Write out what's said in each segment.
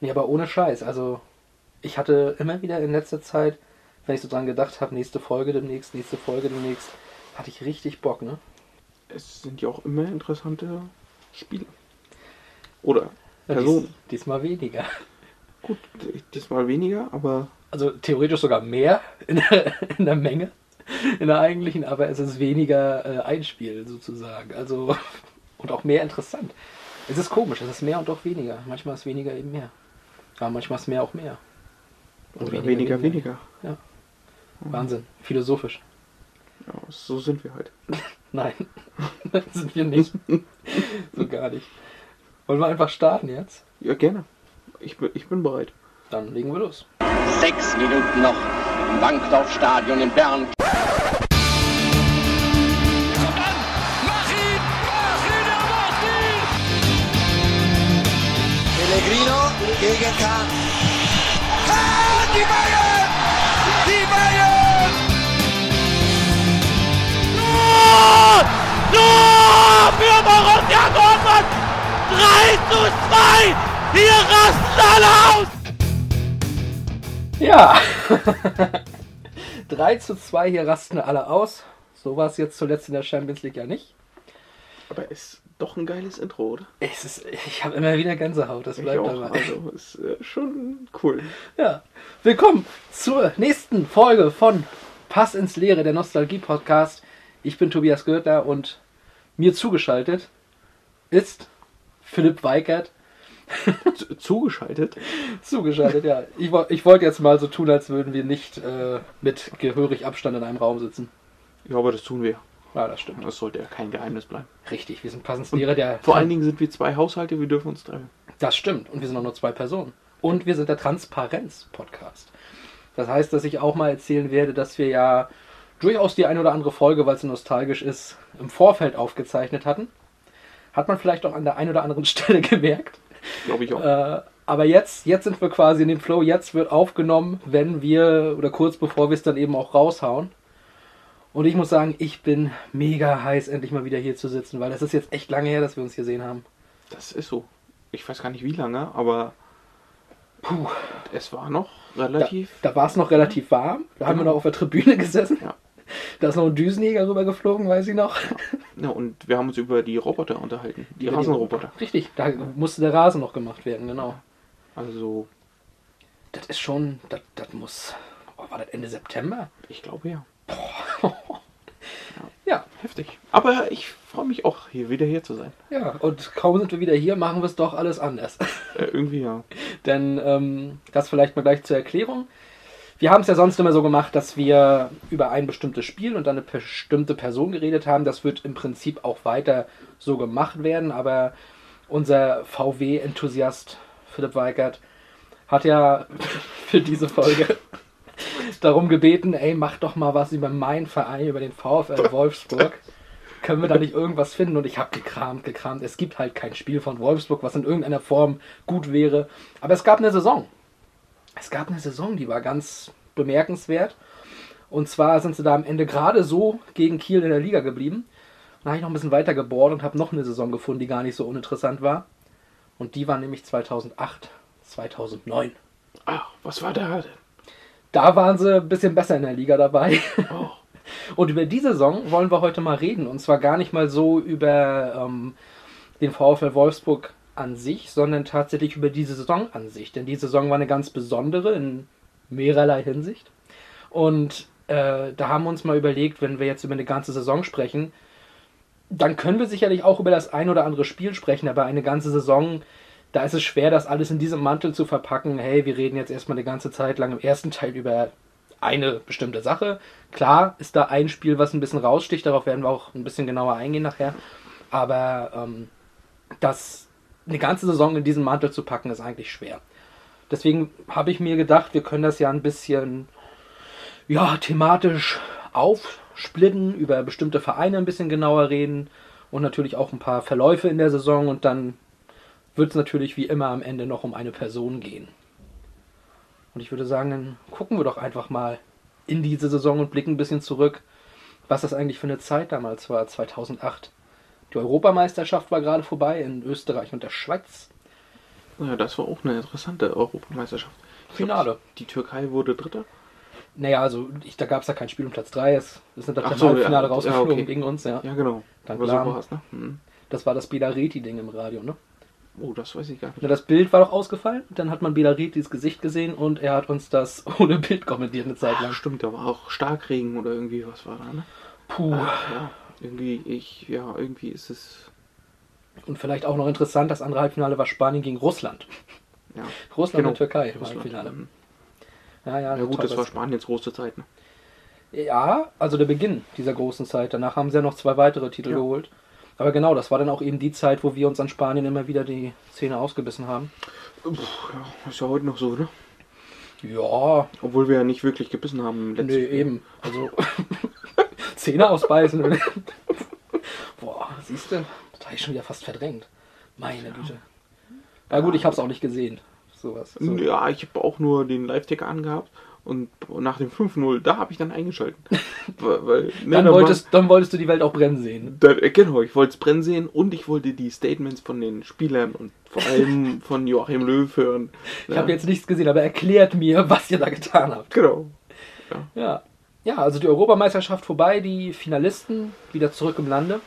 Nee, aber ohne Scheiß. Also, ich hatte immer wieder in letzter Zeit, wenn ich so dran gedacht habe, nächste Folge demnächst, nächste Folge demnächst, hatte ich richtig Bock, ne? Es sind ja auch immer interessante Spiele. Oder Ja, Personen. dies, diesmal weniger. Gut, diesmal weniger, aber Also theoretisch sogar mehr in der, in der Menge, in der eigentlichen, aber es ist weniger äh, Einspiel sozusagen. Also und auch mehr interessant. Es ist komisch, es ist mehr und auch weniger. Manchmal ist weniger eben mehr. Aber manchmal ist mehr auch mehr. Und oder weniger, weniger. Wahnsinn. Philosophisch. Ja, so sind wir halt. Nein, das sind wir nicht. so gar nicht. Wollen wir einfach starten jetzt? Ja, gerne. Ich bin, ich bin bereit. Dann legen wir los. Sechs Minuten noch im Bankdorfstadion in Bern. 3 zu 2! Hier rasten alle aus! Ja. 3 zu 2, hier rasten alle aus. So war es jetzt zuletzt in der Champions League ja nicht. Aber ist doch ein geiles Intro, oder? Es ist, ich habe immer wieder Gänsehaut, das bleibt auch. dabei. Also, ist äh, schon cool. Ja. Willkommen zur nächsten Folge von Pass ins Leere, der Nostalgie-Podcast. Ich bin Tobias Gürtler und mir zugeschaltet ist Philipp Weikert. Z zugeschaltet. Zugeschaltet, ja. Ich, ich wollte jetzt mal so tun, als würden wir nicht äh, mit gehörig Abstand in einem Raum sitzen. Ja, aber das tun wir. Ja, das stimmt. Das sollte ja kein Geheimnis bleiben. Richtig, wir sind Pass ins Leere, der. Vor allen Dingen sind wir zwei Haushalte, wir dürfen uns treffen. Das stimmt. Und wir sind auch nur zwei Personen. Und wir sind der Transparenz-Podcast. Das heißt, dass ich auch mal erzählen werde, dass wir ja durchaus die eine oder andere Folge, weil es nostalgisch ist, im Vorfeld aufgezeichnet hatten. Hat man vielleicht auch an der einen oder anderen Stelle gemerkt. Glaube ich auch. Äh, aber jetzt, jetzt sind wir quasi in dem Flow. Jetzt wird aufgenommen, wenn wir oder kurz bevor wir es dann eben auch raushauen. Und ich muss sagen, ich bin mega heiß, endlich mal wieder hier zu sitzen, weil das ist jetzt echt lange her, dass wir uns gesehen haben. Das ist so. Ich weiß gar nicht wie lange, aber Puh. es war noch Da, relativ. da war es noch relativ warm. Da haben wir noch auf der Tribüne gesessen. Ja. Da ist noch ein Düsenjäger rüber geflogen, weiß ich noch. Ja, und wir haben uns über die Roboter unterhalten. Die Über Rasenroboter. Richtig, da musste der Rasen noch gemacht werden, genau. Also, Das ist schon, das, das muss, oh, war das Ende September? ich glaube ja. Ja, Heftig. Aber ich freue mich auch, hier wieder hier zu sein. ja. Und kaum sind wir wieder hier, machen wir es doch alles anders. Äh, irgendwie ja. Denn ähm, das vielleicht mal gleich zur Erklärung. Wir haben es ja sonst immer so gemacht, dass wir über ein bestimmtes Spiel und dann eine bestimmte Person geredet haben. Das wird im Prinzip auch weiter so gemacht werden, aber unser VW-Enthusiast Philipp Weigert hat ja für diese Folge darum gebeten, ey, mach doch mal was über meinen Verein, über den VfL Wolfsburg. Können wir da nicht irgendwas finden? Und ich habe gekramt, gekramt. Es gibt halt kein Spiel von Wolfsburg, was in irgendeiner Form gut wäre. Aber es gab eine Saison. Es gab eine Saison, die war ganz bemerkenswert. Und zwar sind sie da am Ende gerade so gegen Kiel in der Liga geblieben. Dann habe ich noch ein bisschen weiter gebohrt und habe noch eine Saison gefunden, die gar nicht so uninteressant war. Und die war nämlich 2008, 2009. Ach, was war da denn? Da waren sie ein bisschen besser in der Liga dabei. Oh, Und über die Saison wollen wir heute mal reden. Und zwar gar nicht mal so über ähm, den VfL Wolfsburg an sich, sondern tatsächlich über diese Saison an sich. Denn die Saison war eine ganz besondere in mehrerlei Hinsicht. Und äh, da haben wir uns mal überlegt, wenn wir jetzt über eine ganze Saison sprechen, dann können wir sicherlich auch über das ein oder andere Spiel sprechen, aber eine ganze Saison, da ist es schwer, das alles in diesem Mantel zu verpacken. Hey, wir reden jetzt erstmal eine ganze Zeit lang im ersten Teil über eine bestimmte Sache. Klar ist da ein Spiel, was ein bisschen raussticht, darauf werden wir auch ein bisschen genauer eingehen nachher. Aber ähm, das eine ganze Saison in diesen Mantel zu packen, ist eigentlich schwer. Deswegen habe ich mir gedacht, wir können das ja ein bisschen ja, thematisch aufsplitten, über bestimmte Vereine ein bisschen genauer reden und natürlich auch ein paar Verläufe in der Saison und dann wird es natürlich wie immer am Ende noch um eine Person gehen. Und ich würde sagen, dann gucken wir doch einfach mal in diese Saison und blicken ein bisschen zurück, was das eigentlich für eine Zeit damals war, 2008. Die Europameisterschaft war gerade vorbei in Österreich und der Schweiz. Ja, das war auch eine interessante Europameisterschaft. Ich glaub, Finale. Die Türkei wurde Dritter. Naja, also ich, da gab es ja kein Spiel um Platz 3. Es sind Ach das so, Halbfinale ja. rausgeflogen Ja, okay. gegen uns, ja. Ja, genau. Dann so war's, ne? Hm. Das war das Belareti-Ding im Radio, ne? Oh, das weiß ich gar nicht. Na, das Bild war doch ausgefallen, dann hat man Belaretis Gesicht gesehen und er hat uns das ohne Bild kommentiert eine Zeit lang. Ach, stimmt, da war auch Starkregen oder irgendwie was war da, ne? Puh. Ja, irgendwie, ich, ja, irgendwie ist es, Und vielleicht auch noch interessant, das andere Halbfinale war Spanien gegen Russland. ja. Russland Genau. und Türkei im Russland. Halbfinale. Hm. Ja, ja, Ja gut, das war Spaniens große Zeit, ne? Ja, also der Beginn dieser großen Zeit. Danach haben sie ja noch zwei weitere Titel Ja. geholt. Aber genau, das war dann auch eben die Zeit, wo wir uns an Spanien immer wieder die Zähne ausgebissen haben. Puh, ja, ist ja heute noch so, ne? Ja, Obwohl wir ja nicht wirklich gebissen haben im letzten Spiel. eben. Also Zähne ausbeißen. Boah, siehst du, das habe ich schon wieder fast verdrängt. Meine Güte. Na gut, ich habe es auch nicht gesehen. Sowas. So. Ja, ich habe auch nur den Live-Ticker angehabt und nach dem 5-0, da habe ich dann eingeschalten. weil, ne, Dann wolltest, dann wolltest du die Welt auch brennen sehen. Da, äh, genau, ich wollte es brennen sehen und ich wollte die Statements von den Spielern und vor allem von Joachim Löw hören. Ich habe jetzt nichts gesehen, aber erklärt mir, was ihr da getan habt. Genau. Ja. Ja, also die Europameisterschaft vorbei, die Finalisten wieder zurück im Lande.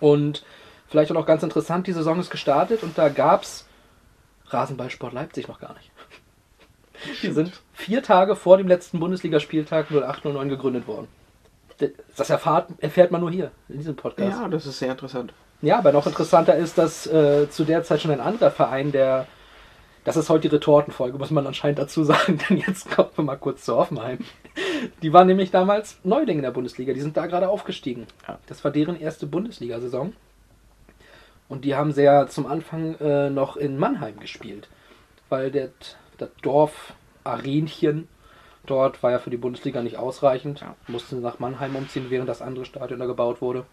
Und vielleicht auch noch ganz interessant, die Saison ist gestartet und da gab es Rasenballsport Leipzig noch gar nicht. Die sind vier Tage vor dem letzten Bundesligaspieltag 0809 gegründet worden. Das erfahrt, erfährt man nur hier, in diesem Podcast. Ja, das ist sehr interessant. Ja, aber noch interessanter ist, dass äh, zu der Zeit schon ein anderer Verein, der. Das ist heute die Retortenfolge, muss man anscheinend dazu sagen, denn jetzt kommen wir mal kurz zu Hoffenheim. Die waren nämlich damals Neuling in der Bundesliga, die sind da gerade aufgestiegen. Ja. Das war deren erste Bundesliga-Saison. Und die haben sehr zum Anfang äh, noch in Mannheim gespielt, weil der, das Dorf Arenchen dort war ja für die Bundesliga nicht ausreichend. Ja. Mussten sie nach Mannheim umziehen, während das andere Stadion da gebaut wurde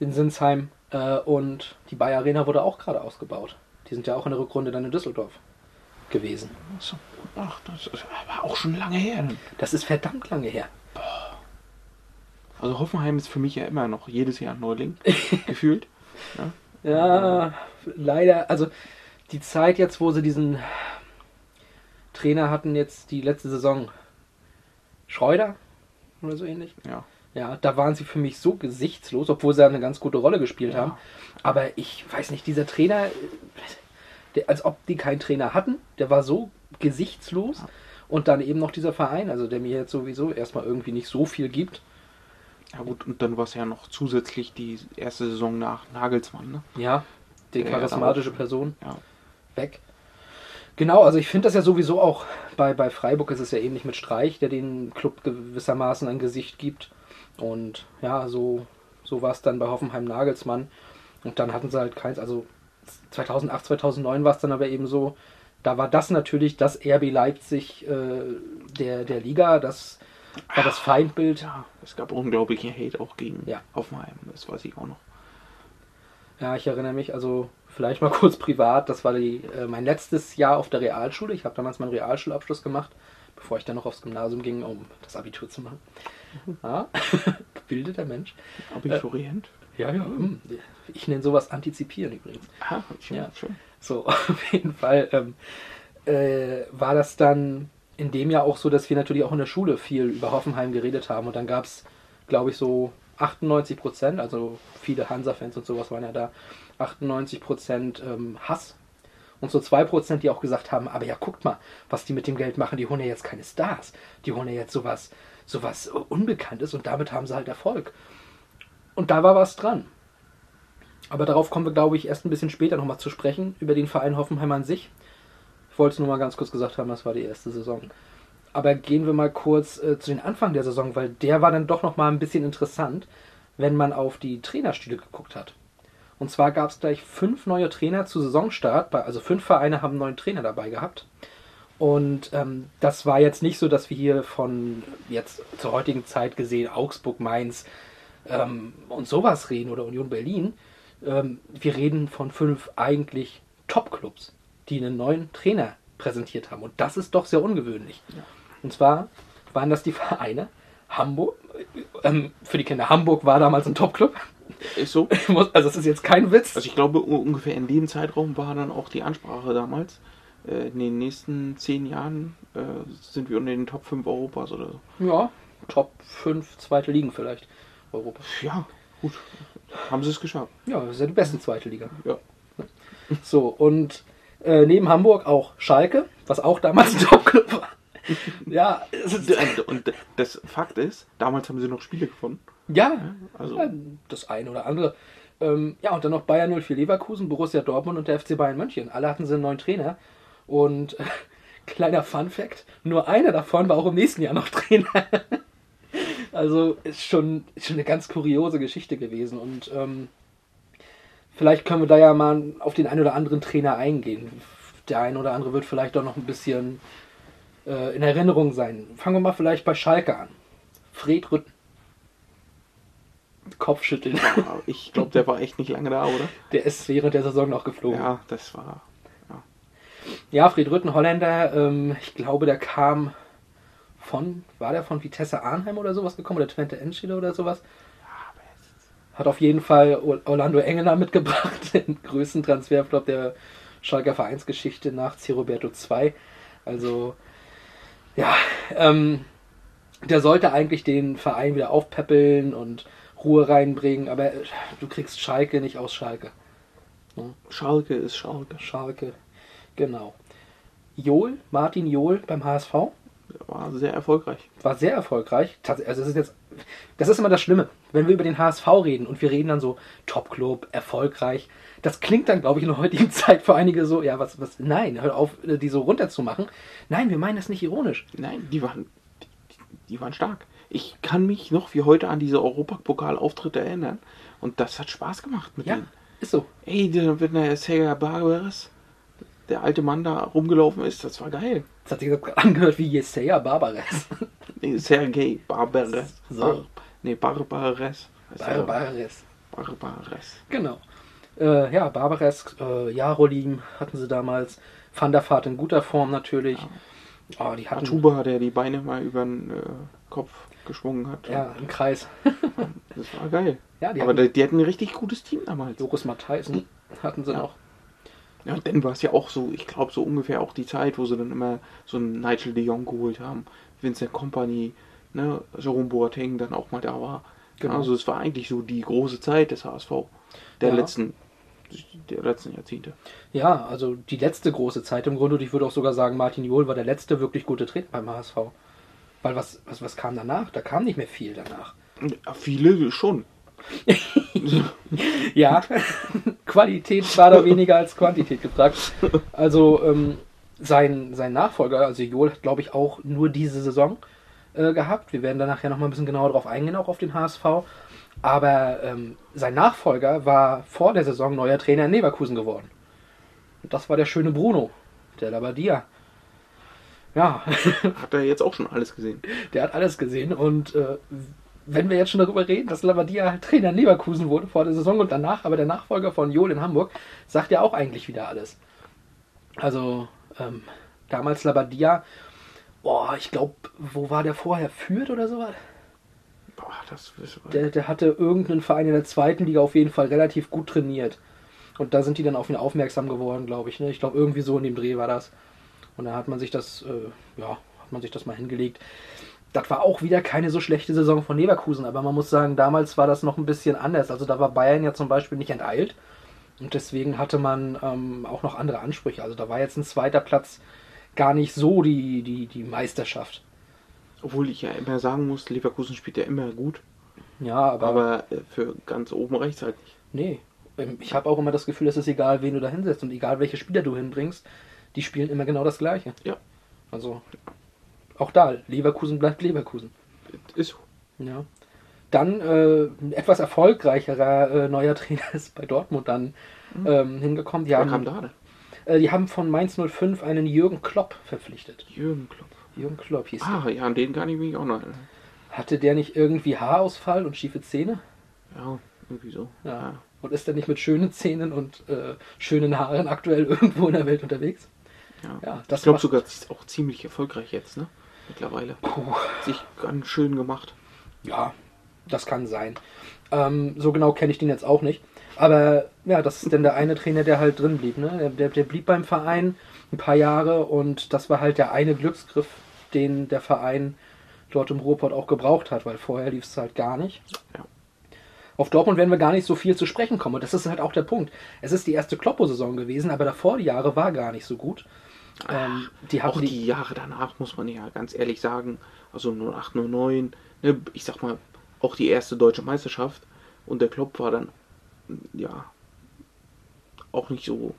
in Sinsheim äh, und die Bayer Arena wurde auch gerade ausgebaut. Die sind ja auch in der Rückrunde dann in Düsseldorf gewesen. So. Ach, das ist aber auch schon lange her. dann. Das ist verdammt lange her. Also Hoffenheim ist für mich ja immer noch jedes Jahr ein Neuling, gefühlt. Ja, leider, also die Zeit jetzt, wo sie diesen Trainer hatten, jetzt die letzte Saison, Schreuder oder so ähnlich. Ja. Ja, da waren sie für mich so gesichtslos, obwohl sie eine ganz gute Rolle gespielt Ja. haben. Aber ich weiß nicht, dieser Trainer, der, als ob die keinen Trainer hatten, der war so gesichtslos. Und dann eben noch dieser Verein, also der mir jetzt sowieso erstmal irgendwie nicht so viel gibt. Ja gut, und dann war es ja noch zusätzlich die erste Saison nach Nagelsmann, ne? Ja, die Der charismatische Person Ja. weg. Genau, also ich finde das ja sowieso auch, bei, bei Freiburg ist es ja ähnlich mit Streich, der den Club gewissermaßen ein Gesicht gibt. Und ja, so, so war es dann bei Hoffenheim Nagelsmann. Und dann hatten sie halt keins, also 2008, 2009 war es dann aber eben so, da war das natürlich das RB Leipzig äh, der, der Liga, das war das Feindbild. Ja, es gab unglaublichen Hate auch gegen Ja. Hoffenheim, das weiß ich auch noch. Ja, ich erinnere mich, also vielleicht mal kurz privat, das war die, äh, mein letztes Jahr auf der Realschule. Ich habe damals meinen Realschulabschluss gemacht, bevor ich dann noch aufs Gymnasium ging, um das Abitur zu machen. Ja, gebildeter Mensch. Abiturient? Ja, ja. hm. Ich nenne sowas antizipieren übrigens. Ah, schön, Ja. schön. So, auf jeden Fall ähm, äh, war das dann in dem Jahr auch so, dass wir natürlich auch in der Schule viel über Hoffenheim geredet haben. Und dann gab es, glaube ich, so 98 Prozent, also viele Hansa-Fans und sowas waren ja da, 98 Prozent ähm, Hass. Und so 2 Prozent, die auch gesagt haben, aber ja, guckt mal, was die mit dem Geld machen, die holen ja jetzt keine Stars. Die holen ja jetzt sowas, sowas Unbekanntes und damit haben sie halt Erfolg. Und da war was dran. Aber darauf kommen wir, glaube ich, erst ein bisschen später nochmal zu sprechen, über den Verein Hoffenheim an sich. Ich wollte es nur mal ganz kurz gesagt haben, das war die erste Saison. Aber gehen wir mal kurz äh, zu den Anfang der Saison, weil der war dann doch nochmal ein bisschen interessant, wenn man auf die Trainerstühle geguckt hat. Und zwar gab es gleich fünf neue Trainer zu Saisonstart, also fünf Vereine haben neuen Trainer dabei gehabt. Und ähm, das war jetzt nicht so, dass wir hier von jetzt zur heutigen Zeit gesehen Augsburg, Mainz ähm, und sowas reden oder Union Berlin. Ähm, wir reden von fünf eigentlich Top-Clubs, die einen neuen Trainer präsentiert haben. Und das ist doch sehr ungewöhnlich. Und zwar waren das die Vereine Hamburg. Ähm, für die Kinder, Hamburg war damals ein Top-Club. Ist so. Also, das ist jetzt kein Witz. Also ich glaube, ungefähr in dem Zeitraum war dann auch die Ansprache damals. Äh, in den nächsten zehn Jahren äh, sind wir unter den Top 5 Europas oder so. Ja, Top 5 zweite Ligen vielleicht. Europa. Ja, gut. Haben sie es geschafft. Ja, das ist ja die beste zweite Liga. Ja. So, und äh, neben Hamburg auch Schalke, was auch damals ein Topclub war. Ja, Und, und das Fakt ist, damals haben sie noch Spiele gewonnen. ja, Also das eine oder andere. Ähm, ja, und dann noch Bayern 04 Leverkusen, Borussia Dortmund und der FC Bayern München. Alle hatten sie einen neuen Trainer. Und äh, kleiner Fun Fact, nur einer davon war auch im nächsten Jahr noch Trainer. Also ist schon, ist schon eine ganz kuriose Geschichte gewesen. Und ähm, vielleicht können wir da ja mal auf den einen oder anderen Trainer eingehen. Der ein oder andere wird vielleicht auch noch ein bisschen äh, in Erinnerung sein. Fangen wir mal vielleicht bei Schalke an. Fred Rütten. Kopfschütteln. ja, ich glaube, der war echt nicht lange da, oder? Der ist während der Saison noch geflogen. Ja, das war. Ja, Fred Rütten, Holländer, ähm, ich glaube, der kam von, war der von Vitesse Arnhem oder sowas gekommen oder Twente Enschede oder sowas? Hat auf jeden Fall Orlando Engeler mitgebracht, den größten Transferflop der Schalker Vereinsgeschichte nach C. Roberto II. Also, ja, ähm, der sollte eigentlich den Verein wieder aufpäppeln und Ruhe reinbringen, aber äh, du kriegst Schalke nicht aus Schalke. Schalke ist Schalke. Schalke, genau. Johl, Martin Johl beim HSV, war sehr erfolgreich. war sehr erfolgreich. Also es ist jetzt, das ist immer das Schlimme, wenn wir über den HSV reden und wir reden dann so Top-Club, erfolgreich. Das klingt dann, glaube ich, in der heutigen Zeit für einige so, ja, was, was, nein, hör auf, äh, die so runterzumachen. Nein, wir meinen das nicht ironisch. Nein, die waren, die, die waren stark. Ich kann mich noch wie heute an diese Europapokal-Auftritte erinnern. Und das hat Spaß gemacht mit Ja, denen. ist so. Ey, wird der Sergei Barbares, der alte Mann da rumgelaufen ist, das war geil. Das hat sich angehört wie Jesaja Barbares. Nee, Sergei Barbares. So. Bar, nee, Barbares. Barbares. Barbares. Genau. Äh, ja, Barbares, äh, Jarolim hatten sie damals. Van der Vaart in guter Form natürlich. Oh, die hatten Atuba, der die Beine mal über den äh, Kopf geschwungen hat. ja, im Kreis. Das war geil. Ja, die Aber hatten die, die hatten ein richtig gutes Team damals. Joris Matthijsen hatten sie Ja. noch. Ja, und dann war es ja auch so, ich glaube, so ungefähr auch die Zeit, wo sie dann immer so einen Nigel de Jong geholt haben, Vincent Company, ne, Jerome Boateng dann auch mal da war. Genau. Also es war eigentlich so die große Zeit des HSV der Ja. letzten der letzten Jahrzehnte. Ja, also die letzte große Zeit im Grunde. Und ich würde auch sogar sagen, Martin Johl war der letzte wirklich gute Trainer beim HSV. Weil was, was, was kam danach? Da kam nicht mehr viel danach. Ja, viele schon. Ja, Qualität war da weniger als Quantität gefragt. Also ähm, sein, sein Nachfolger, also Johl, hat glaube ich auch nur diese Saison äh, gehabt. Wir werden da nachher nochmal ein bisschen genauer drauf eingehen, auch auf den HSV. Aber ähm, sein Nachfolger war vor der Saison neuer Trainer in Leverkusen geworden. Und das war der schöne Bruno, der Labadia. Ja, Hat er jetzt auch schon alles gesehen. der hat alles gesehen. Und äh, wenn wir jetzt schon darüber reden, dass Labadia Trainer in Leverkusen wurde vor der Saison und danach, aber der Nachfolger von Johl in Hamburg, sagt ja auch eigentlich wieder alles. Also, ähm, damals Labadia, boah, ich glaube, wo war der vorher? Fürth oder so? Boah, das ist Der, der hatte irgendeinen Verein in der zweiten Liga auf jeden Fall relativ gut trainiert. Und da sind die dann auf ihn aufmerksam geworden, glaube ich. Ne? Ich glaube, irgendwie so in dem Dreh war das. Und dann hat man sich das, äh, ja, hat man sich das mal hingelegt. Das war auch wieder keine so schlechte Saison von Leverkusen, aber man muss sagen, damals war das noch ein bisschen anders. Also da war Bayern ja zum Beispiel nicht enteilt. Und deswegen hatte man ähm, auch noch andere Ansprüche. Also da war jetzt ein zweiter Platz gar nicht so die, die, die Meisterschaft. Obwohl ich ja immer sagen muss, Leverkusen spielt ja immer gut, Ja, aber, aber äh, für ganz oben reicht halt nicht. Nee. Ähm, Ich habe auch immer das Gefühl, es ist egal, wen du da hinsetzt und egal, welche Spieler du hinbringst, die spielen immer genau das Gleiche. Ja, Also auch da, Leverkusen bleibt Leverkusen. ist so. Ja. Dann äh, ein etwas erfolgreicherer äh, neuer Trainer ist bei Dortmund dann ähm, hingekommen. Die Wer haben, kam da äh, die haben von Mainz 05 einen Jürgen Klopp verpflichtet. Jürgen Klopp. Jürgen Klopp hieß der. Ah, ja, an den kann ich mich auch noch erinnern. Hatte der nicht irgendwie Haarausfall und schiefe Zähne? Ja, irgendwie so. Ja. Und ist er nicht mit schönen Zähnen und äh, schönen Haaren aktuell irgendwo in der Welt unterwegs? Ja. Ja, das ich glaube sogar ist auch ziemlich erfolgreich jetzt, ne? Mittlerweile. Puh. Sich ganz schön gemacht. Ja, Das kann sein. Ähm, so genau kenne ich den jetzt auch nicht. Aber ja, das ist denn der eine Trainer, der halt drin blieb. Ne? Der, der, der blieb beim Verein ein paar Jahre und das war halt der eine Glücksgriff, den der Verein dort im Ruhrpott auch gebraucht hat, weil vorher lief es halt gar nicht. Ja. Auf Dortmund werden wir gar nicht so viel zu sprechen kommen. Und das ist halt auch der Punkt. Es ist die erste Kloppo-Saison gewesen, aber davor die Jahre war gar nicht so gut. Ähm, die Auch die Jahre danach, muss man ja ganz ehrlich sagen, also 08, 09, ne, ich sag mal, auch die erste deutsche Meisterschaft und der Klopp war dann, ja, auch nicht so,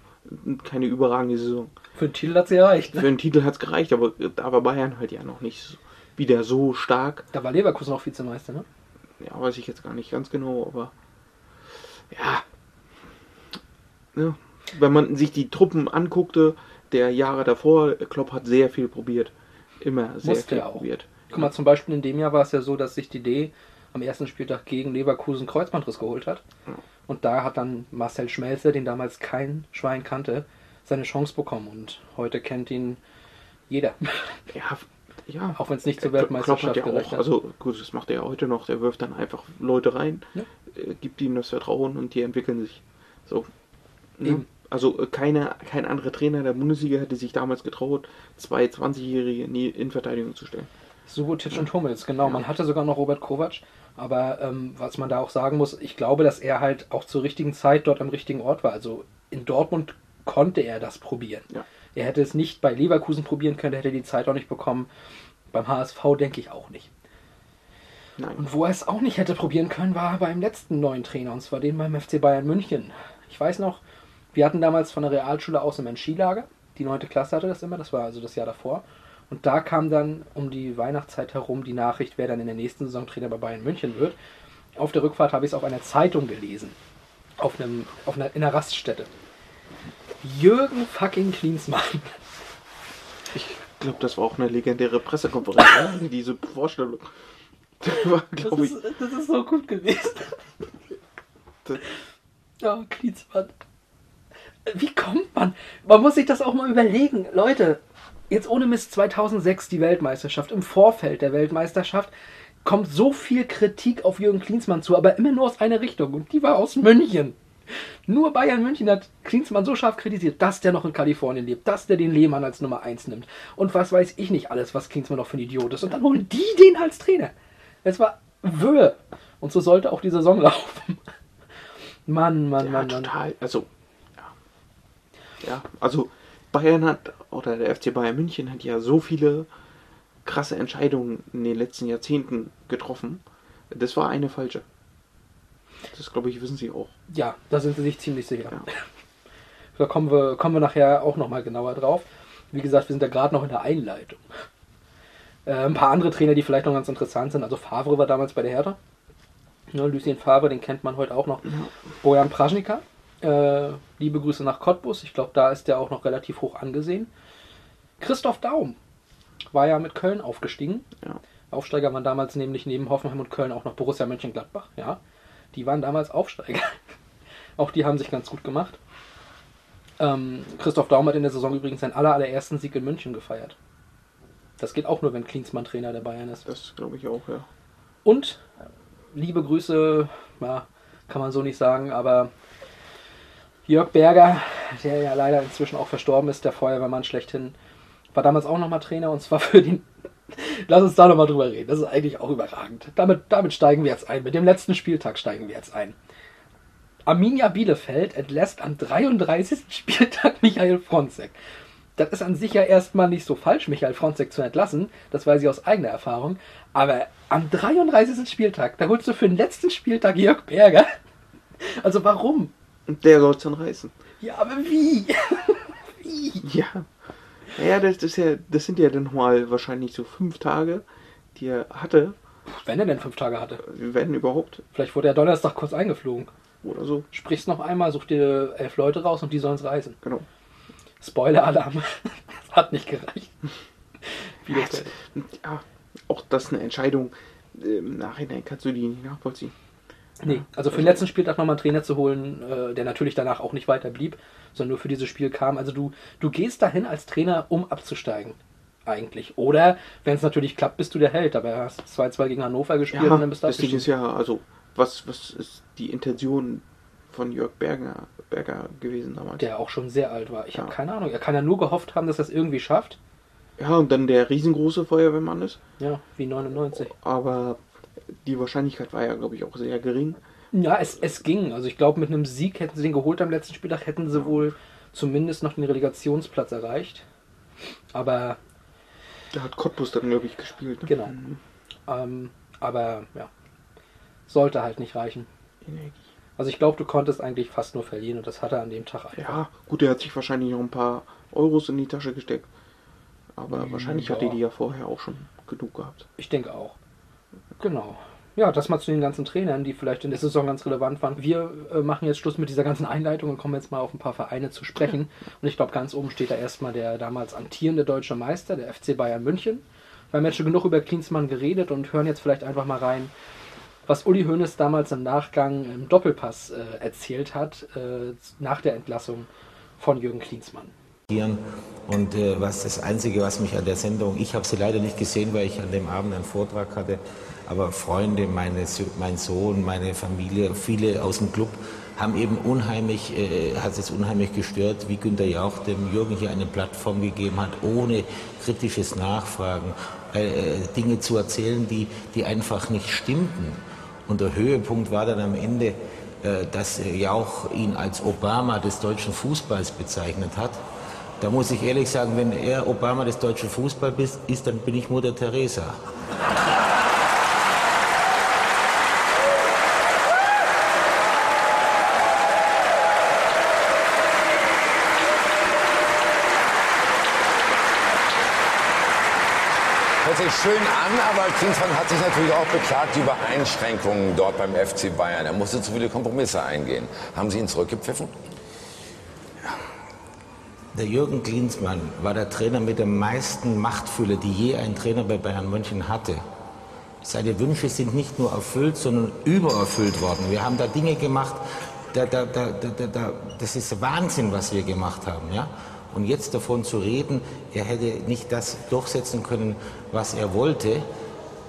keine überragende Saison. für den Titel hat sie erreicht. Für Ne? den Titel hat es gereicht, aber da war Bayern halt ja noch nicht wieder so stark. Da war Leverkusen auch Vizemeister, ne? Ja, weiß ich jetzt gar nicht ganz genau, aber ja. Ne, wenn man sich die Truppen anguckte, der Jahre davor, Klopp hat sehr viel probiert. Immer sehr Musste viel auch. probiert. Guck mal, zum Beispiel in dem Jahr war es ja so, dass sich die D am ersten Spieltag gegen Leverkusen Kreuzbandriss geholt hat. Ja. Und da hat dann Marcel Schmelzer, den damals kein Schwein kannte, seine Chance bekommen. Und heute kennt ihn jeder. Ja, ja. Auch wenn es nicht zur Klopp Weltmeisterschaft hat ja gereicht auch, hat. also gut, das macht er ja heute noch, der wirft dann einfach Leute rein, Ja. äh, gibt ihnen das Vertrauen und die entwickeln sich. So. Ne? Eben. Also äh, keine, kein anderer Trainer der Bundesliga hätte sich damals getraut, zwei 20-Jährige in die Innenverteidigung zu stellen. Subotic und Hummels, genau. Ja. Man hatte sogar noch Robert Kovac. Aber ähm, was man da auch sagen muss, ich glaube, dass er halt auch zur richtigen Zeit dort am richtigen Ort war. Also in Dortmund konnte er das probieren. Ja. Er hätte es nicht bei Leverkusen probieren können, hätte die Zeit auch nicht bekommen. Beim HSV denke ich auch nicht. Nein. Und wo er es auch nicht hätte probieren können, war beim letzten neuen Trainer, und zwar den beim FC Bayern München. Ich weiß noch, wir hatten damals von der Realschule aus immer ein Skilager. Die neunte Klasse hatte das immer, das war also das Jahr davor. Und da kam dann um die Weihnachtszeit herum die Nachricht, wer dann in der nächsten Saison Trainer bei Bayern München wird. Auf der Rückfahrt habe ich es auf einer Zeitung gelesen. Auf einem, auf einer, in einer Raststätte. Jürgen fucking Klinsmann. Ich glaube, das war auch eine legendäre Pressekonferenz, ne? diese Vorstellung. Das war, Das ist, das ist so gut gewesen. Ja, Klinsmann. Wie kommt man? Man muss sich das auch mal überlegen. Leute, jetzt ohne Mist 2006 die Weltmeisterschaft. Im Vorfeld der Weltmeisterschaft kommt so viel Kritik auf Jürgen Klinsmann zu, aber immer nur aus einer Richtung. Und die war aus München. Nur Bayern München hat Klinsmann so scharf kritisiert, dass der noch in Kalifornien lebt, dass der den Lehmann als Nummer 1 nimmt. Und was weiß ich nicht alles, was Klinsmann noch für ein Idiot ist. Und dann holen die den als Trainer. Es war Wöhe. Und so sollte auch die Saison laufen. Mann, Mann, ja, Mann, Mann. total. Also, ja. Ja, also Bayern hat, oder der FC Bayern München hat ja so viele krasse Entscheidungen in den letzten Jahrzehnten getroffen. Das war eine falsche. Das glaube ich, wissen Sie auch. Ja, da sind sie sich ziemlich sicher. Ja. Da kommen wir, kommen wir nachher auch nochmal genauer drauf. Wie gesagt, wir sind da gerade noch in der Einleitung. Äh, ein paar andere Trainer, die vielleicht noch ganz interessant sind. Also Favre war damals bei der Hertha. Ja, Lucien Favre, den kennt man heute auch noch. Bojan Pražnika. Äh, liebe Grüße nach Cottbus. Ich glaube, da ist der auch noch relativ hoch angesehen. Christoph Daum war ja mit Köln aufgestiegen. Ja. Aufsteiger waren damals nämlich neben Hoffenheim und Köln auch noch Borussia Mönchengladbach. Ja, die waren damals Aufsteiger. auch die haben sich ganz gut gemacht. Ähm, Christoph Daum hat in der Saison übrigens seinen aller, allerersten Sieg in München gefeiert. Das geht auch nur, wenn Klinsmann Trainer der Bayern ist. Das glaube ich auch, ja. Und liebe Grüße, ja, kann man so nicht sagen, aber Jörg Berger, der ja leider inzwischen auch verstorben ist, der Feuerwehrmann schlechthin, war damals auch nochmal Trainer und zwar für den. Lass uns da nochmal drüber reden. Das ist eigentlich auch überragend. Damit, damit steigen wir jetzt ein. Mit dem letzten Spieltag steigen wir jetzt ein. Arminia Bielefeld entlässt am 33. Spieltag Michael Fronzek. Das ist an sich ja erstmal nicht so falsch, Michael Fronzek zu entlassen. Das weiß ich aus eigener Erfahrung. Aber am 33. Spieltag, da holst du für den letzten Spieltag Jörg Berger. Also warum? Und der soll es dann reißen. Ja, aber wie? wie? Ja. Ja, das, ist ja, das sind ja dann mal wahrscheinlich so fünf Tage, die er hatte, Wenn er denn fünf Tage hatte. wenn überhaupt, Vielleicht wurde er Donnerstag kurz eingeflogen. oder so. Sprich's noch einmal, such dir elf Leute raus und die sollen's reisen. Genau. Spoiler-Alarm. Das hat nicht gereicht. Bielefeld. Ja, auch das ist eine Entscheidung. Im Nachhinein kannst du die nicht nachvollziehen. Nee, also für den letzten Spieltag nochmal einen Trainer zu holen, äh, der natürlich danach auch nicht weiter blieb, sondern nur für dieses Spiel kam. Also du, du gehst dahin als Trainer, um abzusteigen. eigentlich. Oder, wenn es natürlich klappt, bist du der Held. Aber er hast 2-2 gegen Hannover gespielt Ja, und dann bist du das Ding ist ja, also, was, was ist die Intention von Jörg Berger, Berger gewesen damals? Der auch schon sehr alt war. Ich Ja. habe keine Ahnung. Er kann ja nur gehofft haben, dass er es irgendwie schafft. Ja, und dann der riesengroße Feuerwehrmann ist. Ja, wie 99. Aber die Wahrscheinlichkeit war ja, glaube ich, auch sehr gering. Ja, es, es ging. Also ich glaube, mit einem Sieg hätten sie den geholt am letzten Spieltag, hätten sie wohl zumindest noch den Relegationsplatz erreicht. Aber, Da hat Cottbus dann, glaube ich, gespielt. Ne? Genau. Mhm. ähm, aber ja, sollte halt nicht reichen. Energie. Also ich glaube, du konntest eigentlich fast nur verlieren und das hat er an dem Tag einfach. Ja, gut, er hat sich wahrscheinlich noch ein paar Euros in die Tasche gesteckt. Aber wahrscheinlich ja. hat er die ja vorher auch schon genug gehabt. Ich denke auch. Genau. Ja, das mal zu den ganzen Trainern, die vielleicht in der Saison ganz relevant waren. Wir äh, machen jetzt Schluss mit dieser ganzen Einleitung und kommen jetzt mal auf ein paar Vereine zu sprechen. Und ich glaube, ganz oben steht da erstmal der damals amtierende deutsche Meister, der FC Bayern München. Wir haben jetzt schon genug über Klinsmann geredet und hören jetzt vielleicht einfach mal rein, was Uli Hoeneß damals im Nachgang im Doppelpass äh, erzählt hat, äh, nach der Entlassung von Jürgen Klinsmann. Und äh, was das Einzige, was mich an der Sendung, ich habe sie leider nicht gesehen, weil ich an dem Abend einen Vortrag hatte, aber Freunde, meine, mein Sohn, meine Familie, viele aus dem Club haben eben unheimlich, äh, hat es unheimlich gestört, wie Günter Jauch dem Jürgen hier eine Plattform gegeben hat, ohne kritisches Nachfragen, äh, äh, Dinge zu erzählen, die, die einfach nicht stimmten. Und der Höhepunkt war dann am Ende, äh, dass Jauch ihn als Obama des deutschen Fußballs bezeichnet hat. Da muss ich ehrlich sagen, wenn er Obama des deutschen Fußballs ist, dann bin ich Mutter Teresa. Hört sich schön an, aber Klinsmann hat sich natürlich auch beklagt über Einschränkungen dort beim FC Bayern. Er musste zu viele Kompromisse eingehen. Haben Sie ihn zurückgepfiffen? Der Jürgen Klinsmann war der Trainer mit der meisten Machtfülle, die je ein Trainer bei Bayern München hatte. Seine Wünsche sind nicht nur erfüllt, sondern übererfüllt worden. Wir haben da Dinge gemacht, da, da, da, da, da, da, das ist Wahnsinn, was wir gemacht haben. Ja? Und jetzt davon zu reden, er hätte nicht das durchsetzen können, was er wollte,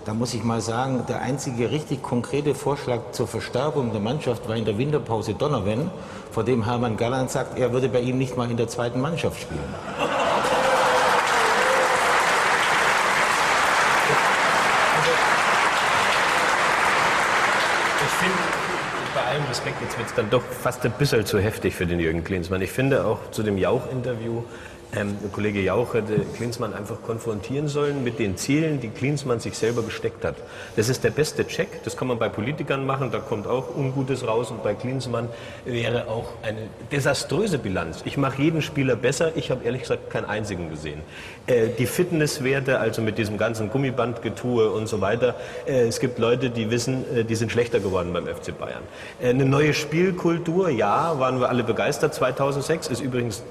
da muss ich mal sagen, der einzige richtig konkrete Vorschlag zur Verstärkung der Mannschaft war in der Winterpause Donnerwen, vor dem Hermann Galland sagt, er würde bei ihm nicht mal in der zweiten Mannschaft spielen. Ich finde, bei allem Respekt, jetzt wird es dann doch fast ein bisschen zu heftig für den Jürgen Klinsmann. Ich finde auch zu dem Jauch-Interview, ähm, Kollege Jauch hätte Klinsmann einfach konfrontieren sollen mit den Zielen, die Klinsmann sich selber gesteckt hat. Das ist der beste Check, das kann man bei Politikern machen, da kommt auch Ungutes raus und bei Klinsmann wäre auch eine desaströse Bilanz. Ich mache jeden Spieler besser, ich habe ehrlich gesagt keinen einzigen gesehen. Äh, die Fitnesswerte, also mit diesem ganzen Gummibandgetue und so weiter, äh, es gibt Leute, die wissen, äh, die sind schlechter geworden beim FC Bayern. Eine neue Spielkultur, ja, waren wir alle begeistert. 2006 ist übrigens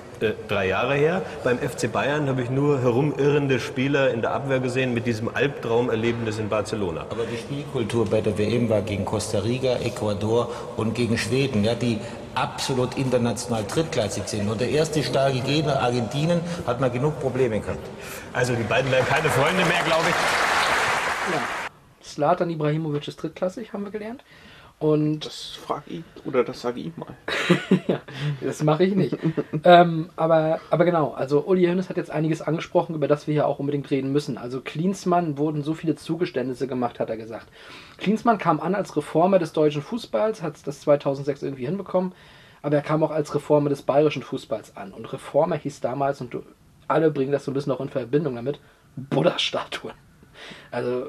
drei Jahre her. Beim FC Bayern habe ich nur herumirrende Spieler in der Abwehr gesehen mit diesem Albtraumerlebnis in Barcelona. Aber die Spielkultur bei der WM war gegen Costa Rica, Ecuador und gegen Schweden, ja, die absolut international drittklassig sind. Und der erste starke Gegner, Argentinien, hat man genug Probleme gehabt. Also die beiden wären keine Freunde mehr, glaube ich. Ja. Slatan Ibrahimovic ist drittklassig, haben wir gelernt. Und Das frag ich, oder das sage ich mal. ja, das mache ich nicht. ähm, aber, aber genau, also Uli Hoeneß hat jetzt einiges angesprochen, über das wir hier auch unbedingt reden müssen. Also Klinsmann wurden so viele Zugeständnisse gemacht, hat er gesagt. Klinsmann kam an als Reformer des deutschen Fußballs, hat das 2006 irgendwie hinbekommen, aber er kam auch als Reformer des bayerischen Fußballs an. Und Reformer hieß damals, und alle bringen das so ein bisschen auch in Verbindung damit, Buddha-Statuen. Also,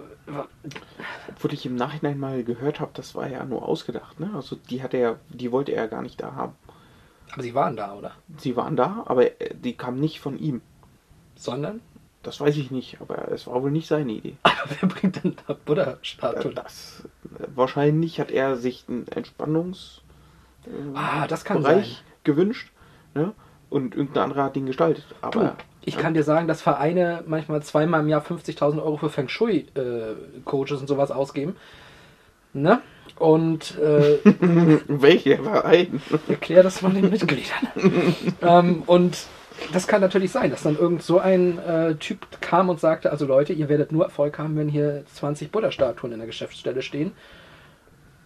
Obwohl ich im Nachhinein mal gehört habe, das war ja nur ausgedacht. Ne? Also die hat er, die wollte er gar nicht da haben. aber sie waren da, oder? Sie waren da, aber äh, die kamen nicht von ihm. Sondern? Das weiß ich nicht, aber es war wohl nicht seine Idee. Aber wer bringt denn da Äh, Buddha-Statuen? Das, äh, wahrscheinlich hat er sich einen Entspannungsbereich Ah, kann sein. gewünscht. Ne? Und irgendein anderer hat ihn gestaltet. Aber Du, ich kann dir sagen, dass Vereine manchmal zweimal im Jahr 50.000 Euro für Feng Shui-Coaches und sowas ausgeben. Ne? Und äh, welcher Verein? erklär das mal den Mitgliedern. ähm, und das kann natürlich sein, dass dann irgend so ein äh, Typ kam und sagte, also Leute, ihr werdet nur Erfolg haben, wenn hier 20 Buddha-Statuen in der Geschäftsstelle stehen.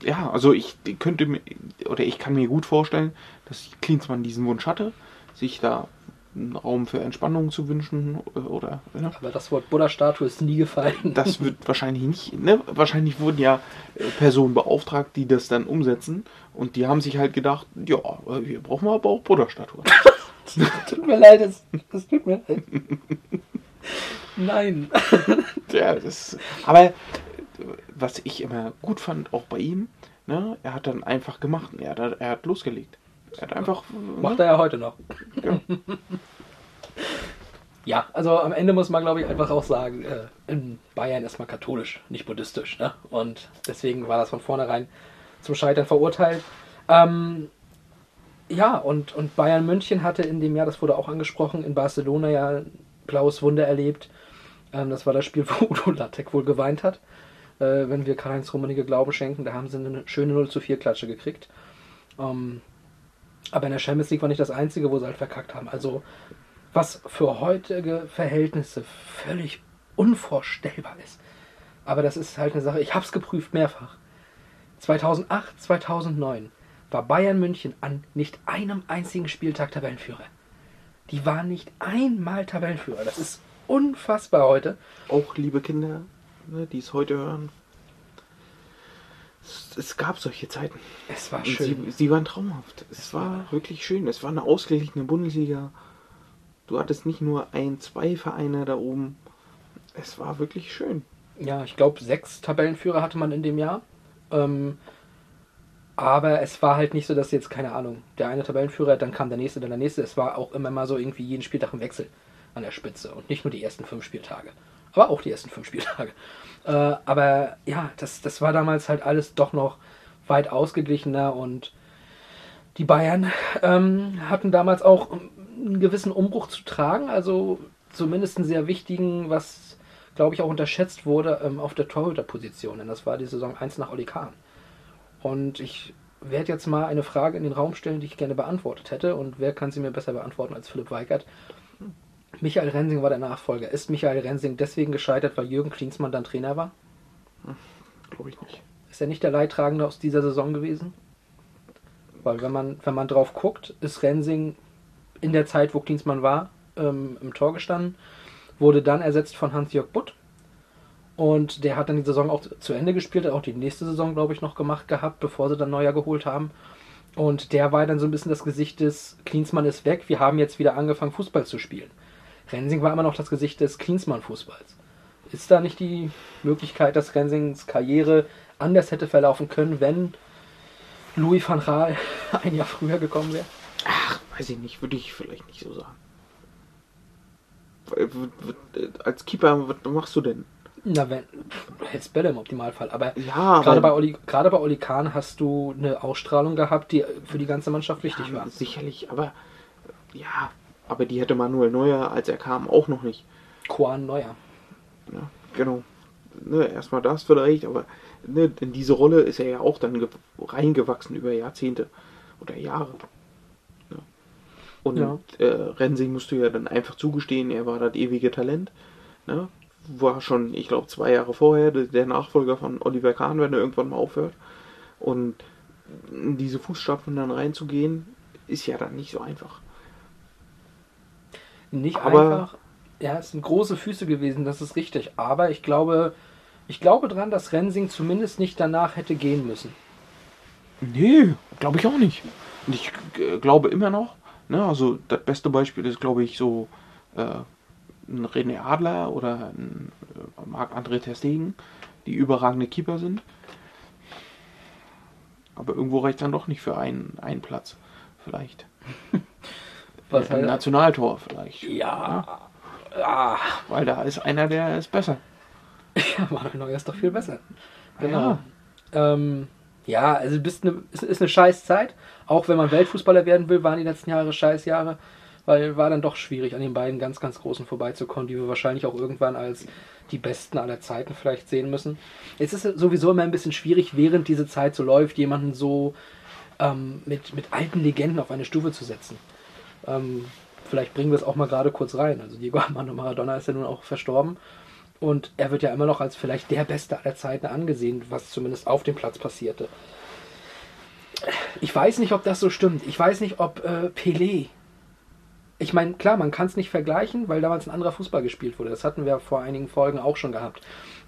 Ja, also ich könnte mir, oder ich kann mir gut vorstellen, dass Klinsmann diesen Wunsch hatte, sich da einen Raum für Entspannung zu wünschen äh, oder ja. Aber das Wort Buddha-Statue ist nie gefallen. Das wird wahrscheinlich nicht, ne? Wahrscheinlich wurden ja äh, Personen beauftragt, die das dann umsetzen und die haben sich halt gedacht, ja, äh, hier brauchen wir aber auch Buddha-Statuen. tut mir leid, das, das tut mir leid. Nein. Ja, das, aber was ich immer gut fand, auch bei ihm, ne, er hat dann einfach gemacht. Er hat, er hat losgelegt. Er hat einfach. Macht ne, er ja heute noch. Ja. Ja, also am Ende muss man, glaube ich, einfach auch sagen, äh, in Bayern ist man katholisch, nicht buddhistisch. Ne? Und deswegen war das von vornherein zum Scheitern verurteilt. Ähm, ja, und, und Bayern München hatte in dem Jahr, das wurde auch angesprochen, in Barcelona ja ein blaues Wunder erlebt. Ähm, das war das Spiel, wo Udo Lattek wohl geweint hat. Äh, wenn wir Karl-Heinz Rummenigge Glauben schenken, da haben sie eine schöne 0 zu 4 Klatsche gekriegt. Ähm, aber in der Champions League war nicht das einzige, wo sie halt verkackt haben. Also, was für heutige Verhältnisse völlig unvorstellbar ist. Aber das ist halt eine Sache, ich habe es geprüft mehrfach. 2008, 2009 war Bayern München an nicht einem einzigen Spieltag Tabellenführer. Die waren nicht einmal Tabellenführer. Das ist unfassbar heute. Auch liebe Kinder, ne, die es heute hören. Es, es gab solche Zeiten. Es war schön. sie, sie waren traumhaft. Es war wirklich schön. Es war eine ausgeglichene Bundesliga. Du hattest nicht nur ein, zwei Vereine da oben. Es war wirklich schön. Ja, ich glaube, sechs Tabellenführer hatte man in dem Jahr. Ähm, aber es war halt nicht so, dass jetzt, keine Ahnung, der eine Tabellenführer, dann kam der nächste, dann der nächste. Es war auch immer mal so irgendwie jeden Spieltag ein Wechsel an der Spitze. Und nicht nur die ersten fünf Spieltage. Aber auch die ersten fünf Spieltage. Äh, aber ja, das, das war damals halt alles doch noch weit ausgeglichener und die Bayern ähm, hatten damals auch einen gewissen Umbruch zu tragen, also zumindest einen sehr wichtigen, was glaube ich auch unterschätzt wurde, ähm, auf der Torhüterposition. Denn das war die Saison 1 nach Oli Kahn. Und ich werde jetzt mal eine Frage in den Raum stellen, die ich gerne beantwortet hätte. Und wer kann sie mir besser beantworten als Philipp Weigert? Michael Rensing war der Nachfolger. Ist Michael Rensing deswegen gescheitert, weil Jürgen Klinsmann dann Trainer war? Glaube ich nicht. Ist er nicht der Leidtragende aus dieser Saison gewesen? Weil wenn man, wenn man drauf guckt, ist Rensing in der Zeit, wo Klinsmann war, ähm, im Tor gestanden, wurde dann ersetzt von Hans-Jörg Butt. Und der hat dann die Saison auch zu Ende gespielt, hat auch die nächste Saison, glaube ich, noch gemacht gehabt, bevor sie dann Neuer geholt haben. Und der war dann so ein bisschen das Gesicht des Klinsmann ist weg, wir haben jetzt wieder angefangen, Fußball zu spielen. Rensing war immer noch das Gesicht des Klinsmann-Fußballs. Ist da nicht die Möglichkeit, dass Rensings Karriere anders hätte verlaufen können, wenn Louis van Gaal ein Jahr früher gekommen wäre? Ach, weiß ich nicht. Würde ich vielleicht nicht so sagen. W- Als Keeper, was machst du denn? Na, wenn, hältst Bälle im Optimalfall. Aber Ja, gerade, bei Oli, gerade bei Oli Kahn hast du eine Ausstrahlung gehabt, die für die ganze Mannschaft wichtig Ja, war. sicherlich, aber ja, aber die hätte Manuel Neuer, als er kam, auch noch nicht. Juan Neuer. Ja, genau. Ne, erstmal das vielleicht, aber ne, in diese Rolle ist er ja auch dann ge- reingewachsen über Jahrzehnte oder Jahre. Ja. Und Ja. Äh, Rensing musst du ja dann einfach zugestehen, er war das ewige Talent. Ne? War schon, ich glaube, zwei Jahre vorher der der Nachfolger von Oliver Kahn, wenn er irgendwann mal aufhört. Und in diese Fußstapfen dann reinzugehen, ist ja dann nicht so einfach. Nicht Aber- einfach. Ja, es sind große Füße gewesen, das ist richtig. Aber ich glaube, ich glaube dran, dass Rensing zumindest nicht danach hätte gehen müssen. Nee, glaube ich auch nicht. Und ich äh, glaube immer noch, ne, also das beste Beispiel ist, glaube ich, so äh, ein René Adler oder ein äh, Marc-André Ter Stegen, die überragende Keeper sind. Aber irgendwo reicht dann doch nicht für einen, einen Platz. Vielleicht. Was Ein halt, Nationaltor vielleicht. ja. Ah, Weil da ist einer, der ist besser. ja, Manuel Neuer ist doch viel besser. Genau. Ähm, ja, also bist eine, ist, ist eine scheiß Zeit. Auch wenn man Weltfußballer werden will, waren die letzten Jahre scheiß Jahre. Weil war dann doch schwierig, an den beiden ganz, ganz Großen vorbeizukommen, die wir wahrscheinlich auch irgendwann als die Besten aller Zeiten vielleicht sehen müssen. Es ist sowieso immer ein bisschen schwierig, während diese Zeit so läuft, jemanden so ähm, mit, mit alten Legenden auf eine Stufe zu setzen. Ähm, vielleicht bringen wir es auch mal gerade kurz rein. Also Diego Armando Maradona ist ja nun auch verstorben. Und er wird ja immer noch als vielleicht der Beste aller Zeiten angesehen, was zumindest auf dem Platz passierte. Ich weiß nicht, ob das so stimmt. Ich weiß nicht, ob äh, Pelé. Ich meine, klar, man kann es nicht vergleichen, weil damals ein anderer Fußball gespielt wurde. Das hatten wir vor einigen Folgen auch schon gehabt.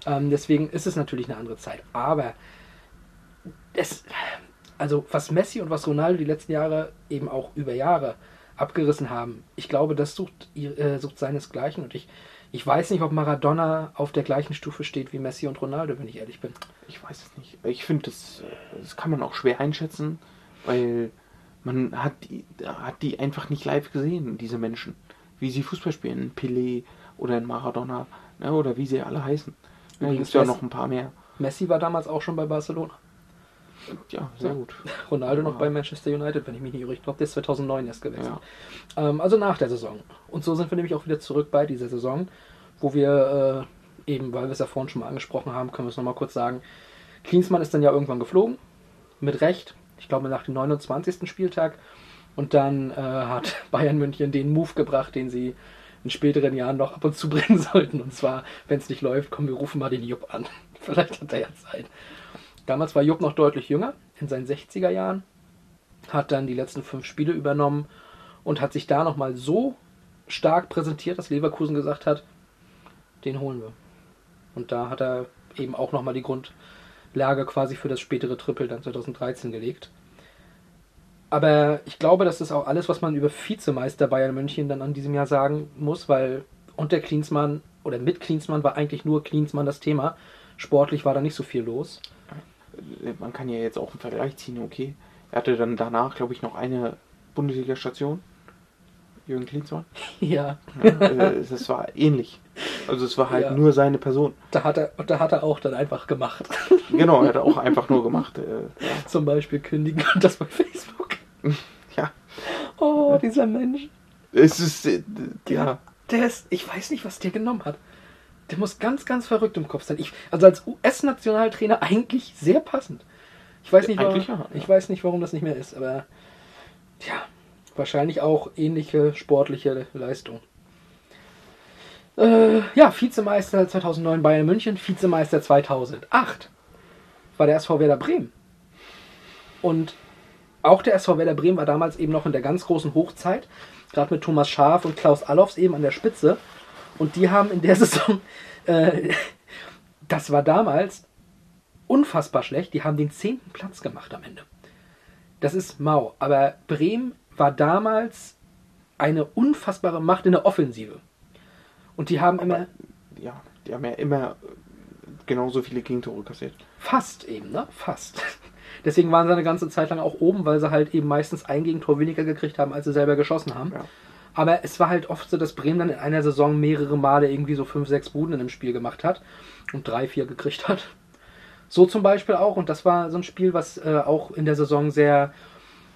Ähm, deswegen ist es natürlich eine andere Zeit. Aber es, also was Messi und was Ronaldo die letzten Jahre eben auch über Jahre abgerissen haben, ich glaube, das sucht, äh, sucht seinesgleichen. Und ich, ich weiß nicht, ob Maradona auf der gleichen Stufe steht wie Messi und Ronaldo, wenn ich ehrlich bin. Ich weiß es nicht. Ich finde, das, das kann man auch schwer einschätzen, weil man hat die, hat die einfach nicht live gesehen, diese Menschen. Wie sie Fußball spielen, Pelé oder ein Maradona ne, oder wie sie alle heißen. Ja, Übrigens gibt ja Messi- noch ein paar mehr. Messi war damals auch schon bei Barcelona. Ja, sehr gut. Ronaldo noch Ja. bei Manchester United, wenn ich mich nicht irre. Ich glaube, der ist 2009 erst gewechselt. Ja. Ähm, also nach der Saison. Und so sind wir nämlich auch wieder zurück bei dieser Saison, wo wir äh, eben, weil wir es ja vorhin schon mal angesprochen haben, können wir es nochmal kurz sagen. Klinsmann ist dann ja irgendwann geflogen, mit Recht. Ich glaube nach dem 29. Spieltag. Und dann äh, hat Bayern München den Move gebracht, den sie in späteren Jahren noch ab und zu bringen sollten. Und zwar, wenn es nicht läuft, komm, wir rufen mal den Jupp an. Vielleicht hat er ja Zeit. Damals war Jupp noch deutlich jünger, in seinen 60er Jahren, hat dann die letzten fünf Spiele übernommen und hat sich da nochmal so stark präsentiert, dass Leverkusen gesagt hat, den holen wir. Und da hat er eben auch nochmal die Grundlage quasi für das spätere Triple dann 2013 gelegt. Aber ich glaube, das ist auch alles, was man über Vizemeister Bayern München dann an diesem Jahr sagen muss, weil unter Klinsmann oder mit Klinsmann war eigentlich nur Klinsmann das Thema. Sportlich war da nicht so viel los. Man kann ja jetzt auch einen Vergleich ziehen, okay. Er hatte dann danach, glaube ich, noch eine Bundesliga-Station. Jürgen Klinsmann. Ja, Ja, äh, das war ähnlich. Also es war halt Ja. nur seine Person. da hat er, und da hat er auch dann einfach gemacht. Genau, er hat auch einfach nur gemacht. Äh, ja. Zum Beispiel kündigen und das bei Facebook. ja. Oh, dieser Mensch. Es ist, äh, ja. Der ist, ich weiß nicht, was der genommen hat. Der muss ganz, ganz verrückt im Kopf sein. Ich, also als US-Nationaltrainer eigentlich sehr passend. Ich weiß, nicht, warum, ja. ich weiß nicht, warum das nicht mehr ist, aber ja, wahrscheinlich auch ähnliche sportliche Leistung. Äh, ja, Vizemeister 2009 Bayern München, Vizemeister 2008 war der SV Werder Bremen. Und auch der SV Werder Bremen war damals eben noch in der ganz großen Hochzeit, gerade mit Thomas Schaaf und Klaus Allofs eben an der Spitze. Und die haben in der Saison, äh, das war damals unfassbar schlecht, die haben den zehnten Platz gemacht am Ende. Das ist mau, aber Bremen war damals eine unfassbare Macht in der Offensive. Und die haben immer ja, die haben ja immer genauso viele Gegentore kassiert. Fast eben, ne? Fast. Deswegen waren sie eine ganze Zeit lang auch oben, weil sie halt eben meistens ein Gegentor weniger gekriegt haben, als sie selber geschossen haben. Ja. Aber es war halt oft so, dass Bremen dann in einer Saison mehrere Male irgendwie so fünf, sechs Buden in einem Spiel gemacht hat und drei, vier gekriegt hat. So zum Beispiel auch, und das war so ein Spiel, was äh, auch in der Saison sehr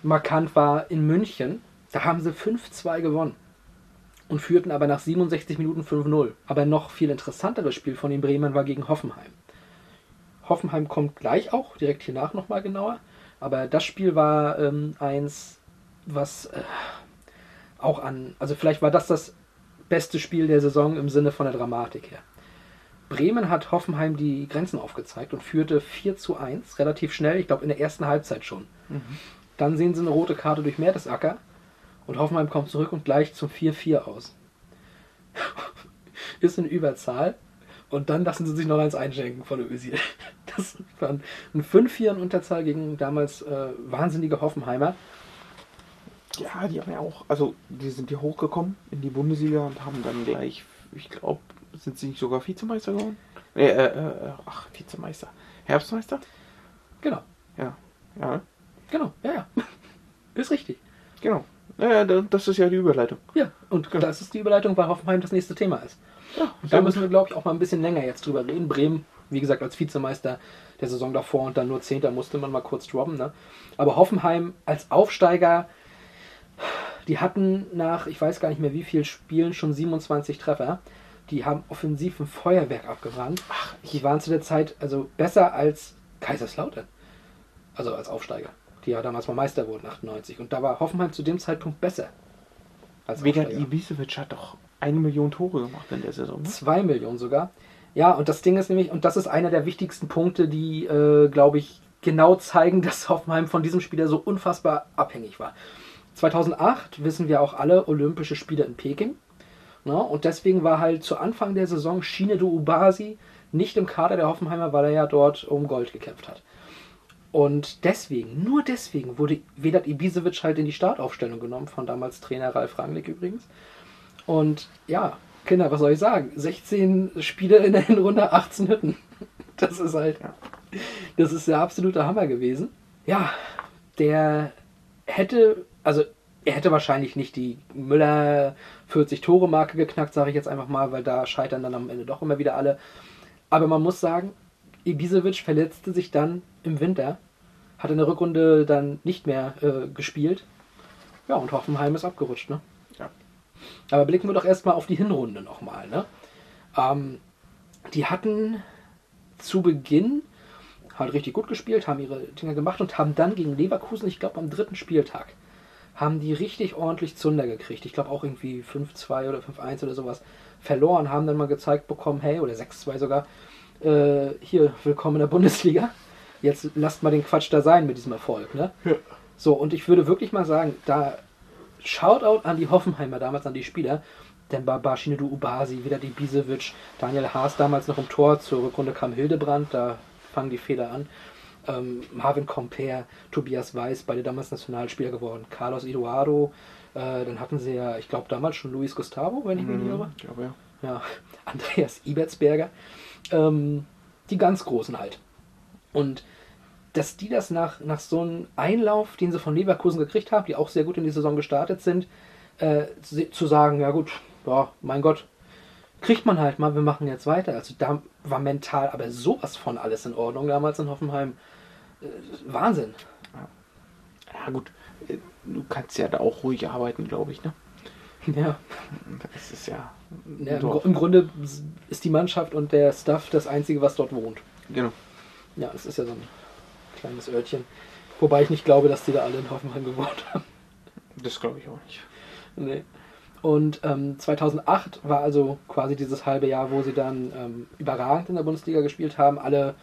markant war in München. Da haben sie 5-2 gewonnen und führten aber nach 67 Minuten 5-0. Aber noch viel interessanteres Spiel von den Bremern war gegen Hoffenheim. Hoffenheim kommt gleich auch, direkt hier nach nochmal genauer. Aber das Spiel war ähm, eins, was äh, auch an, also vielleicht war das das beste Spiel der Saison im Sinne von der Dramatik her. Bremen hat Hoffenheim die Grenzen aufgezeigt und führte 4 zu 1, relativ schnell, ich glaube in der ersten Halbzeit schon. Dann sehen sie eine rote Karte durch Mertesacker und Hoffenheim kommt zurück und gleicht zum 4-4 aus. Ist in Überzahl und dann lassen sie sich noch eins einschenken von Özil. Das war ein 5-4 in Unterzahl gegen damals äh, wahnsinnige Hoffenheimer. Ja, die haben ja auch, also die sind hier hochgekommen in die Bundesliga und haben dann gleich, ich glaube, sind sie nicht sogar Vizemeister geworden? Äh, äh, äh, ach, Vizemeister. Herbstmeister? Genau, Ja. Ja, genau, ja, ja. Ist richtig. genau. Ja, da- das ist ja die Überleitung. Ja, und das ist die Überleitung, weil Hoffenheim das nächste Thema ist. Ja, da müssen wir, glaube ich, auch mal ein bisschen länger jetzt drüber reden. Bremen, wie gesagt, als Vizemeister der Saison davor und dann nur Zehnter musste man mal kurz droppen. Ne? Aber Hoffenheim als Aufsteiger, die hatten nach, ich weiß gar nicht mehr wie viel Spielen, schon 27 Treffer. Die haben offensiv ein Feuerwerk abgebrannt. Ach, die waren zu der Zeit also besser als Kaiserslautern. Also als Aufsteiger. Die ja damals mal Meister wurden, 98. Und da war Hoffenheim zu dem Zeitpunkt besser als Vedat. Ibisevic hat doch eine Million Tore gemacht in der Saison. Ne? Zwei Millionen sogar. Ja, und das Ding ist nämlich, und das ist einer der wichtigsten Punkte, die, äh, glaube ich, genau zeigen, dass Hoffenheim von diesem Spieler so unfassbar abhängig war. 2008 wissen wir auch alle Olympische Spiele in Peking. Ne? Und deswegen war halt zu Anfang der Saison Shinedo Ubasi nicht im Kader der Hoffenheimer, weil er ja dort um Gold gekämpft hat. Und deswegen, nur deswegen, wurde Vedat Ibisevic halt in die Startaufstellung genommen, von damals Trainer Ralf Rangnick übrigens. Und ja, Kinder, was soll ich sagen? 16 Spiele in der Hinrunde, 18 Hütten. Das ist halt, das ist der absolute Hammer gewesen. Ja, der hätte, also er hätte wahrscheinlich nicht die Müller 40-Tore-Marke geknackt, sage ich jetzt einfach mal, weil da scheitern dann am Ende doch immer wieder alle. Aber man muss sagen, Ibisevic verletzte sich dann im Winter, hat in der Rückrunde dann nicht mehr äh, gespielt. Ja, und Hoffenheim ist abgerutscht, ne? Ja. Aber blicken wir doch erstmal auf die Hinrunde nochmal, ne? Ähm, die hatten zu Beginn halt richtig gut gespielt, haben ihre Dinger gemacht und haben dann gegen Leverkusen, ich glaube am dritten Spieltag, haben die richtig ordentlich Zunder gekriegt. Ich glaube auch irgendwie 5-2 oder 5-1 oder sowas verloren, haben dann mal gezeigt bekommen, hey, oder 6-2 sogar, äh, hier, willkommen in der Bundesliga. Jetzt lasst mal den Quatsch da sein mit diesem Erfolg, ne? So, und ich würde wirklich mal sagen, da Shoutout an die Hoffenheimer, damals an die Spieler, denn Babashinedu Ubasi, wieder die Bisevic, Daniel Haas damals noch im Tor, zur Rückrunde kam Hildebrand, da fangen die Fehler an. Ähm, Marvin Comper, Tobias Weiß, beide damals Nationalspieler geworden, Carlos Eduardo, äh, dann hatten sie ja, ich glaube damals schon Luis Gustavo, wenn ich mich nicht irre. Ich glaube, ja. Ja, Andreas Ibertsberger. Ähm, die ganz Großen halt. Und dass die das nach, nach so einem Einlauf, den sie von Leverkusen gekriegt haben, die auch sehr gut in die Saison gestartet sind, äh, zu sagen, ja gut, ja, mein Gott, kriegt man halt mal, wir machen jetzt weiter. Also da war mental aber sowas von alles in Ordnung damals in Hoffenheim. Wahnsinn. Ja, gut. Äh, Du kannst ja da auch ruhig arbeiten, glaube ich, ne? Ja. Das ist ja. ja im. Gru- Im Grunde ist die Mannschaft und der Staff das Einzige, was dort wohnt. Genau. Ja, es ist ja so ein kleines Örtchen. Wobei ich nicht glaube, dass die da alle in Hoffenheim gewohnt haben. Das glaube ich auch nicht. Nee. Und ähm, 2008 war also quasi dieses halbe Jahr, wo sie dann ähm, überragend in der Bundesliga gespielt haben. Alle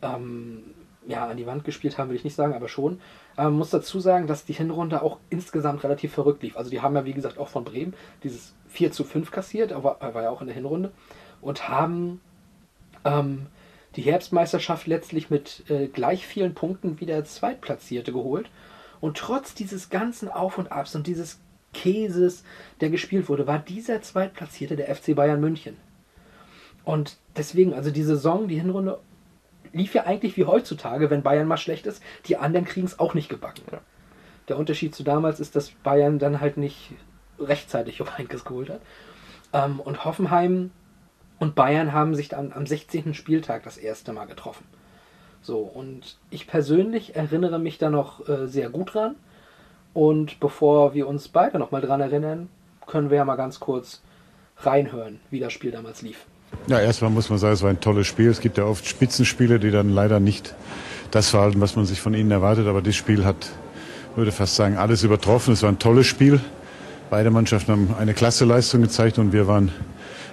ähm, ja, an die Wand gespielt haben, will ich nicht sagen, aber schon. Man muss dazu sagen, dass die Hinrunde auch insgesamt relativ verrückt lief. Also die haben ja, wie gesagt, auch von Bremen dieses 4 zu 5 kassiert, aber war ja auch in der Hinrunde. Und haben ähm, die Herbstmeisterschaft letztlich mit äh, gleich vielen Punkten wie der Zweitplatzierte geholt. Und trotz dieses ganzen Auf und Abs und dieses Käses, der gespielt wurde, war dieser Zweitplatzierte der FC Bayern München. Und deswegen, also die Saison, die Hinrunde lief ja eigentlich wie heutzutage, wenn Bayern mal schlecht ist. Die anderen kriegen es auch nicht gebacken. Der Unterschied zu damals ist, dass Bayern dann halt nicht rechtzeitig um einiges geholt hat. Ähm, und Hoffenheim und Bayern haben sich dann am 16. Spieltag das erste Mal getroffen. So, und ich persönlich erinnere mich da noch äh, sehr gut dran. Und bevor wir uns beide nochmal dran erinnern, können wir ja mal ganz kurz reinhören, wie das Spiel damals lief. Ja, erstmal muss man sagen, es war ein tolles Spiel. Es gibt ja oft Spitzenspiele, die dann leider nicht das verhalten, was man sich von ihnen erwartet. Aber das Spiel hat, würde fast sagen, alles übertroffen. Es war ein tolles Spiel. Beide Mannschaften haben eine klasse Leistung gezeigt und wir waren,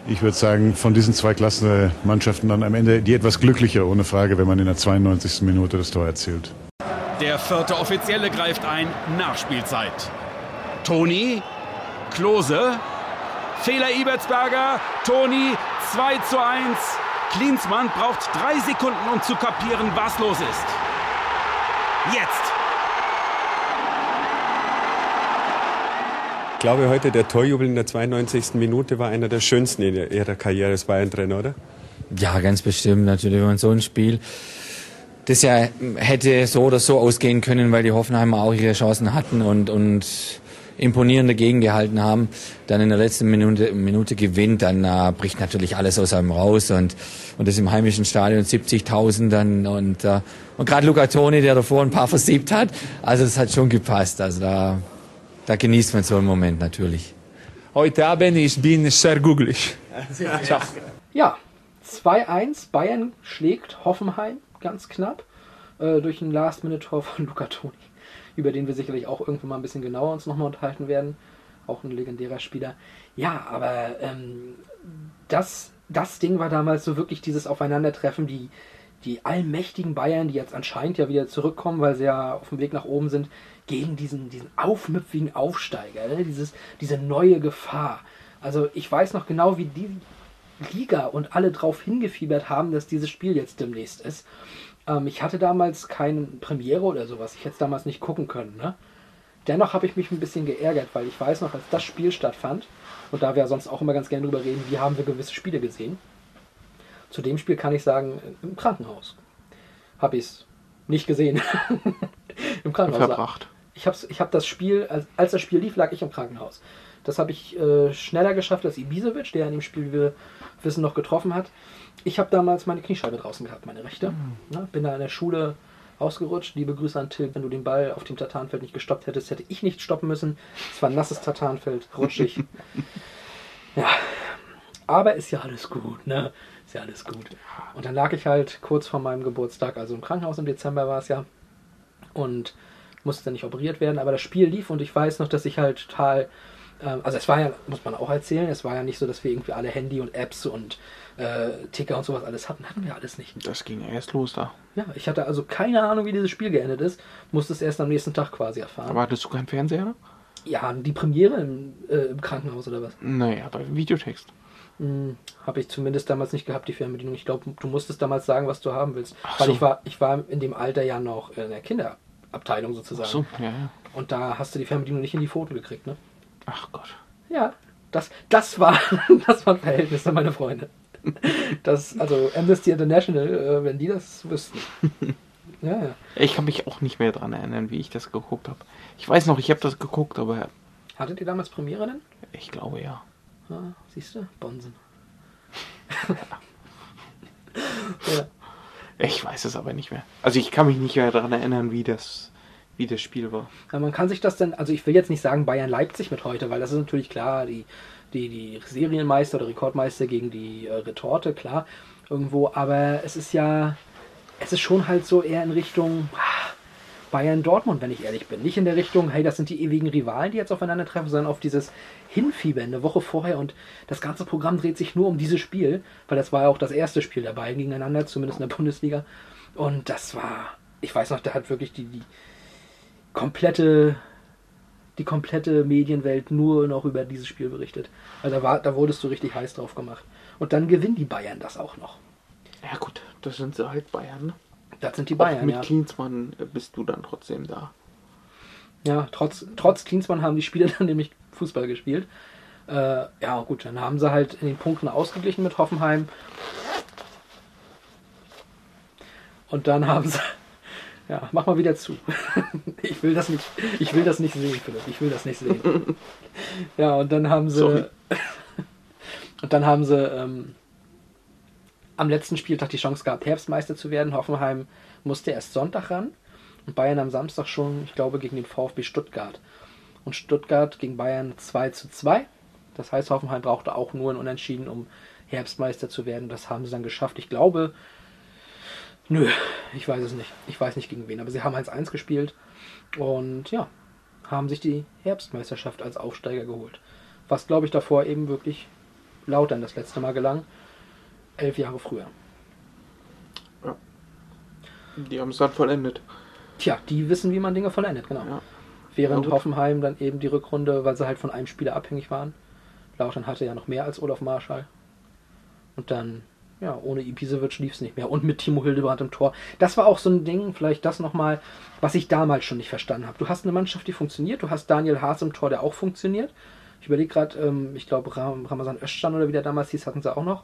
ich würde sagen, von diesen zwei klasse Mannschaften dann am Ende die etwas glücklicher, ohne Frage, wenn man in der 92. Minute das Tor erzielt. Der vierte Offizielle greift ein. Nachspielzeit. Toni, Klose, Fehler Ibertsberger, Toni 2 zu 1. Klinsmann braucht drei Sekunden, um zu kapieren, was los ist. Jetzt. Ich glaube heute, der Torjubel in der 92. Minute war einer der schönsten in ihrer Karriere als Bayern-Trainer, oder? Ja, ganz bestimmt. Natürlich, wenn man so ein Spiel, das ja hätte so oder so ausgehen können, weil die Hoffenheimer auch ihre Chancen hatten und, und imponierend dagegen gehalten haben, dann in der letzten Minute, Minute gewinnt, dann äh, bricht natürlich alles aus einem raus und, und das im heimischen Stadion 70.000 dann und, äh, und gerade Luca Toni, der davor ein paar versiebt hat, also das hat schon gepasst. Also da, da genießt man so einen Moment natürlich. Heute Abend ich bin sehr glücklich. Ciao. Ja, 2-1, Bayern schlägt Hoffenheim ganz knapp äh, durch ein Last-Minute-Tor von Luca Toni, über den wir sicherlich auch irgendwann mal ein bisschen genauer uns nochmal unterhalten werden. Auch ein legendärer Spieler. Ja, aber ähm, das, das Ding war damals so wirklich dieses Aufeinandertreffen, die, die allmächtigen Bayern, die jetzt anscheinend ja wieder zurückkommen, weil sie ja auf dem Weg nach oben sind, gegen diesen, diesen aufmüpfigen Aufsteiger, ne? Dieses, diese neue Gefahr. Also ich weiß noch genau, wie die Liga und alle drauf hingefiebert haben, dass dieses Spiel jetzt demnächst ist. Ähm, ich hatte damals keine Premiere oder sowas. Ich hätte es damals nicht gucken können. Ne? Dennoch habe ich mich ein bisschen geärgert, weil ich weiß noch, als das Spiel stattfand, und da wir ja sonst auch immer ganz gerne drüber reden, wie haben wir gewisse Spiele gesehen. Zu dem Spiel kann ich sagen, im Krankenhaus. Habe ich es nicht gesehen. Im Krankenhaus. Verbracht. Ich habe ich hab das Spiel, als, als das Spiel lief, lag ich im Krankenhaus. Das habe ich äh, schneller geschafft als Ibisevic, der in dem Spiel, wie wir wissen, noch getroffen hat. Ich habe damals meine Kniescheibe draußen gehabt, meine rechte. Ja, bin da in der Schule ausgerutscht. Liebe Grüße an Till, wenn du den Ball auf dem Tatanfeld nicht gestoppt hättest, hätte ich nicht stoppen müssen. Es war ein nasses Tatanfeld, rutschig. ja, aber ist ja alles gut, ne? Ist ja alles gut. Und dann lag ich halt kurz vor meinem Geburtstag, also im Krankenhaus im Dezember war es ja, und musste nicht operiert werden, aber das Spiel lief und ich weiß noch, dass ich halt total, ähm, also es war ja, muss man auch erzählen, es war ja nicht so, dass wir irgendwie alle Handy und Apps und äh, Ticker und sowas alles hatten, hatten wir alles nicht. Das ging erst los da. Ja, ich hatte also keine Ahnung, wie dieses Spiel geendet ist, musste es erst am nächsten Tag quasi erfahren. Aber hattest du keinen Fernseher? ja, die Premiere im, äh, im Krankenhaus oder was? Naja, bei Videotext. Hm, Habe ich zumindest damals nicht gehabt, die Fernbedienung. Ich glaube, du musstest damals sagen, was du haben willst. Ach Weil so. ich war, ich war in dem Alter ja noch in der Kinderabteilung sozusagen. Ach so, ja, ja. Und da hast du die Fernbedienung nicht in die Pfoten gekriegt, ne? Ach Gott. Ja, das, das, war, das waren Verhältnisse, meine Freunde. Das, also Amnesty International, äh, wenn die das wüssten. Ja, ja. Ich kann mich auch nicht mehr daran erinnern, wie ich das geguckt habe. Ich weiß noch, ich habe das geguckt, aber Hattet ihr damals Premiere denn? ich glaube ja. Ah, siehst du? Bonsen. ja. Ich weiß es aber nicht mehr. Also ich kann mich nicht mehr daran erinnern, wie das, wie das Spiel war. Ja, man kann sich das dann, also ich will jetzt nicht sagen Bayern Leipzig mit heute, weil das ist natürlich klar, die, die, die Serienmeister oder Rekordmeister gegen die äh, Retorte, klar, irgendwo, aber es ist ja, es ist schon halt so eher in Richtung ah, Bayern Dortmund, wenn ich ehrlich bin. Nicht in der Richtung, hey, das sind die ewigen Rivalen, die jetzt aufeinandertreffen, sondern auf dieses Hinfiebern eine Woche vorher und das ganze Programm dreht sich nur um dieses Spiel, weil das war ja auch das erste Spiel beiden gegeneinander, zumindest in der Bundesliga. Und das war, ich weiß noch, da hat wirklich die, die komplette, die komplette Medienwelt nur noch über dieses Spiel berichtet. Also da, war, da wurdest du richtig heiß drauf gemacht. Und dann gewinnen die Bayern das auch noch. Ja gut, das sind sie halt Bayern. Ne? Das sind die Auch Bayern, mit ja. Klinsmann äh, bist du dann trotzdem da. Ja, trotz, trotz Klinsmann haben die Spieler dann nämlich Fußball gespielt. Äh, ja, gut, dann haben sie halt in den Punkten ausgeglichen mit Hoffenheim. Und dann haben sie. Ja, mach mal wieder zu. Ich will das nicht, ich will das nicht sehen, Philipp. Ich will das nicht sehen. Ja, und dann haben sie. Sorry. Und dann haben sie ähm, am letzten Spieltag die Chance gehabt, Herbstmeister zu werden. Hoffenheim musste erst Sonntag ran und Bayern am Samstag schon, ich glaube, gegen den VfB Stuttgart. Und Stuttgart gegen Bayern 2 zu 2. Das heißt, Hoffenheim brauchte auch nur ein Unentschieden, um Herbstmeister zu werden. Das haben sie dann geschafft. Ich glaube, nö, ich weiß es nicht. Ich weiß nicht gegen wen, aber sie haben 1-1 gespielt und ja, haben sich die Herbstmeisterschaft als Aufsteiger geholt. Was, glaube ich, davor eben wirklich Lautern das letzte Mal gelang. Elf Jahre früher. Die haben es dann vollendet. Tja, die wissen, wie man Dinge vollendet, genau. Ja. Während Ja. Hoffenheim dann eben die Rückrunde, weil sie halt von einem Spieler abhängig waren. Lautern hatte ja noch mehr als Olaf Marschall. Und dann, ja, ohne Ibisevic lief es nicht mehr. Und mit Timo Hildebrand im Tor. Das war auch so ein Ding, vielleicht das nochmal, was ich damals schon nicht verstanden habe. Du hast eine Mannschaft, die funktioniert. Du hast Daniel Haas im Tor, der auch funktioniert. Ich überlege gerade, ähm, ich glaube, Ram Ramazan Özcan oder wie der damals hieß, hatten sie auch noch.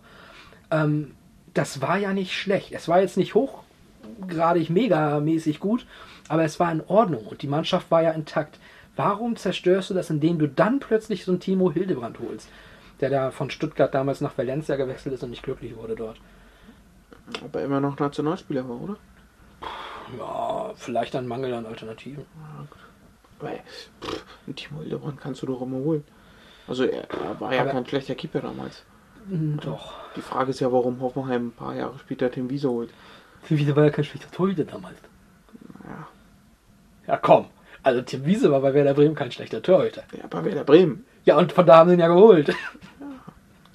Ähm, das war ja nicht schlecht. Es war jetzt nicht hochgradig megamäßig gut, aber es war in Ordnung und die Mannschaft war ja intakt. Warum zerstörst du das, indem du dann plötzlich so einen Timo Hildebrand holst, der da von Stuttgart damals nach Valencia gewechselt ist und nicht glücklich wurde dort? Aber immer noch Nationalspieler war, oder? Ja, vielleicht ein Mangel an Alternativen. Weil, pff, einen Timo Hildebrand kannst du doch immer holen. Also er, er war ja Aber- kein schlechter Keeper damals. Hm, Doch. Die Frage ist ja, warum Hoffenheim ein paar Jahre später Tim Wiese holt. Wieso war ja kein schlechter Torhüter damals? Ja. Ja, komm. Also Tim Wiese war bei Werder Bremen kein schlechter Torhüter. Ja, bei Werder Bremen. Ja, und von da haben sie ihn ja geholt.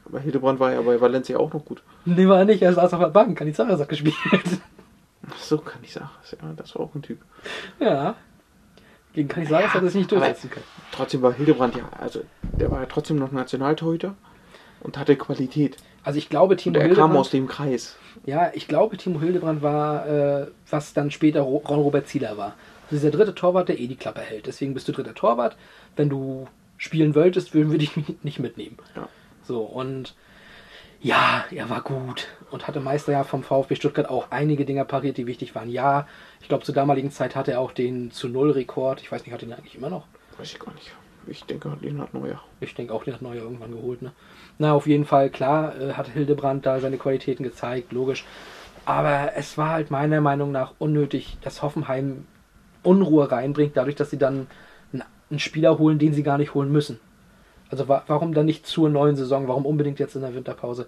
Aber Hildebrand war ja bei Valencia auch noch gut. Nee, war er nicht, er saß auf der Bank, kann die Zaresack gespielt. Ach so, sagen. Ja, das war auch ein Typ. Ja. Gegen Canizares hat er sich nicht durchsetzen können. Trotzdem war Hildebrand ja, also der war ja trotzdem noch Nationaltorhüter und hatte Qualität. Also ich glaube, Timo Und er Hildebrand... kam aus dem Kreis. Ja, ich glaube, Timo Hildebrand war, äh, was dann später Ro- Ron-Robert Zieler war. Also dieser dritte Torwart, der eh die Klappe hält. Deswegen bist du dritter Torwart. Wenn du spielen wolltest, würden wir dich nicht mitnehmen. Ja. So, und ja, er war gut und hatte Meister ja vom VfB Stuttgart auch einige Dinger pariert, die wichtig waren. Ja, ich glaube, zur damaligen Zeit hatte er auch den zu Null Rekord. Ich weiß nicht, hat er ihn eigentlich immer noch? Weiß ich gar nicht. Ich denke, den hat Neuer. Ich denke auch, den hat Neuer irgendwann geholt. Ne? Na, auf jeden Fall, klar, äh, hat Hildebrand da seine Qualitäten gezeigt, logisch. Aber es war halt meiner Meinung nach unnötig, dass Hoffenheim Unruhe reinbringt, dadurch, dass sie dann einen Spieler holen, den sie gar nicht holen müssen. Also wa warum dann nicht zur neuen Saison? Warum unbedingt jetzt in der Winterpause?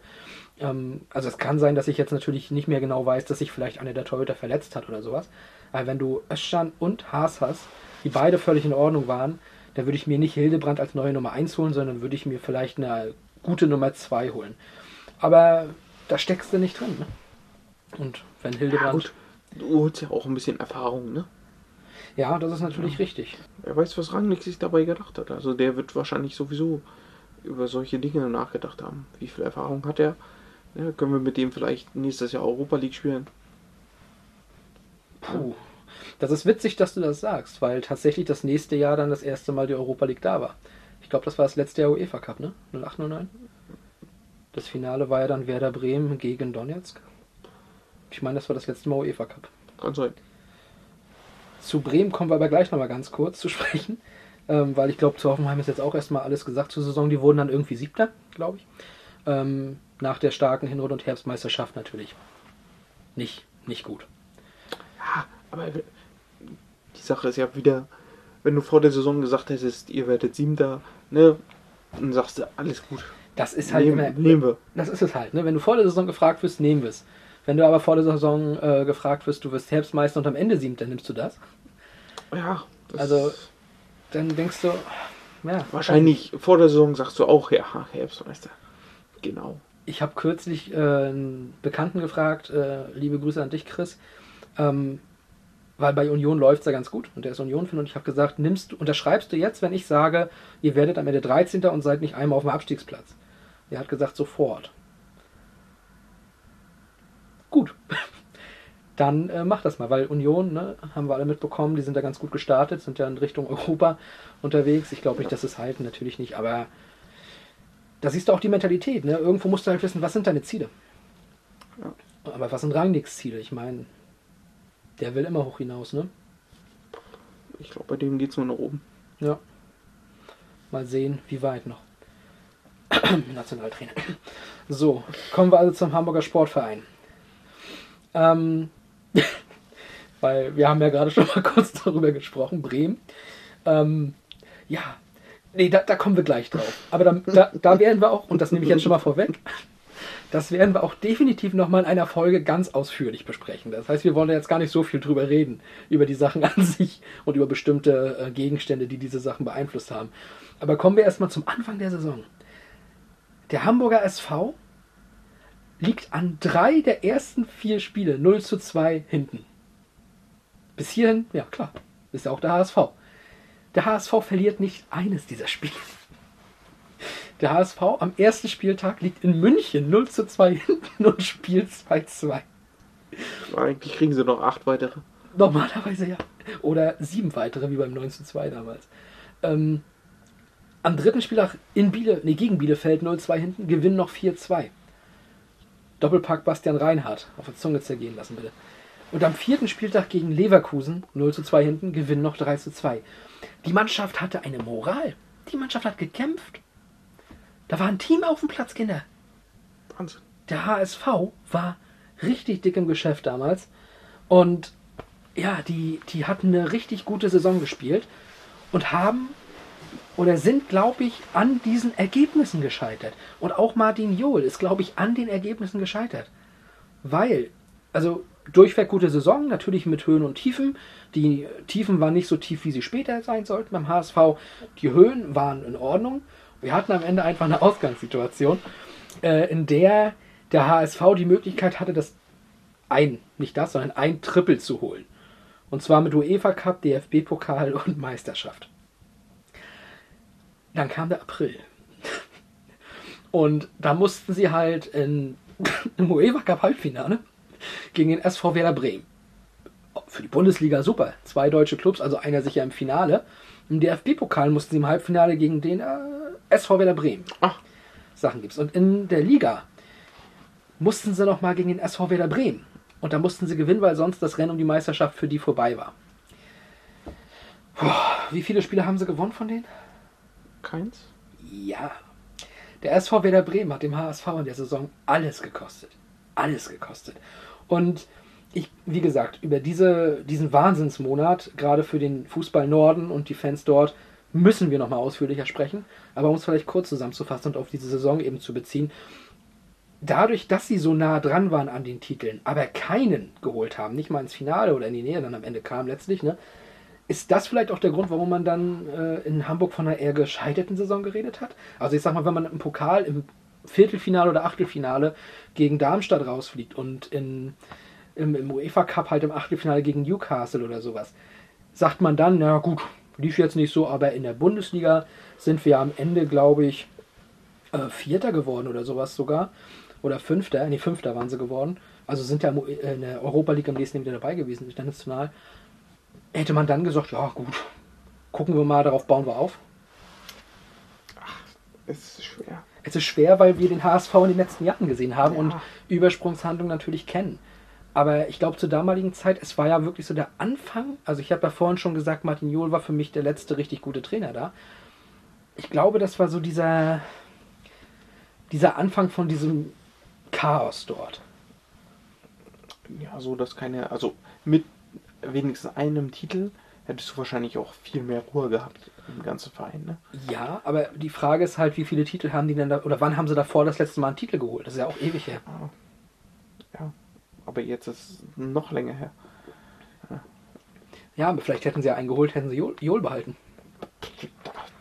Ähm, also es kann sein, dass ich jetzt natürlich nicht mehr genau weiß, dass sich vielleicht einer der Torhüter verletzt hat oder sowas. Aber wenn du Özcan und Haas hast, die beide völlig in Ordnung waren, dann würde ich mir nicht Hildebrand als neue Nummer 1 holen, sondern würde ich mir vielleicht eine gute Nummer 2 holen. Aber da steckst du nicht drin. Ne? Und wenn Ja, Hildebrand... gut. Du holst ja auch ein bisschen Erfahrung, ne? Ja, das ist natürlich richtig. Wer weiß, was Rangnick sich dabei gedacht hat. Also der wird wahrscheinlich sowieso über solche Dinge nachgedacht haben. Wie viel Erfahrung hat er? Ja, können wir mit dem vielleicht nächstes Jahr Europa League spielen? Puh. Das ist witzig, dass du das sagst, weil tatsächlich das nächste Jahr dann das erste Mal die Europa League da war. Ich glaube, das war das letzte Jahr UEFA Cup, ne? 08, 09? Das Finale war ja dann Werder Bremen gegen Donetsk. Ich meine, das war das letzte Mal UEFA Cup. Kann sein. Zu Bremen kommen wir aber gleich nochmal ganz kurz zu sprechen, ähm, weil ich glaube, zu Hoffenheim ist jetzt auch erstmal alles gesagt zur Saison. Die wurden dann irgendwie Siebter, glaube ich. Ähm, nach der starken Hinrunde- und Herbstmeisterschaft natürlich. Nicht, nicht gut. Ja, aber die Sache ist ja wieder, wenn du vor der Saison gesagt hättest, ihr werdet Siebter, ne? Dann sagst du, alles gut. Das ist halt nehmen, immer. nehmen wir. Das ist es halt. Ne? Wenn du vor der Saison gefragt wirst, nehmen wir es. Wenn du aber vor der Saison äh, gefragt wirst, du wirst Herbstmeister und am Ende Siebter, nimmst du das? Ja, das Also, dann denkst du, ja. wahrscheinlich vor der Saison sagst du auch, ja, Herbstmeister. Genau. Ich habe kürzlich äh, einen Bekannten gefragt, äh, liebe Grüße an dich, Chris, ähm, weil bei Union läuft es ja ganz gut und der ist Union-Fan und ich habe gesagt, nimmst du, unterschreibst du jetzt, wenn ich sage, ihr werdet am Ende 13. und seid nicht einmal auf dem Abstiegsplatz? Er hat gesagt, sofort. Gut. Dann äh, mach das mal, weil Union, ne, haben wir alle mitbekommen, die sind da ganz gut gestartet, sind ja in Richtung Europa unterwegs. Ich glaube nicht, dass es halten, natürlich nicht, aber da siehst du auch die Mentalität. Ne? Irgendwo musst du halt wissen, was sind deine Ziele. Aber was sind Rangnicks Ziele? Ich meine, der will immer hoch hinaus, ne? Ich glaube, bei dem geht es nur nach oben. Ja. Mal sehen, wie weit noch. Nationaltrainer. So, kommen wir also zum Hamburger Sportverein. Ähm, weil wir haben ja gerade schon mal kurz darüber gesprochen, Bremen. Ähm, ja, nee, da, da kommen wir gleich drauf. Aber da, da, da werden wir auch, und das nehme ich jetzt schon mal vorweg, das werden wir auch definitiv nochmal in einer Folge ganz ausführlich besprechen. Das heißt, wir wollen jetzt gar nicht so viel drüber reden, über die Sachen an sich und über bestimmte äh, Gegenstände, die diese Sachen beeinflusst haben. Aber kommen wir erstmal zum Anfang der Saison. Der Hamburger SV liegt an drei der ersten vier Spiele 0 zu 2 hinten. Bis hierhin, ja klar, ist ja auch der HSV. Der HSV verliert nicht eines dieser Spiele. Der HSV am ersten Spieltag liegt in München 0 zu 2 hinten und spielt 2 zu 2. Eigentlich kriegen sie noch acht weitere. Normalerweise ja. Oder sieben weitere, wie beim 9 zu 2 damals. Ähm, am dritten Spieltag in Biele, nee, gegen Bielefeld 0-2 hinten, gewinnen noch 4-2. Doppelpack Bastian Reinhardt auf der Zunge zergehen lassen, bitte. Und am vierten Spieltag gegen Leverkusen 0 zu 2 hinten, gewinnen noch 3 zu 2. Die Mannschaft hatte eine Moral. Die Mannschaft hat gekämpft. Da war ein Team auf dem Platz, Kinder. Wahnsinn. Der HSV war richtig dick im Geschäft damals. Und ja, die, die hatten eine richtig gute Saison gespielt und haben oder sind, glaube ich, an diesen Ergebnissen gescheitert. Und auch Martin Johl ist, glaube ich, an den Ergebnissen gescheitert. Weil also durchweg gute Saison, natürlich mit Höhen und Tiefen. Die Tiefen waren nicht so tief, wie sie später sein sollten beim HSV. Die Höhen waren in Ordnung. Wir hatten am Ende einfach eine Ausgangssituation, äh, in der der HSV die Möglichkeit hatte, das ein, nicht das, sondern ein Triple zu holen. Und zwar mit UEFA Cup, DFB-Pokal und Meisterschaft. Dann kam der April. Und da mussten sie halt in, im UEFA Cup Halbfinale gegen den SV Werder Bremen. Für die Bundesliga super. Zwei deutsche Clubs, also einer sicher im Finale. Im DFB-Pokal mussten sie im Halbfinale gegen den äh, SV Werder Bremen. Ach. Sachen gibt's. Und in der Liga mussten sie noch mal gegen den SV Werder Bremen. Und da mussten sie gewinnen, weil sonst das Rennen um die Meisterschaft für die vorbei war. Puh, wie viele Spiele haben sie gewonnen von denen? Keins? Ja. Der SV Werder Bremen hat dem HSV in der Saison alles gekostet. Alles gekostet. Und ich, wie gesagt, über diese, diesen Wahnsinnsmonat, gerade für den Fußball Norden und die Fans dort, müssen wir nochmal ausführlicher sprechen. Aber um es vielleicht kurz zusammenzufassen und auf diese Saison eben zu beziehen, dadurch, dass sie so nah dran waren an den Titeln, aber keinen geholt haben, nicht mal ins Finale oder in die Nähe dann am Ende kam letztlich, ne, ist das vielleicht auch der Grund, warum man dann äh, in Hamburg von einer eher gescheiterten Saison geredet hat? Also ich sag mal, wenn man im Pokal im Viertelfinale oder Achtelfinale gegen Darmstadt rausfliegt und in, im, im UEFA Cup halt im Achtelfinale gegen Newcastle oder sowas, sagt man dann, na gut, lief jetzt nicht so, aber in der Bundesliga sind wir am Ende, glaube ich, äh, Vierter geworden oder sowas sogar. Oder Fünfter, nee, Fünfter waren sie geworden. Also sind ja in der Europa League am nächsten wieder dabei gewesen, international. Hätte man dann gesagt, ja gut, gucken wir mal, darauf bauen wir auf. Es ist schwer. Es ist schwer, weil wir den HSV in den letzten Jahren gesehen haben Ja. und Übersprungshandlungen natürlich kennen. Aber ich glaube, zur damaligen Zeit, es war ja wirklich so der Anfang. Also, ich habe ja vorhin schon gesagt, Martin Jol war für mich der letzte richtig gute Trainer da. Ich glaube, das war so dieser, dieser Anfang von diesem Chaos dort. Ja, so dass keine, also mit wenigstens einem Titel hättest du wahrscheinlich auch viel mehr Ruhe gehabt im ganzen Verein, ne? Ja, aber die Frage ist halt, wie viele Titel haben die denn da, oder wann haben sie davor das letzte Mal einen Titel geholt? Das ist ja auch ewig her. Ja. Aber jetzt ist es noch länger her. Ja, aber vielleicht hätten sie ja einen geholt, hätten sie Jol, Jol behalten.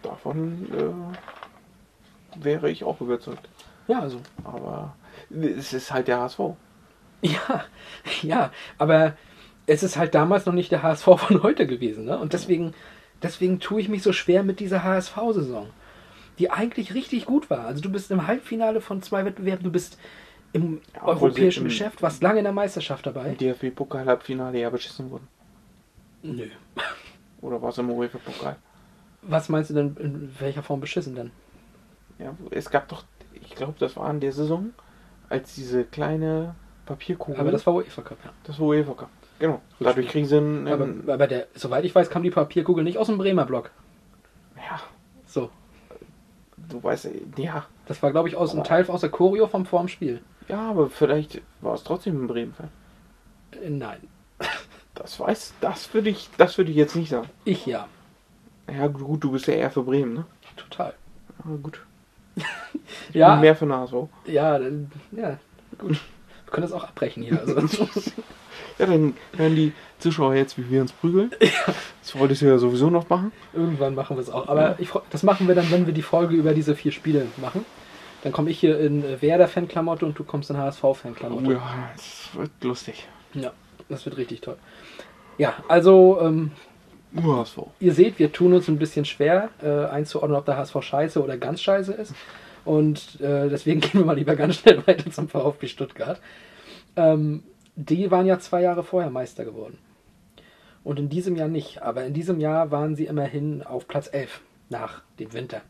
Davon äh, wäre ich auch überzeugt. Ja, also. Aber es ist halt der HSV. Ja, ja, aber es ist halt damals noch nicht der HSV von heute gewesen, ne? Und deswegen, deswegen tue ich mich so schwer mit dieser HSV-Saison, die eigentlich richtig gut war. Also du bist im Halbfinale von zwei Wettbewerben, du bist im obwohl europäischen im- Geschäft, warst lange in der Meisterschaft dabei. Im DFB-Pokal-Halbfinale ja beschissen wurden. Nö. Oder war es im UEFA-Pokal? Was meinst du denn, in welcher Form beschissen denn? Ja, es gab doch, ich glaube, das war in der Saison, als diese kleine Papierkugel. Aber das war UEFA Cup, ja. Das war UEFA Cup. Genau. Dadurch kriegen sie einen. Aber, aber der, soweit ich weiß, kam die Papierkugel nicht aus dem Bremer Block. Ja. So. Du weißt, ja. Das war, glaube ich, aus einem Aber- Teil aus der Choreo vom vorm Spiel. Ja, aber vielleicht war es trotzdem ein Bremen-Fan. Äh, Nein. Das weiß, das würde ich, das würde ich jetzt nicht sagen. Ich ja. Ja, gut, du bist ja eher für Bremen, ne? Total. Aber gut. Ja. mehr für HSV. Ja, dann- ja, gut. Wir können das auch abbrechen hier. Also. Ja, dann hören die Zuschauer jetzt, wie wir uns prügeln. Das wolltest du ja sowieso noch machen. Irgendwann machen wir es auch. Aber ich, das machen wir dann, wenn wir die Folge über diese vier Spiele machen. Dann komme ich hier in Werder-Fanklamotte und du kommst in HSV-Fanklamotte. Oh ja, das wird lustig. Ja, das wird richtig toll. Ja, also, ähm, HSV. ihr seht, wir tun uns ein bisschen schwer äh, einzuordnen, ob der HSV scheiße oder ganz scheiße ist. Und äh, deswegen gehen wir mal lieber ganz schnell weiter zum VfB Stuttgart. Ähm, die waren ja zwei Jahre vorher Meister geworden. Und in diesem Jahr nicht. Aber in diesem Jahr waren sie immerhin auf Platz 11 nach dem Winter.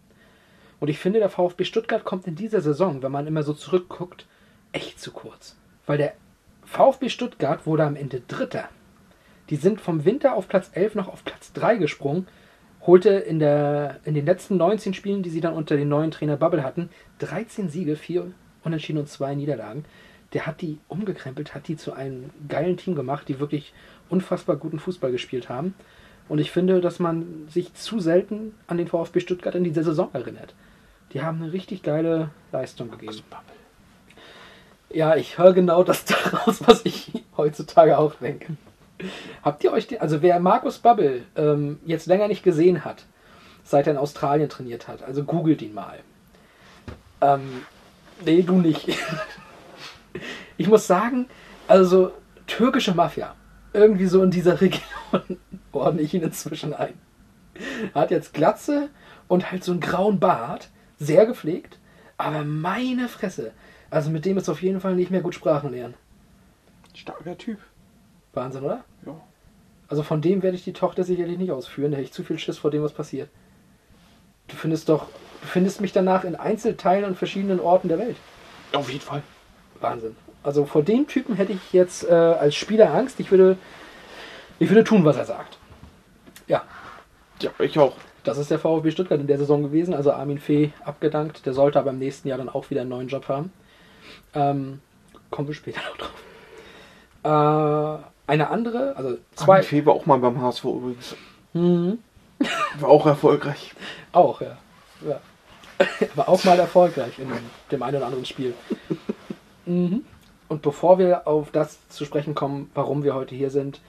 Und ich finde, der VfB Stuttgart kommt in dieser Saison, wenn man immer so zurückguckt, echt zu kurz. Weil der VfB Stuttgart wurde am Ende Dritter. Die sind vom Winter auf Platz 11 noch auf Platz 3 gesprungen, holte in, der, in den letzten 19 Spielen, die sie dann unter den neuen Trainer Bubble hatten, 13 Siege, 4 Unentschieden und 2 Niederlagen. Der hat die umgekrempelt, hat die zu einem geilen Team gemacht, die wirklich unfassbar guten Fußball gespielt haben. Und ich finde, dass man sich zu selten an den VfB Stuttgart in dieser Saison erinnert. Die haben eine richtig geile Leistung gegeben. Ja, ich höre genau das daraus, was ich heutzutage auch denke. Habt ihr euch, den, also wer Markus Babbel ähm, jetzt länger nicht gesehen hat, seit er in Australien trainiert hat, also googelt ihn mal. Ähm, nee, du nicht. ich muss sagen, also türkische Mafia, irgendwie so in dieser Region ordne ich ihn inzwischen ein. Hat jetzt Glatze und halt so einen grauen Bart, sehr gepflegt, aber meine Fresse, also mit dem ist auf jeden Fall nicht mehr gut Sprachen lernen. Starker Typ. Wahnsinn, oder? Ja. Also von dem werde ich die Tochter sicherlich nicht ausführen, da hätte ich zu viel Schiss vor dem, was passiert. Du findest doch, du findest mich danach in Einzelteilen an verschiedenen Orten der Welt. Auf jeden Fall. Wahnsinn. Also vor dem Typen hätte ich jetzt äh, als Spieler Angst. Ich würde, ich würde tun, was er sagt. Ja. Ja, ich auch. Das ist der VfB Stuttgart in der Saison gewesen. Also Armin Fee abgedankt. Der sollte aber im nächsten Jahr dann auch wieder einen neuen Job haben. Ähm, kommen wir später noch drauf. Äh, eine andere, also zwei. Armin Fee war auch mal beim HSV übrigens. Mhm. War auch erfolgreich. Auch, ja. ja. War auch mal erfolgreich in dem einen oder anderen Spiel. Mhm. Und bevor wir auf das zu sprechen kommen, warum wir heute hier sind,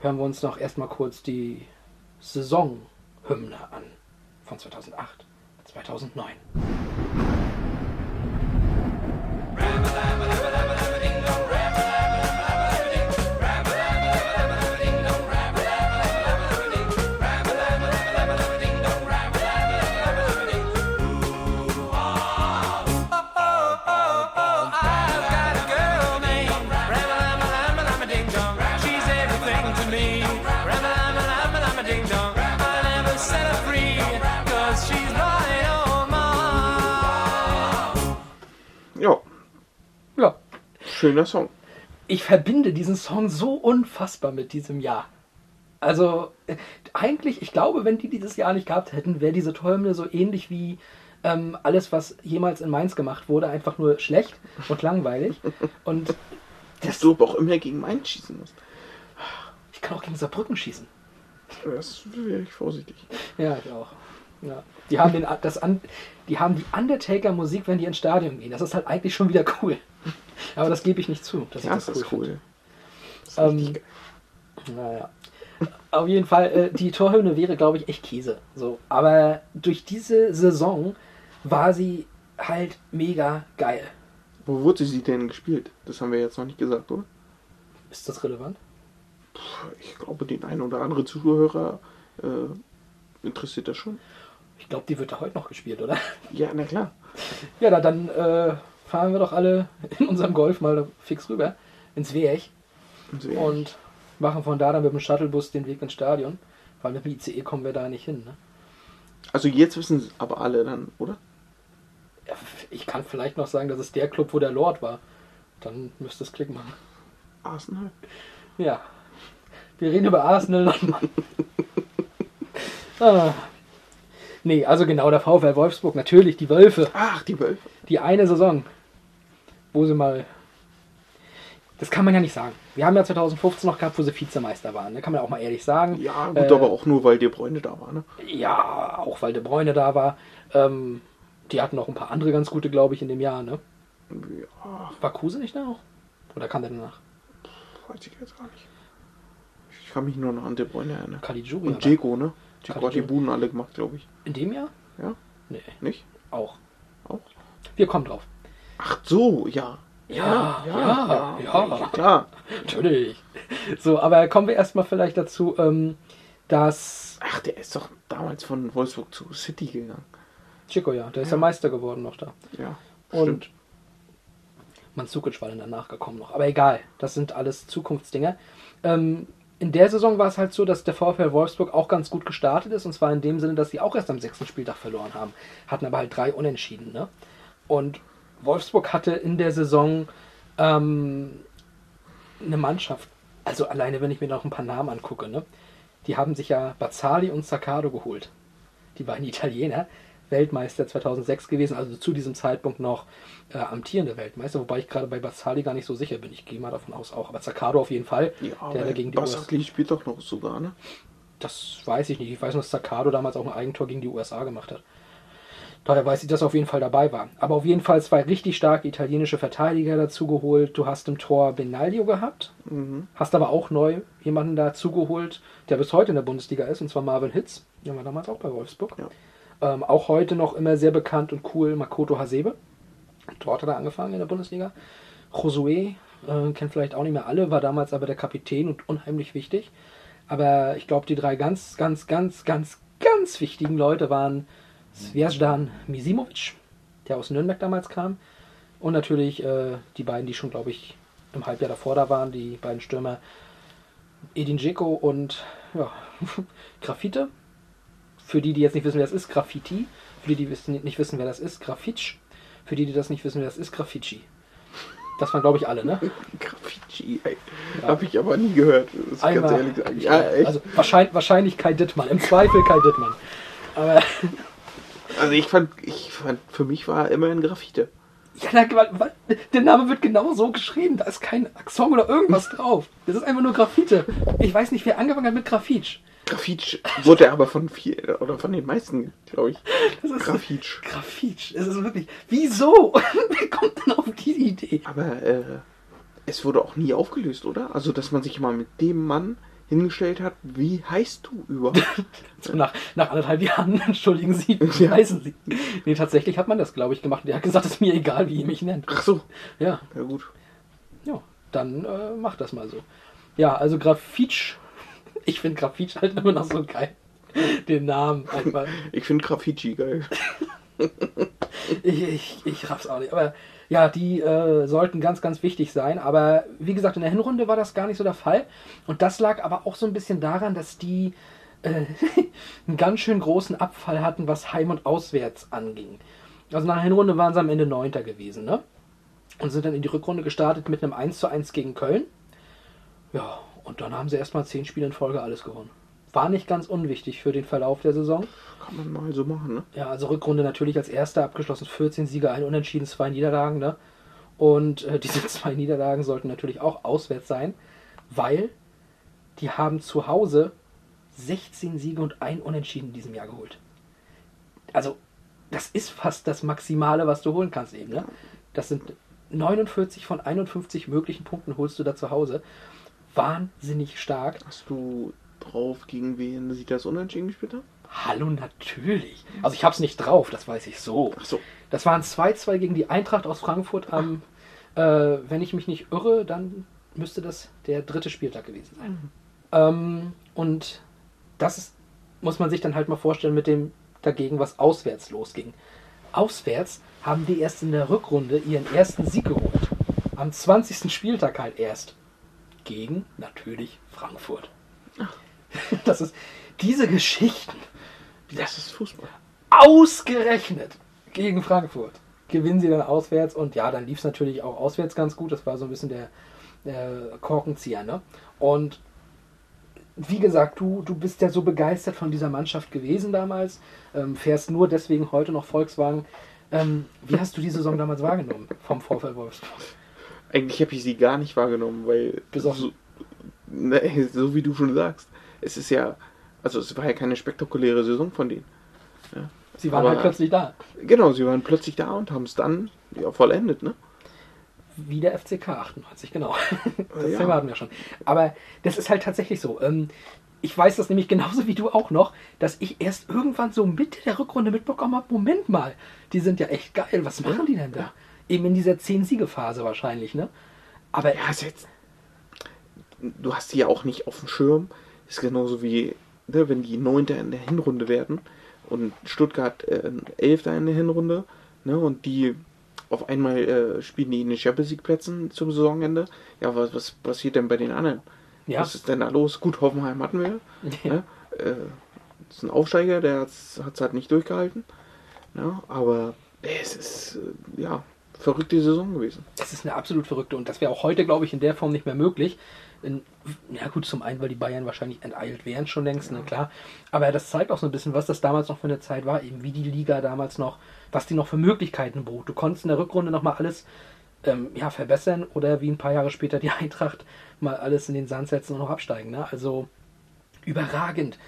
hören wir uns noch erstmal kurz die Saisonhymne an von 2008, 2009. Schöner Song. Ich verbinde diesen Song so unfassbar mit diesem Jahr. Also äh, eigentlich, ich glaube, wenn die dieses Jahr nicht gehabt hätten, wäre diese Träume so ähnlich wie ähm, alles, was jemals in Mainz gemacht wurde, einfach nur schlecht und langweilig. Und Dass du aber auch immer gegen Mainz schießen musst. ich kann auch gegen Saarbrücken schießen. Das wäre ich vorsichtig. Ja, ich auch. Ja. Die haben den, das die haben die Undertaker-Musik, wenn die ins Stadion gehen. Das ist halt eigentlich schon wieder cool. Aber das gebe ich nicht zu. Dass Ja, ich das ist cool. Ähm, naja. Auf jeden Fall, äh, die Torhymne wäre, glaube ich, echt Käse. So. Aber durch diese Saison war sie halt mega geil. Wo wurde sie denn gespielt? Das haben wir jetzt noch nicht gesagt, oder? Ist das relevant? Ich glaube, den einen oder anderen Zuhörer äh, interessiert das schon. Ich glaube, die wird da heute noch gespielt, oder? Ja, na klar. Ja, na, dann äh, fahren wir doch alle in unserem Golf mal fix rüber ins Weech. und machen von da dann mit dem Shuttlebus den Weg ins Stadion. Weil mit dem ICE kommen wir da nicht hin. Ne? Also jetzt wissen es aber alle dann, oder? Ich kann vielleicht noch sagen, das ist der Club, wo der Lord war. Dann müsste es Klick machen. Arsenal. Ja. Wir reden über Arsenal nochmal. ah. Nee, also genau, der VfL Wolfsburg, natürlich, die Wölfe. Ach, die Wölfe. Die eine Saison, wo sie mal. Das kann man ja nicht sagen. Wir haben ja 2015 noch gehabt, wo sie Vizemeister waren. Da kann man auch mal ehrlich sagen. Ja, gut, Äh, aber auch nur, weil De Bruyne da war, ne? Ja, auch weil De Bruyne da war. Ähm, die hatten noch ein paar andere ganz gute, glaube ich, in dem Jahr, ne? Ja, War Kruse nicht da auch? Oder kam der danach? weiß ich jetzt gar nicht. Ich kann mich nur noch an De Bruyne erinnern. Caligiuri. Und Dzeko, ne? Dzeko hat die. Buden alle gemacht, glaube ich. In dem Jahr? Ja? Nee, Nicht? auch. Auch? Wir kommen drauf. Ach so, ja. Ja, ja, ja. Klar. Natürlich. So, aber kommen wir erstmal vielleicht dazu, ähm, dass Ach, der ist doch damals von Wolfsburg zu City gegangen. Chico, ja, der ist ja Meister geworden noch da. Ja. Und Manzukic war dann danach gekommen noch. Aber egal, das sind alles Zukunftsdinger. Ähm, in der Saison war es halt so, dass der VfL Wolfsburg auch ganz gut gestartet ist. Und zwar in dem Sinne, dass sie auch erst am sechsten Spieltag verloren haben. Hatten aber halt drei Unentschieden. Ne? Und Wolfsburg hatte in der Saison ähm, eine Mannschaft. Also alleine, wenn ich mir noch ein paar Namen angucke. Ne? Die haben sich ja Bazzali und Zaccardo geholt. Die beiden Italiener. Weltmeister 2006 gewesen, also zu diesem Zeitpunkt noch äh, amtierender Weltmeister, wobei ich gerade bei Bazzali gar nicht so sicher bin. Ich gehe mal davon aus auch. Aber Zaccardo auf jeden Fall, Ja, der gegen die USA. Bassakli spielt doch noch sogar, ne? Das weiß ich nicht. Ich weiß nur, dass Zaccardo damals auch ein Eigentor gegen die USA gemacht hat. Daher weiß ich, dass er auf jeden Fall dabei war. Aber auf jeden Fall zwei richtig starke italienische Verteidiger dazu geholt. Du hast im Tor Benaglio gehabt, Mhm. hast aber auch neu jemanden dazu geholt, der bis heute in der Bundesliga ist, und zwar Marvin Hitz. Der war damals auch bei Wolfsburg. Ähm, auch heute noch immer sehr bekannt und cool Makoto Hasebe. Dort hat er angefangen in der Bundesliga. Josué, äh, kennt vielleicht auch nicht mehr alle, war damals aber der Kapitän und unheimlich wichtig. Aber ich glaube, die drei ganz, ganz, ganz, ganz, ganz wichtigen Leute waren Svjazdan Misimovic, der aus Nürnberg damals kam. Und natürlich äh, die beiden, die schon, glaube ich, im Halbjahr davor da waren, die beiden Stürmer Edin Dzeko und ja, Graffite. Für die, die jetzt nicht wissen, wer das ist, Graffiti. Für die, die wissen, nicht wissen, wer das ist, Graffitsch. Für die, die das nicht wissen, wer das ist, Graffici. Das waren, glaube ich, alle, ne? Graffici, ey. Hab ich aber nie gehört. Das ich ganz Einmal- ehrlich sagen. Ja, echt. Also wahrscheinlich, wahrscheinlich Kai Dittmann. Im Zweifel Kai Dittmann. Aber Also ich fand, ich fand, für mich war immer ein Graffite. ja, na, wa- der Name wird genau so geschrieben. Da ist kein Akzent oder irgendwas drauf. Das ist einfach nur Graffite. Ich weiß nicht, wer angefangen hat mit Graffitsch. Graffitsch wurde aber von viel oder von den meisten, glaube ich. Das ist Graffitsch. Graffitsch. Es ist wirklich. Wieso? wer kommt denn auf diese Idee? Aber äh, es wurde auch nie aufgelöst, oder? Also, dass man sich mal mit dem Mann hingestellt hat, wie heißt du überhaupt? So nach, nach anderthalb Jahren, entschuldigen Sie, wie Ja. heißen Sie? Nee, tatsächlich hat man das, glaube ich, gemacht. Der hat gesagt, es ist mir egal, wie ihr mich nennt. Ach so. Ja. Ja, gut. Ja, dann äh, mach das mal so. Ja, also Graffitsch. Ich finde Graffitsch halt immer noch so geil. Den Namen einfach. Ich finde Graffiti geil. Ich, ich, ich raff's auch nicht. Aber ja, die äh, sollten ganz, ganz wichtig sein. Aber wie gesagt, in der Hinrunde war das gar nicht so der Fall. Und das lag aber auch so ein bisschen daran, dass die äh, einen ganz schön großen Abfall hatten, was Heim- und Auswärts anging. Also nach der Hinrunde waren sie am Ende Neunter gewesen, ne? Und sind dann in die Rückrunde gestartet mit einem 1 zu 1 gegen Köln. Ja, und dann haben sie erstmal zehn Spiele in Folge alles gewonnen. War nicht ganz unwichtig für den Verlauf der Saison. Kann man mal so machen, ne? Ja, also Rückrunde natürlich als erster abgeschlossen, 14 Siege, ein Unentschieden, zwei Niederlagen, ne? Und äh, diese zwei Niederlagen sollten natürlich auch auswärts sein, weil die haben zu Hause 16 Siege und ein Unentschieden in diesem Jahr geholt. Also, das ist fast das Maximale, was du holen kannst eben, ne? Das sind 49 von 51 möglichen Punkten holst du da zu Hause. Wahnsinnig stark. Hast du drauf, gegen wen sie das Unentschieden gespielt haben? Hallo, natürlich. Also ich hab's nicht drauf, das weiß ich so. Ach so. Das waren 2-2 gegen die Eintracht aus Frankfurt am, äh, wenn ich mich nicht irre, dann müsste das der dritte Spieltag gewesen sein. Ähm, und das ist, muss man sich dann halt mal vorstellen mit dem dagegen, was auswärts losging. Auswärts haben die erst in der Rückrunde ihren ersten Sieg geholt. Am 20. Spieltag halt erst. Gegen natürlich Frankfurt. Das ist diese Geschichten. Das ist Fußball. Ausgerechnet gegen Frankfurt gewinnen sie dann auswärts und ja, dann lief es natürlich auch auswärts ganz gut. Das war so ein bisschen der, der Korkenzieher. Ne? Und wie gesagt, du, du bist ja so begeistert von dieser Mannschaft gewesen damals, ähm, fährst nur deswegen heute noch Volkswagen. Ähm, wie hast du die Saison damals wahrgenommen vom VfL Wolfsburg? Eigentlich habe ich sie gar nicht wahrgenommen, weil Besoffen. so, ne, so wie du schon sagst, es ist ja, also es war ja keine spektakuläre Saison von denen. Ja. Sie waren Aber- halt plötzlich da. Genau, sie waren plötzlich da und haben es dann ja, vollendet, ne? Wie der FCK 98, genau. Das Ja. Thema hatten wir schon. Aber das ist halt tatsächlich so. Ähm, ich weiß das nämlich genauso wie du auch noch, dass ich erst irgendwann so Mitte der Rückrunde mitbekommen habe, Moment mal, die sind ja echt geil, was machen die denn da? Eben in dieser 10-Siege-Phase wahrscheinlich, ne? Aber Ja, jetzt, du hast die ja auch nicht auf dem Schirm. Ist genauso wie, ne, wenn die Neunter in der Hinrunde werden und Stuttgart äh, Elfter in der Hinrunde, ne, und die auf einmal äh, spielen die in den Champions League Plätzen zum Saisonende. Ja, was, was passiert denn bei den anderen? Ja. Was ist denn da los? Gut, Hoffenheim hatten wir. Ne? Äh, das ist ein Aufsteiger, der hat es halt nicht durchgehalten. Ne? Aber es ist, äh, ja, verrückte Saison gewesen. Es ist eine absolut verrückte und das wäre auch heute, glaube ich, in der Form nicht mehr möglich. In, ja gut, zum einen, weil die Bayern wahrscheinlich enteilt wären schon längst, ne, klar. Aber das zeigt auch so ein bisschen, was das damals noch für eine Zeit war, eben wie die Liga damals noch, was die noch für Möglichkeiten bot. Du konntest in der Rückrunde nochmal alles ähm, ja, verbessern oder wie ein paar Jahre später die Eintracht mal alles in den Sand setzen und noch absteigen. Ne? Also überragend,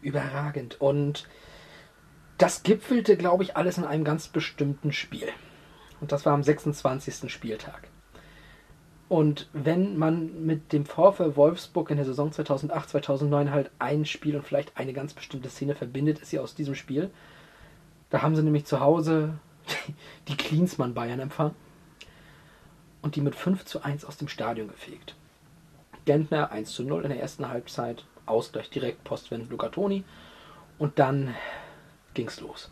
überragend. Und das gipfelte, glaube ich, alles in einem ganz bestimmten Spiel. Und das war am 26. Spieltag. Und wenn man mit dem VfL Wolfsburg in der Saison 2008, 2009 halt ein Spiel und vielleicht eine ganz bestimmte Szene verbindet, ist sie aus diesem Spiel. Da haben sie nämlich zu Hause die Klinsmann Bayern empfangen und die mit 5 zu 1 aus dem Stadion gefegt. Gentner 1 zu 0 in der ersten Halbzeit, Ausgleich direkt, Postwend Luca Toni und dann ging's los.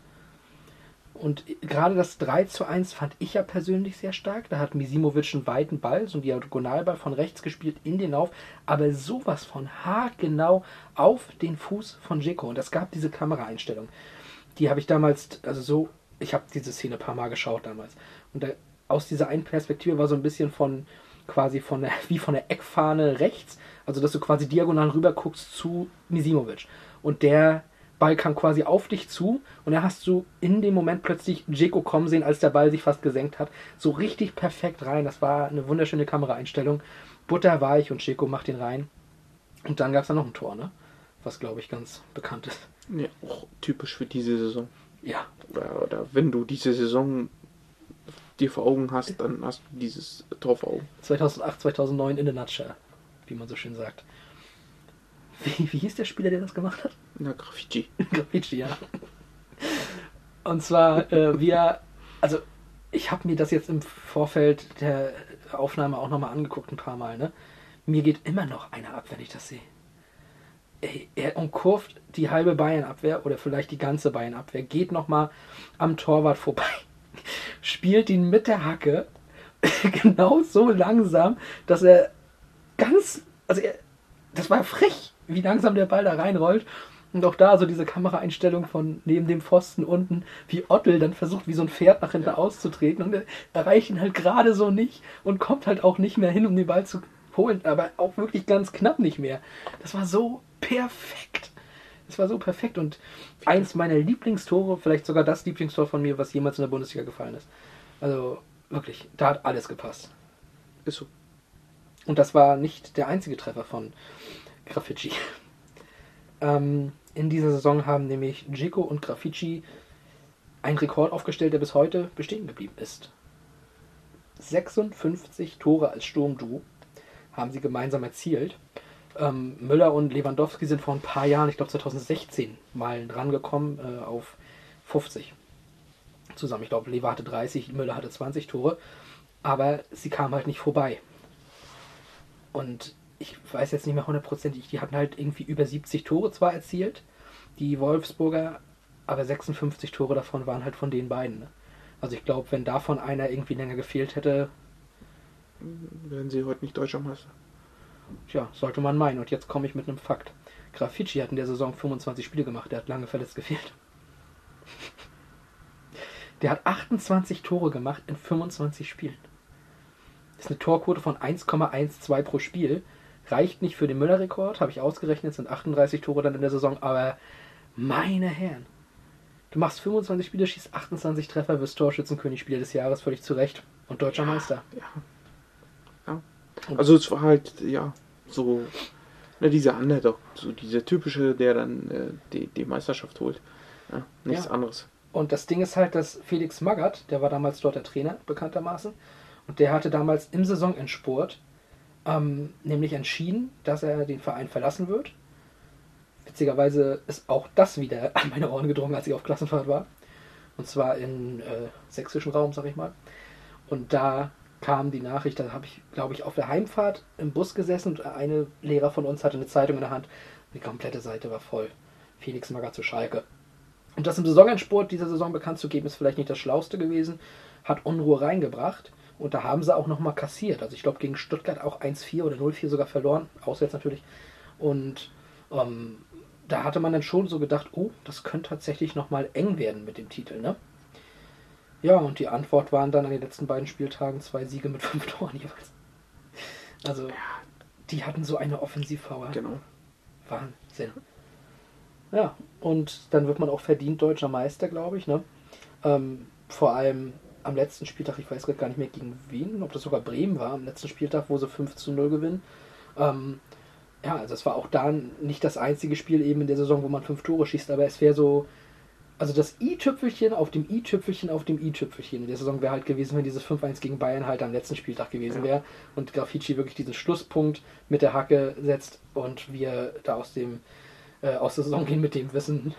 Und gerade das 3 zu 1 fand ich ja persönlich sehr stark. Da hat Misimovic einen weiten Ball, so einen Diagonalball von rechts gespielt in den Lauf, aber sowas von haargenau auf den Fuß von Jeko. Und es gab diese Kameraeinstellung. Die habe ich damals, also so, ich habe diese Szene ein paar Mal geschaut damals. Und da, aus dieser einen Perspektive war so ein bisschen von, quasi von der, wie von der Eckfahne rechts, also dass du quasi diagonal rüber guckst zu Misimovic. Und der Ball kam quasi auf dich zu und da hast du in dem Moment plötzlich Jeko kommen sehen, als der Ball sich fast gesenkt hat. So richtig perfekt rein. Das war eine wunderschöne Kameraeinstellung. Butterweich und Jeko macht den rein. Und dann gab es da noch ein Tor, ne? Was glaube ich ganz bekannt ist. Ja, auch typisch für diese Saison. Ja. Oder, oder wenn du diese Saison dir vor Augen hast, dann hast du dieses Tor vor Augen. 2008, 2009 in a nutshell, wie man so schön sagt. Wie, wie hieß der Spieler, der das gemacht hat? Na, Graffiti. Graffiti, ja. Und zwar, äh, wir, also ich habe mir das jetzt im Vorfeld der Aufnahme auch nochmal angeguckt, ein paar Mal, ne? Mir geht immer noch einer ab, wenn ich das sehe. Ey, er umkurvt die halbe Bayern-Abwehr oder vielleicht die ganze Bayern-Abwehr, geht nochmal am Torwart vorbei, spielt ihn mit der Hacke genau so langsam, dass er ganz, also er, das war frech, wie langsam der Ball da reinrollt. Und auch da so diese Kameraeinstellung von neben dem Pfosten unten, wie Ottel dann versucht, wie so ein Pferd nach hinten auszutreten und er erreicht ihn halt gerade so nicht und kommt halt auch nicht mehr hin, um den Ball zu holen, aber auch wirklich ganz knapp nicht mehr. Das war so perfekt. Das war so perfekt und eins meiner Lieblingstore, vielleicht sogar das Lieblingstor von mir, was jemals in der Bundesliga gefallen ist. Also wirklich, da hat alles gepasst. Ist so. Und das war nicht der einzige Treffer von Graffiti. Ähm, in dieser Saison haben nämlich Jico und Graffiti einen Rekord aufgestellt, der bis heute bestehen geblieben ist. 56 Tore als Sturmduo haben sie gemeinsam erzielt. Ähm, Müller und Lewandowski sind vor ein paar Jahren, ich glaube 2016, mal drangekommen äh, auf 50 zusammen. Ich glaube, Lever hatte 30, Müller hatte 20 Tore, aber sie kamen halt nicht vorbei. Und ich weiß jetzt nicht mehr hundertprozentig, die hatten halt irgendwie über 70 Tore zwar erzielt, die Wolfsburger, aber 56 Tore davon waren halt von den beiden. Ne? Also ich glaube, wenn davon einer irgendwie länger gefehlt hätte, Werden sie heute nicht deutscher Meister. Tja, sollte man meinen. Und jetzt komme ich mit einem Fakt. Graffiti hat in der Saison 25 Spiele gemacht, der hat lange verletzt gefehlt. Der hat 28 Tore gemacht in 25 Spielen. Das ist eine Torquote von 1,12 pro Spiel. Reicht nicht für den Müller-Rekord, habe ich ausgerechnet, sind 38 Tore dann in der Saison, aber meine Herren. Du machst 25 Spiele, schießt 28 Treffer, wirst Torschützenkönig Spieler des Jahres, völlig zu Recht. Und deutscher Meister. Also es war halt, ja, so ne, dieser Underdog, so dieser typische, der dann äh, die, die Meisterschaft holt. Ja, nichts Ja. anderes. Und das Ding ist halt, dass Felix Magath, der war damals dort der Trainer, bekanntermaßen, und der hatte damals im Saisonendspurt ähm, nämlich entschieden, dass er den Verein verlassen wird. Witzigerweise ist auch das wieder an meine Ohren gedrungen, als ich auf Klassenfahrt war. Und zwar im äh, sächsischen Raum, sag ich mal. Und da kam die Nachricht, da habe ich, glaube ich, auf der Heimfahrt im Bus gesessen und eine Lehrer von uns hatte eine Zeitung in der Hand. Die komplette Seite war voll. Felix Magath zu Schalke. Und das im Saisonendsport dieser Saison bekannt zu geben, ist vielleicht nicht das Schlauste gewesen. Hat Unruhe reingebracht. Und da haben sie auch nochmal kassiert. Also ich glaube gegen Stuttgart auch 1-4 oder 0-4 sogar verloren. Auswärts natürlich. Und ähm, da hatte man dann schon so gedacht, oh, das könnte tatsächlich nochmal eng werden mit dem Titel, ne? Ja, und die Antwort waren dann an den letzten beiden Spieltagen zwei Siege mit fünf Toren jeweils. Also, die hatten so eine Offensivpower. Genau. Wahnsinn. Ja, und dann wird man auch verdient deutscher Meister, glaube ich, ne? Ähm, vor allem am letzten Spieltag, ich weiß gerade gar nicht mehr gegen wen, ob das sogar Bremen war, am letzten Spieltag, wo sie 5 zu 0 gewinnen. Ähm, ja, also es war auch da nicht das einzige Spiel eben in der Saison, wo man fünf Tore schießt, aber es wäre so Also das i-Tüpfelchen auf dem i-Tüpfelchen auf dem i-Tüpfelchen in der Saison wäre halt gewesen, wenn dieses 5-1 gegen Bayern halt am letzten Spieltag gewesen wäre und Grafici wirklich diesen Schlusspunkt mit der Hacke setzt und wir da aus dem äh, aus der Saison gehen mit dem Wissen,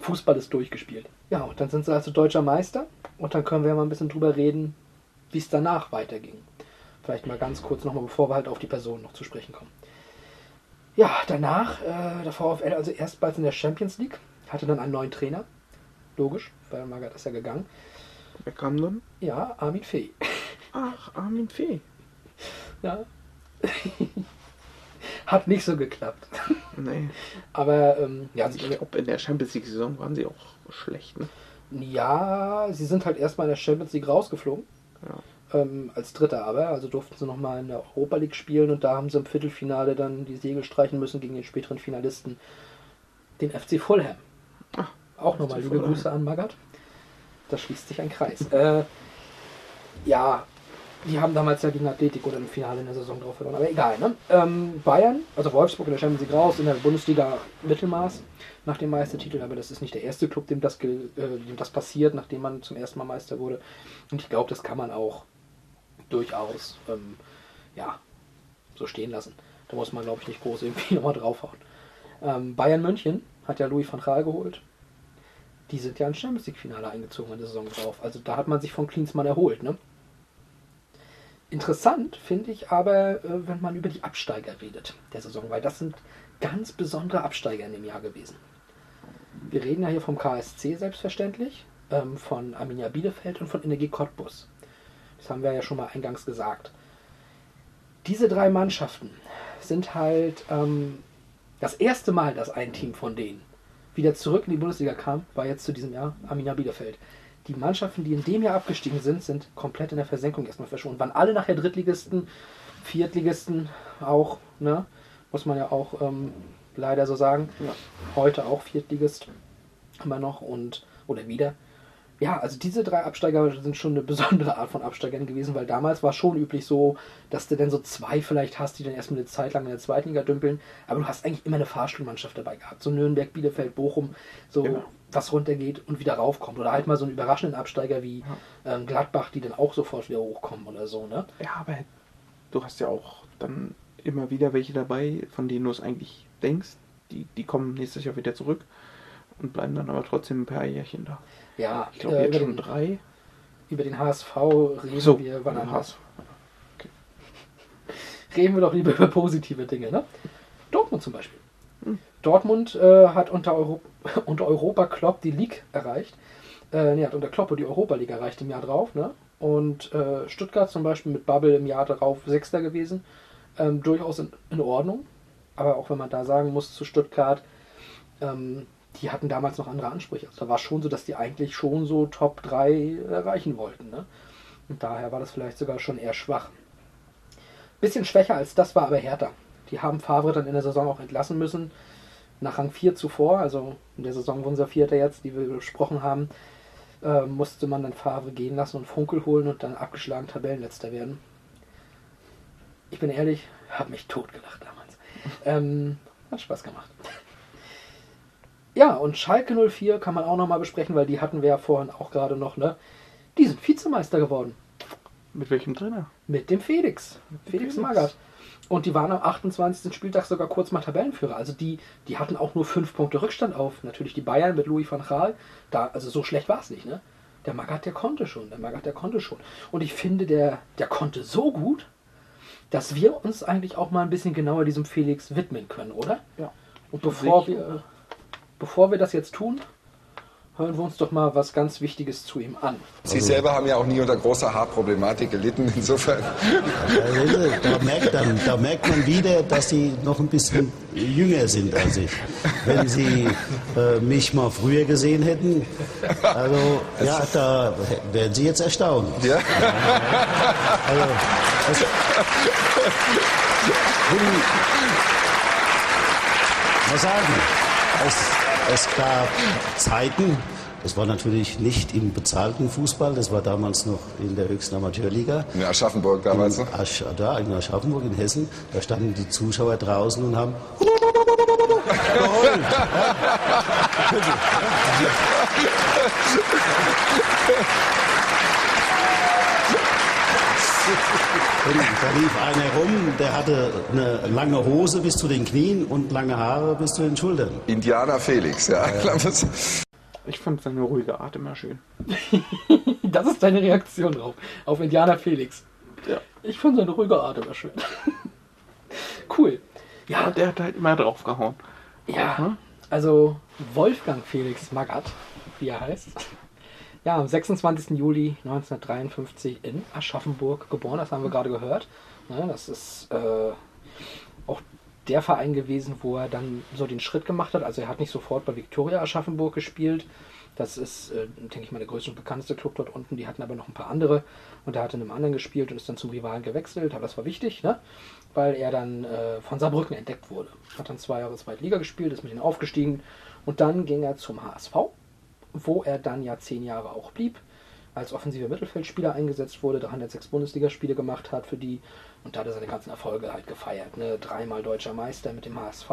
Fußball ist durchgespielt. Ja, und dann sind sie also deutscher Meister und dann können wir mal ein bisschen drüber reden, wie es danach weiterging. Vielleicht mal ganz kurz nochmal, bevor wir halt auf die Person noch zu sprechen kommen. Ja, danach, äh, der VfL also erstmals in der Champions League, hatte dann einen neuen Trainer. Logisch, weil Magath ist ja gegangen. Wer kam dann? Ja, Armin Fee. Ach, Armin Fee. Ja. Hat nicht so geklappt. Nee. Aber ähm, ja, ich glaube, in der Champions League-Saison waren sie auch schlecht, ne? Ja, sie sind halt erstmal in der Champions League rausgeflogen. Ja. Ähm, als Dritter aber. Also durften sie nochmal in der Europa League spielen und da haben sie im Viertelfinale dann die Segel streichen müssen gegen den späteren Finalisten, den FC Fulham. Auch nochmal liebe. Grüße an Magath. Da schließt sich ein Kreis. äh, ja, die haben damals ja gegen Atletico dann im Finale in der Saison drauf verloren. Aber egal, ne? Ähm, Bayern, also Wolfsburg in der Champions League raus, in der Bundesliga Mittelmaß nach dem Meistertitel. Aber das ist nicht der erste Club, dem das, äh, dem das passiert, nachdem man zum ersten Mal Meister wurde. Und ich glaube, das kann man auch durchaus, ähm, ja, so stehen lassen. Da muss man, glaube ich, nicht groß irgendwie nochmal draufhauen. Ähm, Bayern München hat ja Louis van Gaal geholt. Die sind ja ins Champions League-Finale eingezogen in der Saison drauf. Also da hat man sich von Klinsmann erholt, ne? Interessant finde ich aber, äh, wenn man über die Absteiger redet der Saison, weil das sind ganz besondere Absteiger in dem Jahr gewesen. Wir reden ja hier vom KSC selbstverständlich, ähm, von Arminia Bielefeld und von Energie Cottbus. Das haben wir ja schon mal eingangs gesagt. Diese drei Mannschaften sind halt ähm, das erste Mal, dass ein Team von denen wieder zurück in die Bundesliga kam, war jetzt zu diesem Jahr Arminia Bielefeld. Die Mannschaften, die in dem Jahr abgestiegen sind, sind komplett in der Versenkung erstmal verschwunden. Waren alle nachher Drittligisten, Viertligisten auch, ne? Muss man ja auch ähm, leider so sagen. Heute auch Viertligist immer noch und oder wieder. Ja, also diese drei Absteiger sind schon eine besondere Art von Absteigern gewesen, weil damals war schon üblich so, dass du dann so zwei vielleicht hast, die dann erstmal eine Zeit lang in der zweiten Liga dümpeln, aber du hast eigentlich immer eine Fahrstuhlmannschaft dabei gehabt. So Nürnberg, Bielefeld, Bochum, so Genau. was runtergeht und wieder raufkommt. Oder halt mal so einen überraschenden Absteiger wie ähm, Gladbach, die dann auch sofort wieder hochkommen oder so, ne? Ja, aber du hast ja auch dann immer wieder welche dabei, von denen du es eigentlich denkst. Die, die kommen nächstes Jahr wieder zurück und bleiben dann aber trotzdem ein paar Jährchen da. Ja, ich glaube äh, jetzt über schon den- drei. Über den HSV reden So, wir wann anders. HSV. Reden wir doch lieber über positive Dinge, ne? Dortmund zum Beispiel. Dortmund äh, hat unter, Euro unter Europa Klopp die League erreicht. Äh, nee, hat unter Klopp die Europa League erreicht im Jahr drauf, ne? Und äh, Stuttgart zum Beispiel mit Bubble im Jahr darauf Sechster gewesen. Ähm, durchaus in, in Ordnung. Aber auch wenn man da sagen muss zu Stuttgart, ähm, die hatten damals noch andere Ansprüche. Also da war schon so, dass die eigentlich schon so Top 3 erreichen wollten. Ne? Und daher war das vielleicht sogar schon eher schwach. Bisschen schwächer als das war aber Hertha. Die haben Favre dann in der Saison auch entlassen müssen. Nach Rang 4 zuvor, also in der Saison, wo unser Vierter jetzt, die wir besprochen haben, äh, musste man dann Favre gehen lassen und Funkel holen und dann abgeschlagen Tabellenletzter werden. Ich bin ehrlich, habe mich totgelacht damals. Ähm, hat Spaß gemacht. Ja, und Schalke 04 kann man auch nochmal besprechen, weil die hatten wir ja vorhin auch gerade noch, ne? Die sind Vizemeister geworden. Mit welchem Trainer? Mit dem Felix. Felix, Felix. Magath. Und die waren am 28. Spieltag sogar kurz mal Tabellenführer. Also die, die hatten auch nur fünf Punkte Rückstand auf. Natürlich die Bayern mit Louis van Gaal. Da, also so schlecht war es nicht, ne? Der Magath, der konnte schon. Der Magath, der konnte schon. Und ich finde, der, der konnte so gut, dass wir uns eigentlich auch mal ein bisschen genauer diesem Felix widmen können, oder? Ja. Und bevor wir, bevor wir das jetzt tun, hören wir uns doch mal was ganz Wichtiges zu ihm an. Sie selber haben ja auch nie unter großer Haarproblematik gelitten. Insofern. Da merkt, dann, da merkt man wieder, dass sie noch ein bisschen jünger sind als ich. Wenn sie äh, mich mal früher gesehen hätten, also ja, da wären sie jetzt erstaunt. Ja. Also, es, will mal sagen, es, es gab Zeiten, das war natürlich nicht im bezahlten Fußball, das war damals noch in der höchsten Amateurliga. In Aschaffenburg damals in? Asch, da in Aschaffenburg in Hessen, da standen die Zuschauer draußen und haben Und da lief einer rum, der hatte eine lange Hose bis zu den Knien und lange Haare bis zu den Schultern. Indianer Felix, ja. Ich fand seine ruhige Art immer schön. Das ist deine Reaktion drauf. Auf Indianer Felix. Ja. Ich fand seine ruhige Art immer schön. cool. Ja, der hat halt immer draufgehauen. Ja, also Wolfgang Felix Magath, wie er heißt. Ja, am 26. Juli 1953 in Aschaffenburg geboren, das haben wir gerade gehört. Ne, das ist äh, auch der Verein gewesen, wo er dann so den Schritt gemacht hat. Also er hat nicht sofort bei Viktoria Aschaffenburg gespielt. Das ist, äh, denke ich mal, der größte und bekannteste Club dort unten. Die hatten aber noch ein paar andere. Und er hat in einem anderen gespielt und ist dann zum Rivalen gewechselt. Aber das war wichtig, ne? weil er dann äh, von Saarbrücken entdeckt wurde. Hat dann zwei Jahre zweite Liga gespielt, ist mit ihnen aufgestiegen. Und dann ging er zum HSV, wo er dann ja zehn Jahre auch blieb. Als offensiver Mittelfeldspieler eingesetzt wurde, 306 Bundesligaspiele gemacht hat für die. Und da hat er seine ganzen Erfolge halt gefeiert. Ne? Dreimal deutscher Meister mit dem HSV,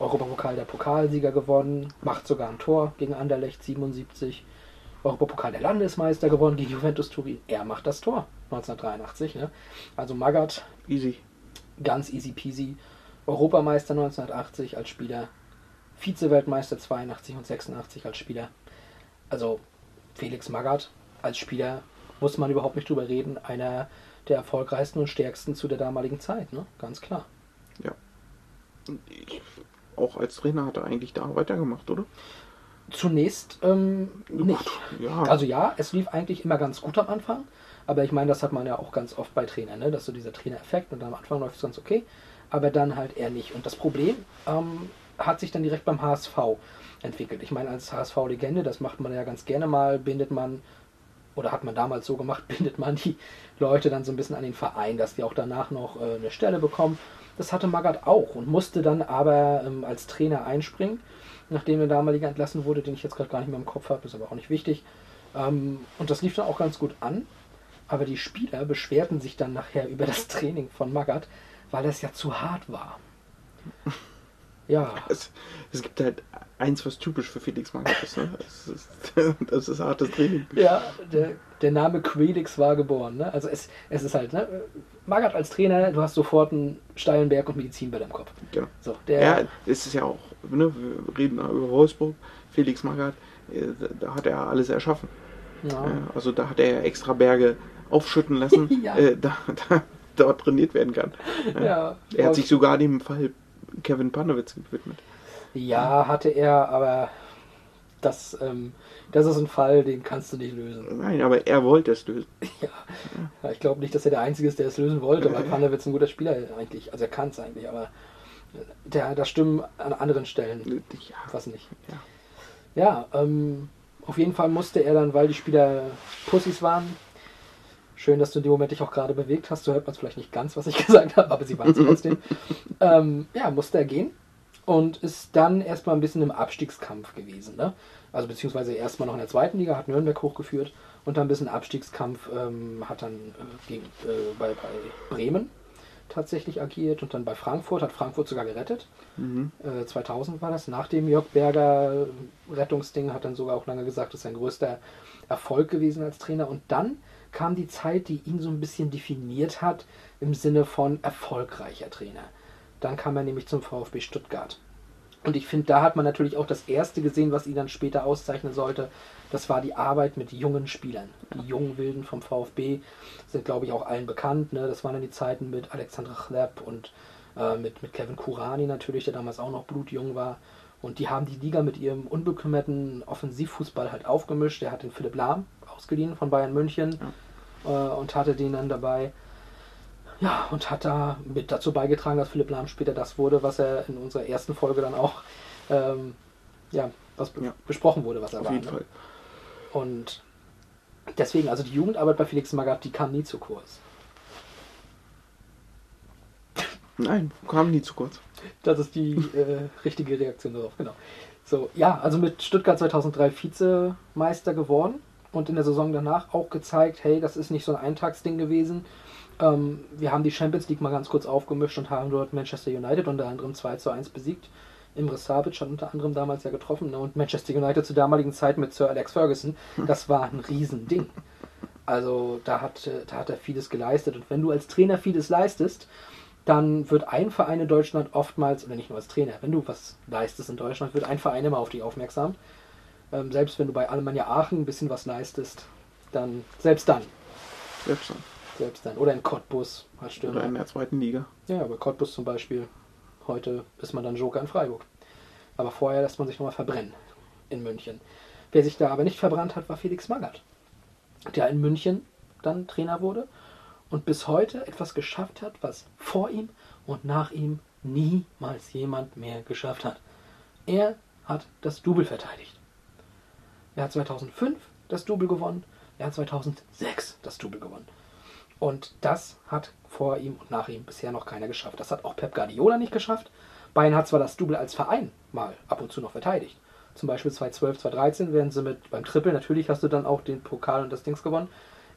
Europapokal der Pokalsieger gewonnen, macht sogar ein Tor gegen Anderlecht 77. Europapokal der Landesmeister gewonnen gegen Juventus Turin. Er macht das Tor 1983. Ne? Also Magath. Easy. Ganz easy peasy. Europameister 1980 als Spieler. Vize-Weltmeister 82 und 86 als Spieler. Also Felix Magath als Spieler muss man überhaupt nicht drüber reden. Einer der erfolgreichsten und stärksten zu der damaligen Zeit. Ne? Ganz klar. Ja. Ich, auch als Trainer hat er eigentlich da weitergemacht, oder? Zunächst ähm, nicht. Ja. Also ja, es lief eigentlich immer ganz gut am Anfang, aber ich meine, das hat man ja auch ganz oft bei Trainern, ne? dass so dieser Trainereffekt und am Anfang läuft es ganz okay, aber dann halt eher nicht. Und das Problem ähm, hat sich dann direkt beim HSV entwickelt. Ich meine, als HSV-Legende, das macht man ja ganz gerne mal, bindet man, oder hat man damals so gemacht, bindet man die Leute dann so ein bisschen an den Verein, dass die auch danach noch äh, eine Stelle bekommen. Das hatte Magath auch und musste dann aber ähm, als Trainer einspringen nachdem der damalige entlassen wurde, den ich jetzt gerade gar nicht mehr im Kopf habe, ist aber auch nicht wichtig. Ähm, und das lief dann auch ganz gut an. Aber die Spieler beschwerten sich dann nachher über das Training von Magath, weil es ja zu hart war. Ja. Es, es gibt halt eins, was typisch für Felix Magath ist. Ne? Das, ist das ist hartes Training. Ja, der, der Name Quelix war geboren. Ne? Also es, es ist halt, ne? Magath als Trainer, du hast sofort einen steilen Berg und Medizinbälle im Kopf. Genau. So, der, ja, es ist ja auch, ne, wir reden über Wolfsburg, Felix Magath, äh, da hat er alles erschaffen. Ja. Also da hat er extra Berge aufschütten lassen, Ja. äh, da, da dort trainiert werden kann. Ja. Er hat sich sogar dem Fall Kevin Panowitz gewidmet. ja, hatte er, aber das, ähm, das ist ein Fall, den kannst du nicht lösen. Nein, aber er wollte es lösen. Ja, ich glaube nicht, dass er der Einzige ist, der es lösen wollte, weil Panewitz ein guter Spieler eigentlich, also er kann es eigentlich, aber der, das stimmen an anderen Stellen was nicht. Ja, ähm, auf jeden Fall musste er dann, weil die Spieler Pussys waren, schön, dass du in dem Moment dich auch gerade bewegt hast, so hört man es vielleicht nicht ganz, was ich gesagt habe, aber sie waren es trotzdem, ähm, ja, musste er gehen und ist dann erstmal ein bisschen im Abstiegskampf gewesen. Ne? Also beziehungsweise erstmal noch in der zweiten Liga, hat Nürnberg hochgeführt und dann ein bisschen Abstiegskampf ähm, hat dann äh, gegen, äh, bei, bei Bremen tatsächlich agiert und dann bei Frankfurt, hat Frankfurt sogar gerettet. Mhm. Äh, 2000 war das, nach dem Jörg Berger Rettungsding, hat dann sogar auch lange gesagt, das ist sein größter Erfolg gewesen als Trainer. Und dann kam die Zeit, die ihn so ein bisschen definiert hat im Sinne von erfolgreicher Trainer. Dann kam er nämlich zum VfB Stuttgart. Und ich finde, da hat man natürlich auch das Erste gesehen, was ihn dann später auszeichnen sollte. Das war die Arbeit mit jungen Spielern. Die jungen Wilden vom VfB sind, glaube ich, auch allen bekannt. Ne? Das waren dann die Zeiten mit Alexander Chleb und äh, mit, mit Kevin Kurani natürlich, der damals auch noch blutjung war. Und die haben die Liga mit ihrem unbekümmerten Offensivfußball halt aufgemischt. Der hat den Philipp Lahm ausgeliehen von Bayern München äh, und hatte den dann dabei. Ja, und hat da mit dazu beigetragen, dass Philipp Lahm später das wurde, was er in unserer ersten Folge dann auch, ähm, ja, was be besprochen wurde, was er Auf war. jeden ne? Fall. Und deswegen, also die Jugendarbeit bei Felix Magath, die kam nie zu kurz. Nein, kam nie zu kurz. Das ist die äh, richtige Reaktion darauf, genau. So, ja, also mit Stuttgart 2003 Vizemeister geworden und in der Saison danach auch gezeigt, hey, das ist nicht so ein Eintagsding gewesen. Ähm, wir haben die Champions League mal ganz kurz aufgemischt und haben dort Manchester United unter anderem 2 zu 1 besiegt. Imre Sabic hat unter anderem damals ja getroffen ne? und Manchester United zur damaligen Zeit mit Sir Alex Ferguson, das war ein Riesending. Also da hat, da hat er vieles geleistet und wenn du als Trainer vieles leistest, dann wird ein Verein in Deutschland oftmals, oder nicht nur als Trainer, wenn du was leistest in Deutschland, wird ein Verein immer auf dich aufmerksam. Ähm, selbst wenn du bei Alemannia Aachen ein bisschen was leistest, dann, selbst dann. Selbst dann. Selbst dann. Oder in Cottbus als Stürmer. Oder in der zweiten Liga. Ja, bei Cottbus zum Beispiel. Heute ist man dann Joker in Freiburg. Aber vorher lässt man sich nochmal verbrennen in München. Wer sich da aber nicht verbrannt hat, war Felix Magath, der in München dann Trainer wurde und bis heute etwas geschafft hat, was vor ihm und nach ihm niemals jemand mehr geschafft hat. Er hat das Double verteidigt. Er hat 2005 das Double gewonnen, er hat 2006 das Double gewonnen. Und das hat vor ihm und nach ihm bisher noch keiner geschafft. Das hat auch Pep Guardiola nicht geschafft. Bayern hat zwar das Double als Verein mal ab und zu noch verteidigt. Zum Beispiel 2012, 2013 werden sie mit beim Triple, natürlich hast du dann auch den Pokal und das Dings gewonnen.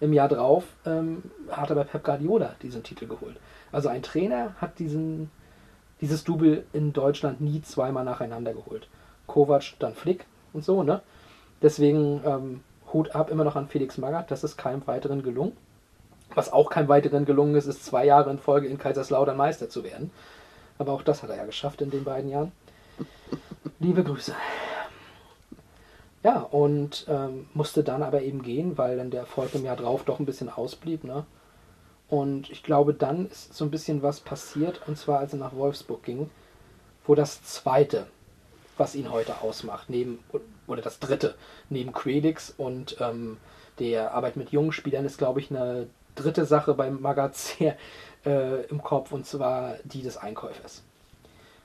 Im Jahr drauf ähm, hat aber Pep Guardiola diesen Titel geholt. Also ein Trainer hat diesen, dieses Double in Deutschland nie zweimal nacheinander geholt. Kovac, dann Flick und so, ne? Deswegen ähm, Hut ab immer noch an Felix Magath, das ist keinem weiteren gelungen. Was auch keinem weiteren gelungen ist, ist zwei Jahre in Folge in Kaiserslautern Meister zu werden. Aber auch das hat er ja geschafft in den beiden Jahren. Liebe Grüße. Ja, und ähm, musste dann aber eben gehen, weil dann der Erfolg im Jahr drauf doch ein bisschen ausblieb. Ne? Und ich glaube, dann ist so ein bisschen was passiert, und zwar als er nach Wolfsburg ging, wo das zweite, was ihn heute ausmacht, neben, oder das dritte, neben Quelix und ähm, der Arbeit mit jungen Spielern, ist, glaube ich, eine dritte Sache beim Magazin äh, im Kopf, und zwar die des Einkäufers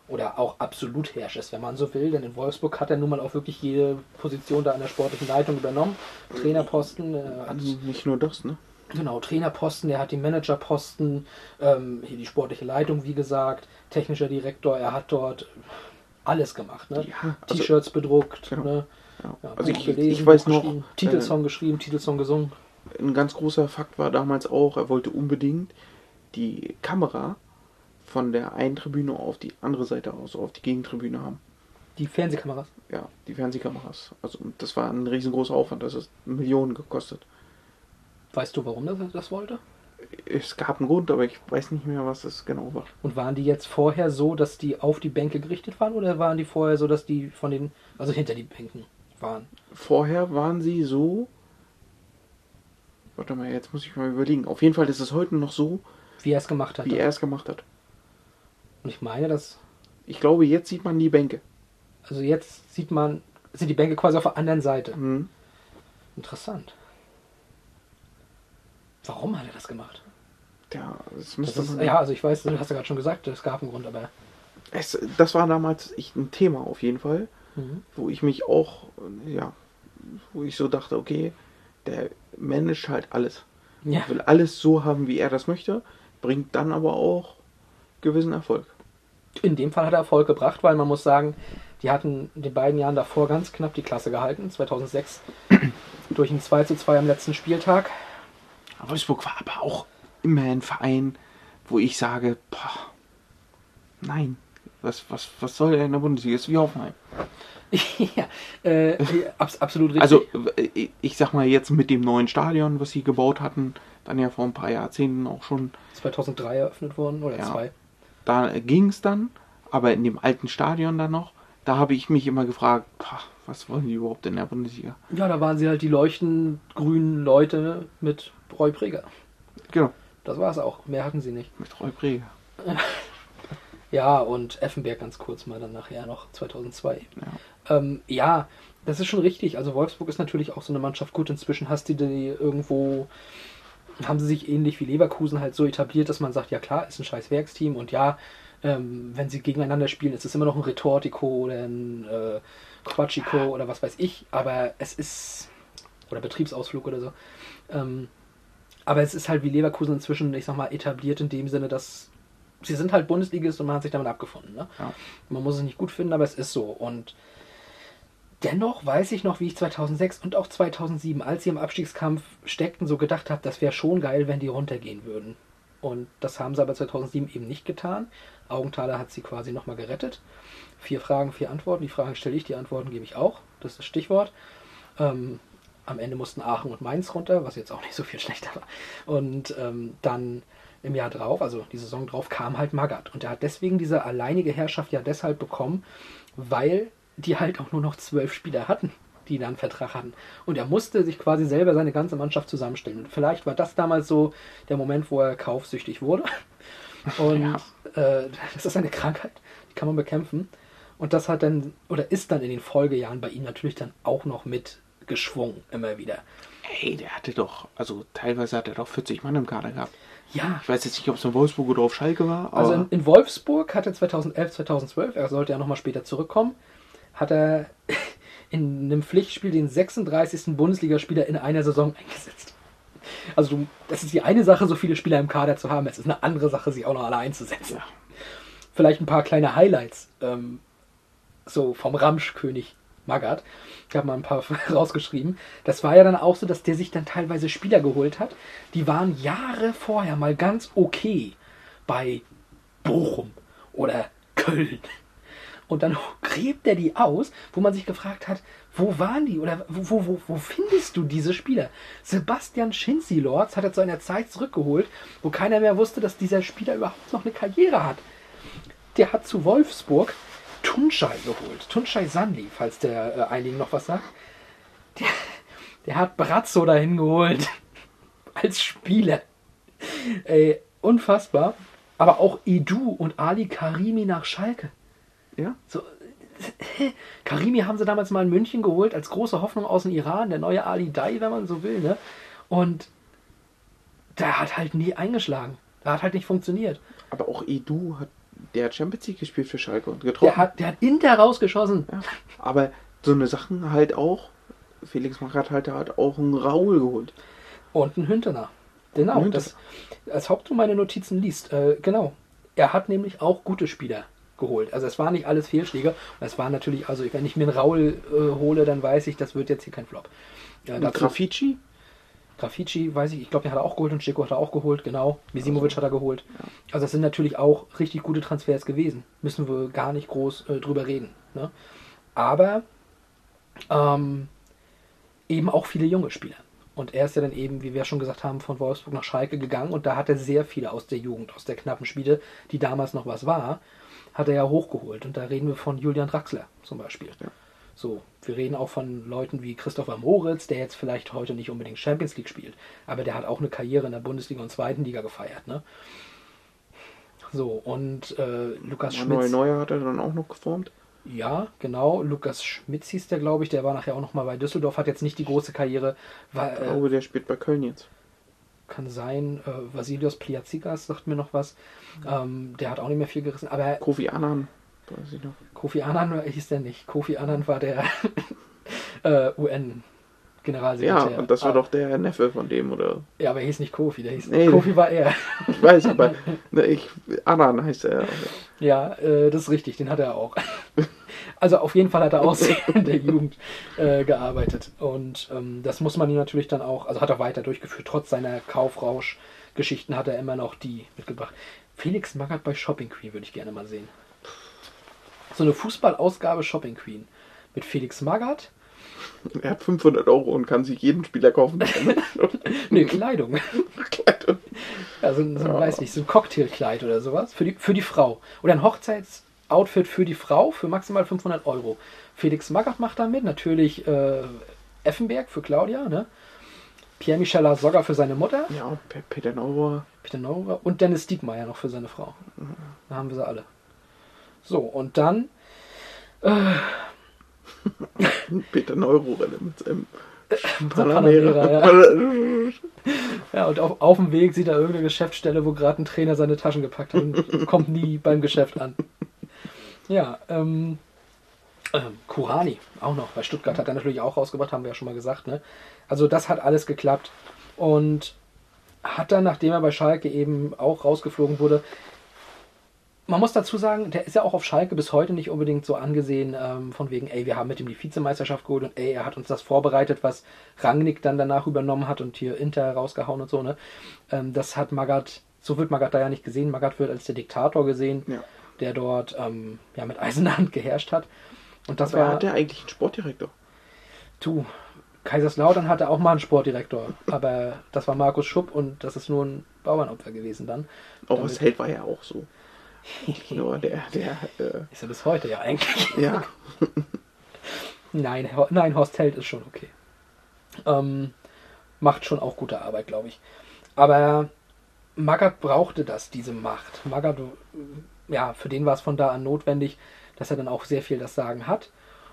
oder auch absolut Herrschers, wenn man so will. Denn in Wolfsburg hat er nun mal auch wirklich jede Position da in der sportlichen Leitung übernommen. Trainerposten. Äh, hat, Nicht nur das, ne? Genau, Trainerposten, er hat die Managerposten, ähm, hier die sportliche Leitung, wie gesagt, technischer Direktor, er hat dort alles gemacht. Ne? Ja, also- T-Shirts bedruckt, Genau. ne? Ja. Also ich, gelesen, ich weiß noch, geschrieben, Titelsong äh, geschrieben, Titelsong gesungen. ein ganz großer Fakt war damals auch, er wollte unbedingt die Kamera von der einen Tribüne auf die andere Seite aus, auf die Gegentribüne haben. Die Fernsehkameras. Ja, die Fernsehkameras. Also das war ein riesengroßer Aufwand, das hat Millionen gekostet. Weißt du, warum er das wollte? Es gab einen Grund, aber ich weiß nicht mehr, was es genau war. Und waren die jetzt vorher so, dass die auf die Bänke gerichtet waren oder waren die vorher so, dass die von den, also hinter die Bänken waren? Vorher waren sie so. Warte mal, jetzt muss ich mal überlegen. Auf jeden Fall ist es heute noch so, Wie er es gemacht hat. wie er es gemacht hat. Und ich meine, dass, Ich glaube, jetzt sieht man die Bänke. also jetzt sieht man, sind die Bänke quasi auf der anderen Seite. Mhm. Interessant. Warum hat er das gemacht? Ja, das Das müsste ist, man. ja, also ich weiß, du hast ja gerade schon gesagt, es gab einen Grund, aber Es, das war damals ich, ein Thema auf jeden Fall, Mhm. wo ich mich auch, ja, wo ich so dachte, okay, der managt halt alles. Ja. Will alles so haben, wie er das möchte, bringt dann aber auch gewissen Erfolg. in dem Fall hat er Erfolg gebracht, weil man muss sagen, die hatten in den beiden Jahren davor ganz knapp die Klasse gehalten. 2006 durch ein 2 zu 2 am letzten Spieltag. Wolfsburg war aber auch immer ein Verein, wo ich sage, boah, nein, was, was, was soll er in der Bundesliga? Ist wie Hoffenheim. ja, äh, abs absolut richtig. Also, äh, ich sag mal jetzt mit dem neuen Stadion, was sie gebaut hatten, dann ja vor ein paar Jahrzehnten auch schon, 2003 eröffnet worden oder Ja. zwei. da ging es dann, aber in dem alten Stadion dann noch, da habe ich mich immer gefragt, boah, was wollen die überhaupt in der Bundesliga? Ja, da waren sie halt die leuchtend grünen Leute mit Roy Preger. Genau, Das war es auch. Mehr hatten sie nicht. mit Roy Preger. Ja, und Effenberg ganz kurz mal dann nachher noch, 2002. Ja. Ähm, ja, das ist schon richtig. Also Wolfsburg ist natürlich auch so eine Mannschaft. Gut, inzwischen hast du die irgendwo, haben sie sich ähnlich wie Leverkusen halt so etabliert, dass man sagt, ja klar, ist ein scheiß Werksteam und ja, ähm, wenn sie gegeneinander spielen, ist es immer noch ein Retortico oder ein äh, Quatschico oder was weiß ich, aber es ist, oder Betriebsausflug oder so. Ähm, aber es ist halt wie Leverkusen inzwischen, ich sag mal, etabliert in dem Sinne, dass sie sind halt Bundesligist und man hat sich damit abgefunden. Ne? Ja. Man muss es nicht gut finden, aber es ist so. Und dennoch weiß ich noch, wie ich 2006 und auch 2007, als sie im Abstiegskampf steckten, so gedacht habe, das wäre schon geil, wenn die runtergehen würden. Und das haben sie aber 2007 eben nicht getan. Augenthaler hat sie quasi nochmal gerettet. Vier Fragen, vier Antworten. Die Fragen stelle ich, die Antworten gebe ich auch. Das ist das Stichwort. Ähm, am Ende mussten Aachen und Mainz runter, was jetzt auch nicht so viel schlechter war. Und ähm, dann im Jahr drauf, also die Saison drauf, kam halt Magath. Und er hat deswegen diese alleinige Herrschaft ja deshalb bekommen, weil die halt auch nur noch zwölf Spieler hatten, die dann Vertrag hatten. Und er musste sich quasi selber seine ganze Mannschaft zusammenstellen. Und vielleicht war das damals so der Moment, wo er kaufsüchtig wurde. Und ja. äh, das ist eine Krankheit, die kann man bekämpfen. Und das hat dann, oder ist dann in den Folgejahren bei ihm natürlich dann auch noch mit geschwungen, immer wieder. Ey, der hatte doch, also teilweise hat er doch 40 Mann im Kader gehabt. Ja. Ich weiß jetzt nicht, ob es in Wolfsburg oder auf Schalke war. also in, in, Wolfsburg hatte 2011, 2012, er sollte ja nochmal später zurückkommen, hat er in einem Pflichtspiel den 36. Bundesligaspieler in einer Saison eingesetzt. Also du, das ist die eine Sache, so viele Spieler im Kader zu haben. Es ist eine andere Sache, sie auch noch alle einzusetzen. Ja. Vielleicht ein paar kleine Highlights. Ähm, so vom Ramschkönig Magath. Ich habe mal ein paar rausgeschrieben. Das war ja dann auch so, dass der sich dann teilweise Spieler geholt hat. Die waren Jahre vorher mal ganz okay bei Bochum oder Köln. Und dann gräbt er die aus, wo man sich gefragt hat, wo waren die oder wo, wo, wo findest du diese Spieler? Sebastian Schinzi-Lords hat er zu einer Zeit zurückgeholt, wo keiner mehr wusste, dass dieser Spieler überhaupt noch eine Karriere hat. Der hat zu Wolfsburg Tunschei geholt. Tunschei Sandli, falls der äh, einigen noch was sagt. Der, der hat Brazzo dahin geholt. Als Spieler. Ey, unfassbar. Aber auch Edu und Ali Karimi nach Schalke. Ja? So, Karimi haben sie damals mal in München geholt, als große Hoffnung aus dem Iran, der neue Ali Dai, wenn man so will, ne? Und der hat halt nie eingeschlagen. Der hat halt nicht funktioniert. Aber auch Edu hat der hat Champions League gespielt für Schalke und getroffen. Der hat, der hat Inter rausgeschossen. Ja, aber so eine Sachen halt auch. Felix Magath halt, der hat auch einen Raul geholt. Und einen Hüntener. Genau, Hüntener. das, als Haupt du meine Notizen liest, äh, genau. Er hat nämlich auch gute Spieler geholt. Also es waren nicht alles Fehlschläge. Es war natürlich, also wenn ich mir einen Raul äh, hole, dann weiß ich, das wird jetzt hier kein Flop. Ja, dazu, Grafici? Grafici, weiß ich, ich glaube, den hat er auch geholt und Chico hat er auch geholt, genau. Misimovic also, hat er geholt. Ja. Also das sind natürlich auch richtig gute Transfers gewesen. Müssen wir gar nicht groß äh, drüber reden. Ne? Aber ähm, eben auch viele junge Spieler. Und er ist ja dann eben, wie wir schon gesagt haben, von Wolfsburg nach Schalke gegangen und da hat er sehr viele aus der Jugend, aus der knappen Spiele, die damals noch was war, hat er ja hochgeholt. Und da reden wir von Julian Draxler zum Beispiel. Ja. So, wir reden auch von Leuten wie Christopher Moritz, der jetzt vielleicht heute nicht unbedingt Champions League spielt, aber der hat auch eine Karriere in der Bundesliga und zweiten Liga gefeiert, ne? So, und äh, Lukas Schmitz. Neuer hat er dann auch noch geformt? Ja, genau. Lukas Schmitz hieß der, glaube ich. Der war nachher auch noch mal bei Düsseldorf, hat jetzt nicht die große Karriere. War, ich glaube, äh, der spielt bei Köln jetzt. Kann sein. Äh, Vasilios Pliazikas sagt mir noch was. Ähm, der hat auch nicht mehr viel gerissen. Aber Kofi Annan. Kofi Annan hieß der nicht. Kofi Annan war der äh, UN. Generalsekretär. Ja, und das war ah. doch der Neffe von dem, oder? Ja, aber er hieß nicht Kofi, der hieß nee, Kofi war er. Ich weiß, aber ne, ich, Annan heißt er. Ja, äh, das ist richtig, den hat er auch. Also auf jeden Fall hat er auch in der Jugend äh, gearbeitet. Und ähm, das muss man ihm natürlich dann auch, also hat er weiter durchgeführt. Trotz seiner Kaufrausch-Geschichten hat er immer noch die mitgebracht. Felix Magath bei Shopping Queen würde ich gerne mal sehen so eine Fußballausgabe Shopping Queen mit Felix Magath. Er hat 500 Euro und kann sich jeden Spieler kaufen. nee, Kleidung. Kleidung. Also so, ja. weiß nicht, so ein Cocktailkleid oder sowas für die, für die Frau. Oder ein Hochzeitsoutfit für die Frau für maximal 500 Euro. Felix Magath macht da mit, natürlich äh, Effenberg für Claudia, ne? Pierre-Michel Lasogga für seine Mutter. Ja, Peter Neurohr. Peter Neurohr und Dennis Diekmeyer noch für seine Frau. Mhm. Da haben wir sie alle. So, und dann. Äh, Peter Neurorelle mit seinem Panamera. Ja. ja, und auf, auf dem Weg sieht er irgendeine Geschäftsstelle, wo gerade ein Trainer seine Taschen gepackt hat und kommt nie beim Geschäft an. Ja, ähm, ähm, Kurani auch noch. Bei Stuttgart hat er natürlich auch rausgebracht, haben wir ja schon mal gesagt. Ne? Also das hat alles geklappt. Und hat dann, nachdem er bei Schalke eben auch rausgeflogen wurde, man muss dazu sagen, der ist ja auch auf Schalke bis heute nicht unbedingt so angesehen, ähm, von wegen, ey, wir haben mit ihm die Vizemeisterschaft geholt und ey, er hat uns das vorbereitet, was Rangnick dann danach übernommen hat und hier Inter rausgehauen und so, ne? Ähm, das hat Magath so wird Magath da ja nicht gesehen. Magath wird als der Diktator gesehen, Ja. der dort ähm, ja, mit eiserner Hand geherrscht hat. Und das Aber war. hat der eigentlich einen Sportdirektor? Du, Kaiserslautern hatte auch mal einen Sportdirektor, aber das war Markus Schupp und das ist nur ein Bauernopfer gewesen dann. Auch Damit- das Held war ja auch so. Nur der, der, äh, Ist ja bis heute ja eigentlich. ja. Nein, nein, Horst Held ist schon okay. Ähm, macht schon auch gute Arbeit, glaube ich. Aber Magath brauchte das, diese Macht. Magath, ja, für den war es von da an notwendig, dass er dann auch sehr viel das Sagen hat.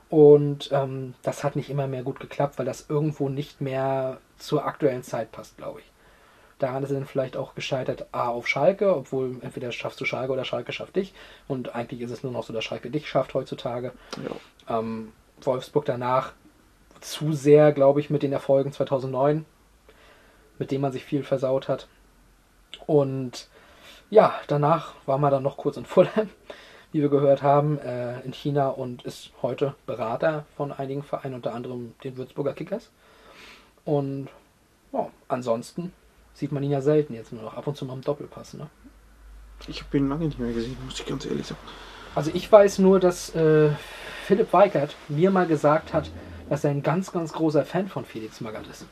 Und ähm, das hat nicht immer mehr gut geklappt, weil das irgendwo nicht mehr zur aktuellen Zeit passt, glaube ich. Daran ist er dann vielleicht auch gescheitert, A, auf Schalke, obwohl entweder schaffst du Schalke oder Schalke schafft dich. Und eigentlich ist es nur noch so, dass Schalke dich schafft heutzutage. Ähm, Wolfsburg danach zu sehr, glaube ich, mit den Erfolgen 2009, mit denen man sich viel versaut hat. Und ja, danach war man dann noch kurz in Fulham, wie wir gehört haben, äh, in China und ist heute Berater von einigen Vereinen, unter anderem den Würzburger Kickers. Und ja, ansonsten sieht man ihn ja selten jetzt nur noch, ab und zu mal im Doppelpass. Ne? Ich habe ihn lange nicht mehr gesehen, muss ich ganz ehrlich sagen. Also ich weiß nur, dass äh, Philipp Weikert mir mal gesagt hat, dass er ein ganz, ganz großer Fan von Felix Magath ist.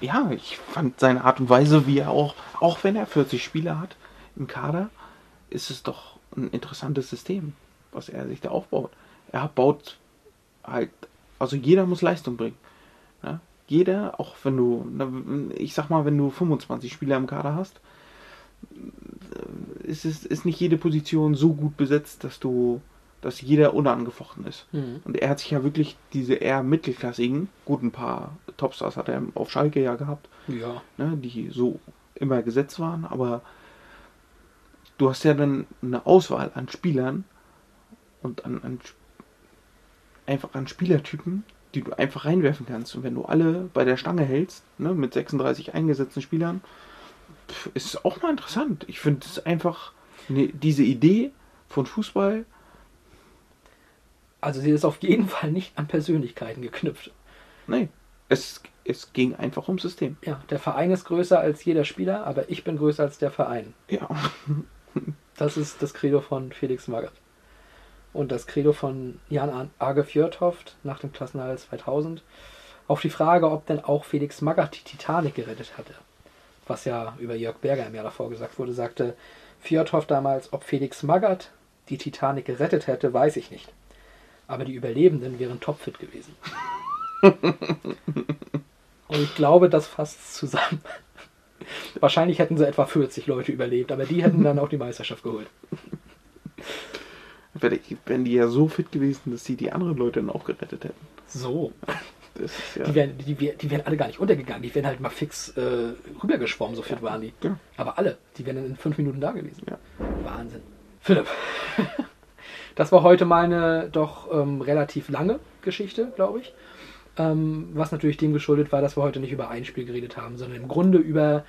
Ja, ich fand seine Art und Weise, wie er auch, auch wenn er 40 Spieler hat im Kader, ist es doch ein interessantes System, was er sich da aufbaut. Er baut halt, also jeder muss Leistung bringen. Jeder, auch wenn du, ich sag mal, wenn du 25 Spieler im Kader hast, ist es ist nicht jede Position so gut besetzt, dass du, dass jeder unangefochten ist. Mhm. Und er hat sich ja wirklich diese eher mittelklassigen, gut ein paar Topstars hat er auf Schalke ja gehabt, Ja. ne, die so immer gesetzt waren, aber du hast ja dann eine Auswahl an Spielern und an, an einfach an Spielertypen, die du einfach reinwerfen kannst. Und wenn du alle bei der Stange hältst, ne, mit 36 eingesetzten Spielern, pf, ist es auch mal interessant. Ich finde es einfach ne, diese Idee von Fußball. Also sie ist auf jeden Fall nicht an Persönlichkeiten geknüpft. Nee, es, es ging einfach ums System. Ja, der Verein ist größer als jeder Spieler, aber ich bin größer als der Verein. Ja. Das ist das Credo von Felix Magath. Und das Credo von Jan Arge Fjordhoft nach dem Klassenerhalt 2000. Auf die Frage, ob denn auch Felix Magath die Titanic gerettet hatte, was ja über Jörg Berger im Jahr davor gesagt wurde, sagte Fjordhoft damals, ob Felix Magath die Titanic gerettet hätte, weiß ich nicht. Aber die Überlebenden wären topfit gewesen. Und ich glaube, das fasst zusammen. Wahrscheinlich hätten sie etwa 40 Leute überlebt, aber die hätten dann auch die Meisterschaft geholt. Wären die ja so fit gewesen, dass sie die anderen Leute dann auch gerettet hätten. So. Ja. Die wären, die, die wären alle gar nicht untergegangen. Die wären halt mal fix äh, rübergeschwommen, so fit waren die. Ja. Aber alle, die wären dann in fünf Minuten da gewesen. Ja. Wahnsinn. Philipp, das war heute mal eine doch ähm, relativ lange Geschichte, glaube ich. Ähm, was natürlich dem geschuldet war, dass wir heute nicht über ein Spiel geredet haben, sondern im Grunde über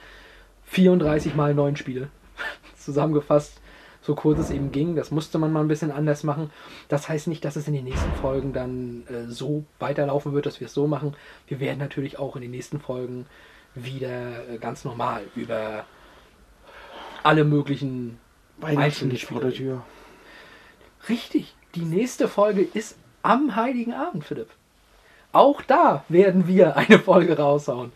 34 mal neun Spiele. Zusammengefasst, so kurz es eben ging. Das musste man mal ein bisschen anders machen. Das heißt nicht, dass es in den nächsten Folgen dann äh, so weiterlaufen wird, dass wir es so machen. Wir werden natürlich auch in den nächsten Folgen wieder äh, ganz normal über alle möglichen Weihnachten vor der Tür. Richtig. Die nächste Folge ist am Heiligen Abend, Philipp. Auch da werden wir eine Folge raushauen.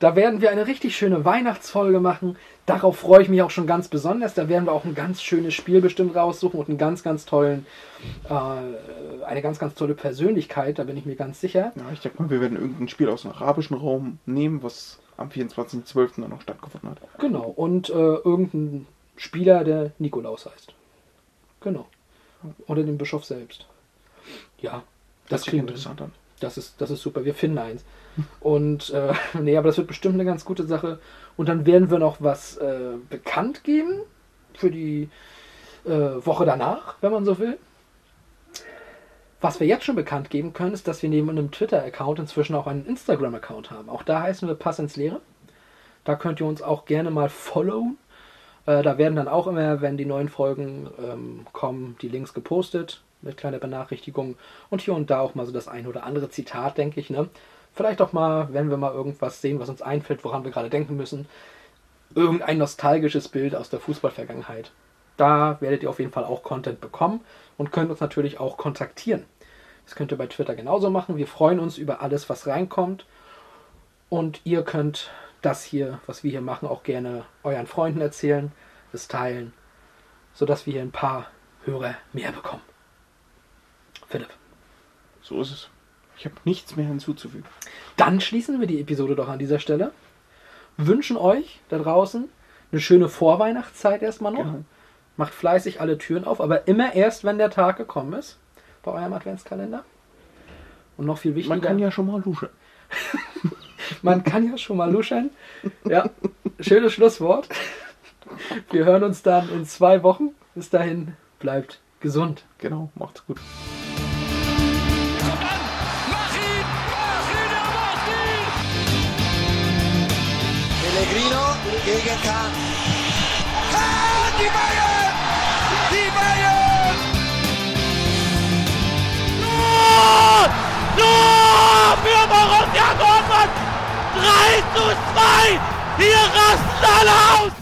Da werden wir eine richtig schöne Weihnachtsfolge machen. Darauf freue ich mich auch schon ganz besonders. Da werden wir auch ein ganz schönes Spiel bestimmt raussuchen und einen ganz, ganz tollen, äh, eine ganz, ganz tolle Persönlichkeit. Da bin ich mir ganz sicher. Ja, ich denke mal, wir werden irgendein Spiel aus dem arabischen Raum nehmen, was am 24.12. dann noch stattgefunden hat. Genau. Und äh, irgendein Spieler, der Nikolaus heißt. Genau. Oder den Bischof selbst. Ja, Das kriegen wir. interessant an. Das ist, das ist super. Wir finden eins. Und äh, nee, aber das wird bestimmt eine ganz gute Sache. Und dann werden wir noch was äh, bekannt geben für die äh, Woche danach, wenn man so will. Was wir jetzt schon bekannt geben können, ist, dass wir neben einem Twitter-Account inzwischen auch einen Instagram-Account haben. Auch da heißen wir Pass ins Leere. Da könnt ihr uns auch gerne mal followen. Äh, da werden dann auch immer, wenn die neuen Folgen ähm, kommen, die Links gepostet mit kleiner Benachrichtigung und hier und da auch mal so das ein oder andere Zitat, denke ich. Ne? Vielleicht auch mal, wenn wir mal irgendwas sehen, was uns einfällt, woran wir gerade denken müssen. irgendein nostalgisches Bild aus der Fußballvergangenheit. Da werdet ihr auf jeden Fall auch Content bekommen und könnt uns natürlich auch kontaktieren. Das könnt ihr bei Twitter genauso machen. Wir freuen uns über alles, was reinkommt. Und ihr könnt das hier, was wir hier machen, auch gerne euren Freunden erzählen, es teilen, sodass wir hier ein paar Hörer mehr bekommen. Philipp. So ist es. Ich habe nichts mehr hinzuzufügen. Dann schließen wir die Episode doch an dieser Stelle. Wünschen euch da draußen eine schöne Vorweihnachtszeit erstmal noch. Genau. Macht fleißig alle Türen auf, aber immer erst, wenn der Tag gekommen ist bei eurem Adventskalender. Und noch viel wichtiger. Man kann ja schon mal luschen. Man kann ja schon mal luschern. Ja, schönes Schlusswort. Wir hören uns dann in zwei Wochen. Bis dahin, bleibt gesund. Genau, macht's gut. Gegen Kahn. Kahn, die Bayern! Die Bayern! Tor! Tor für Borussia Dortmund! 3 zu 2! Hier rasten alle aus!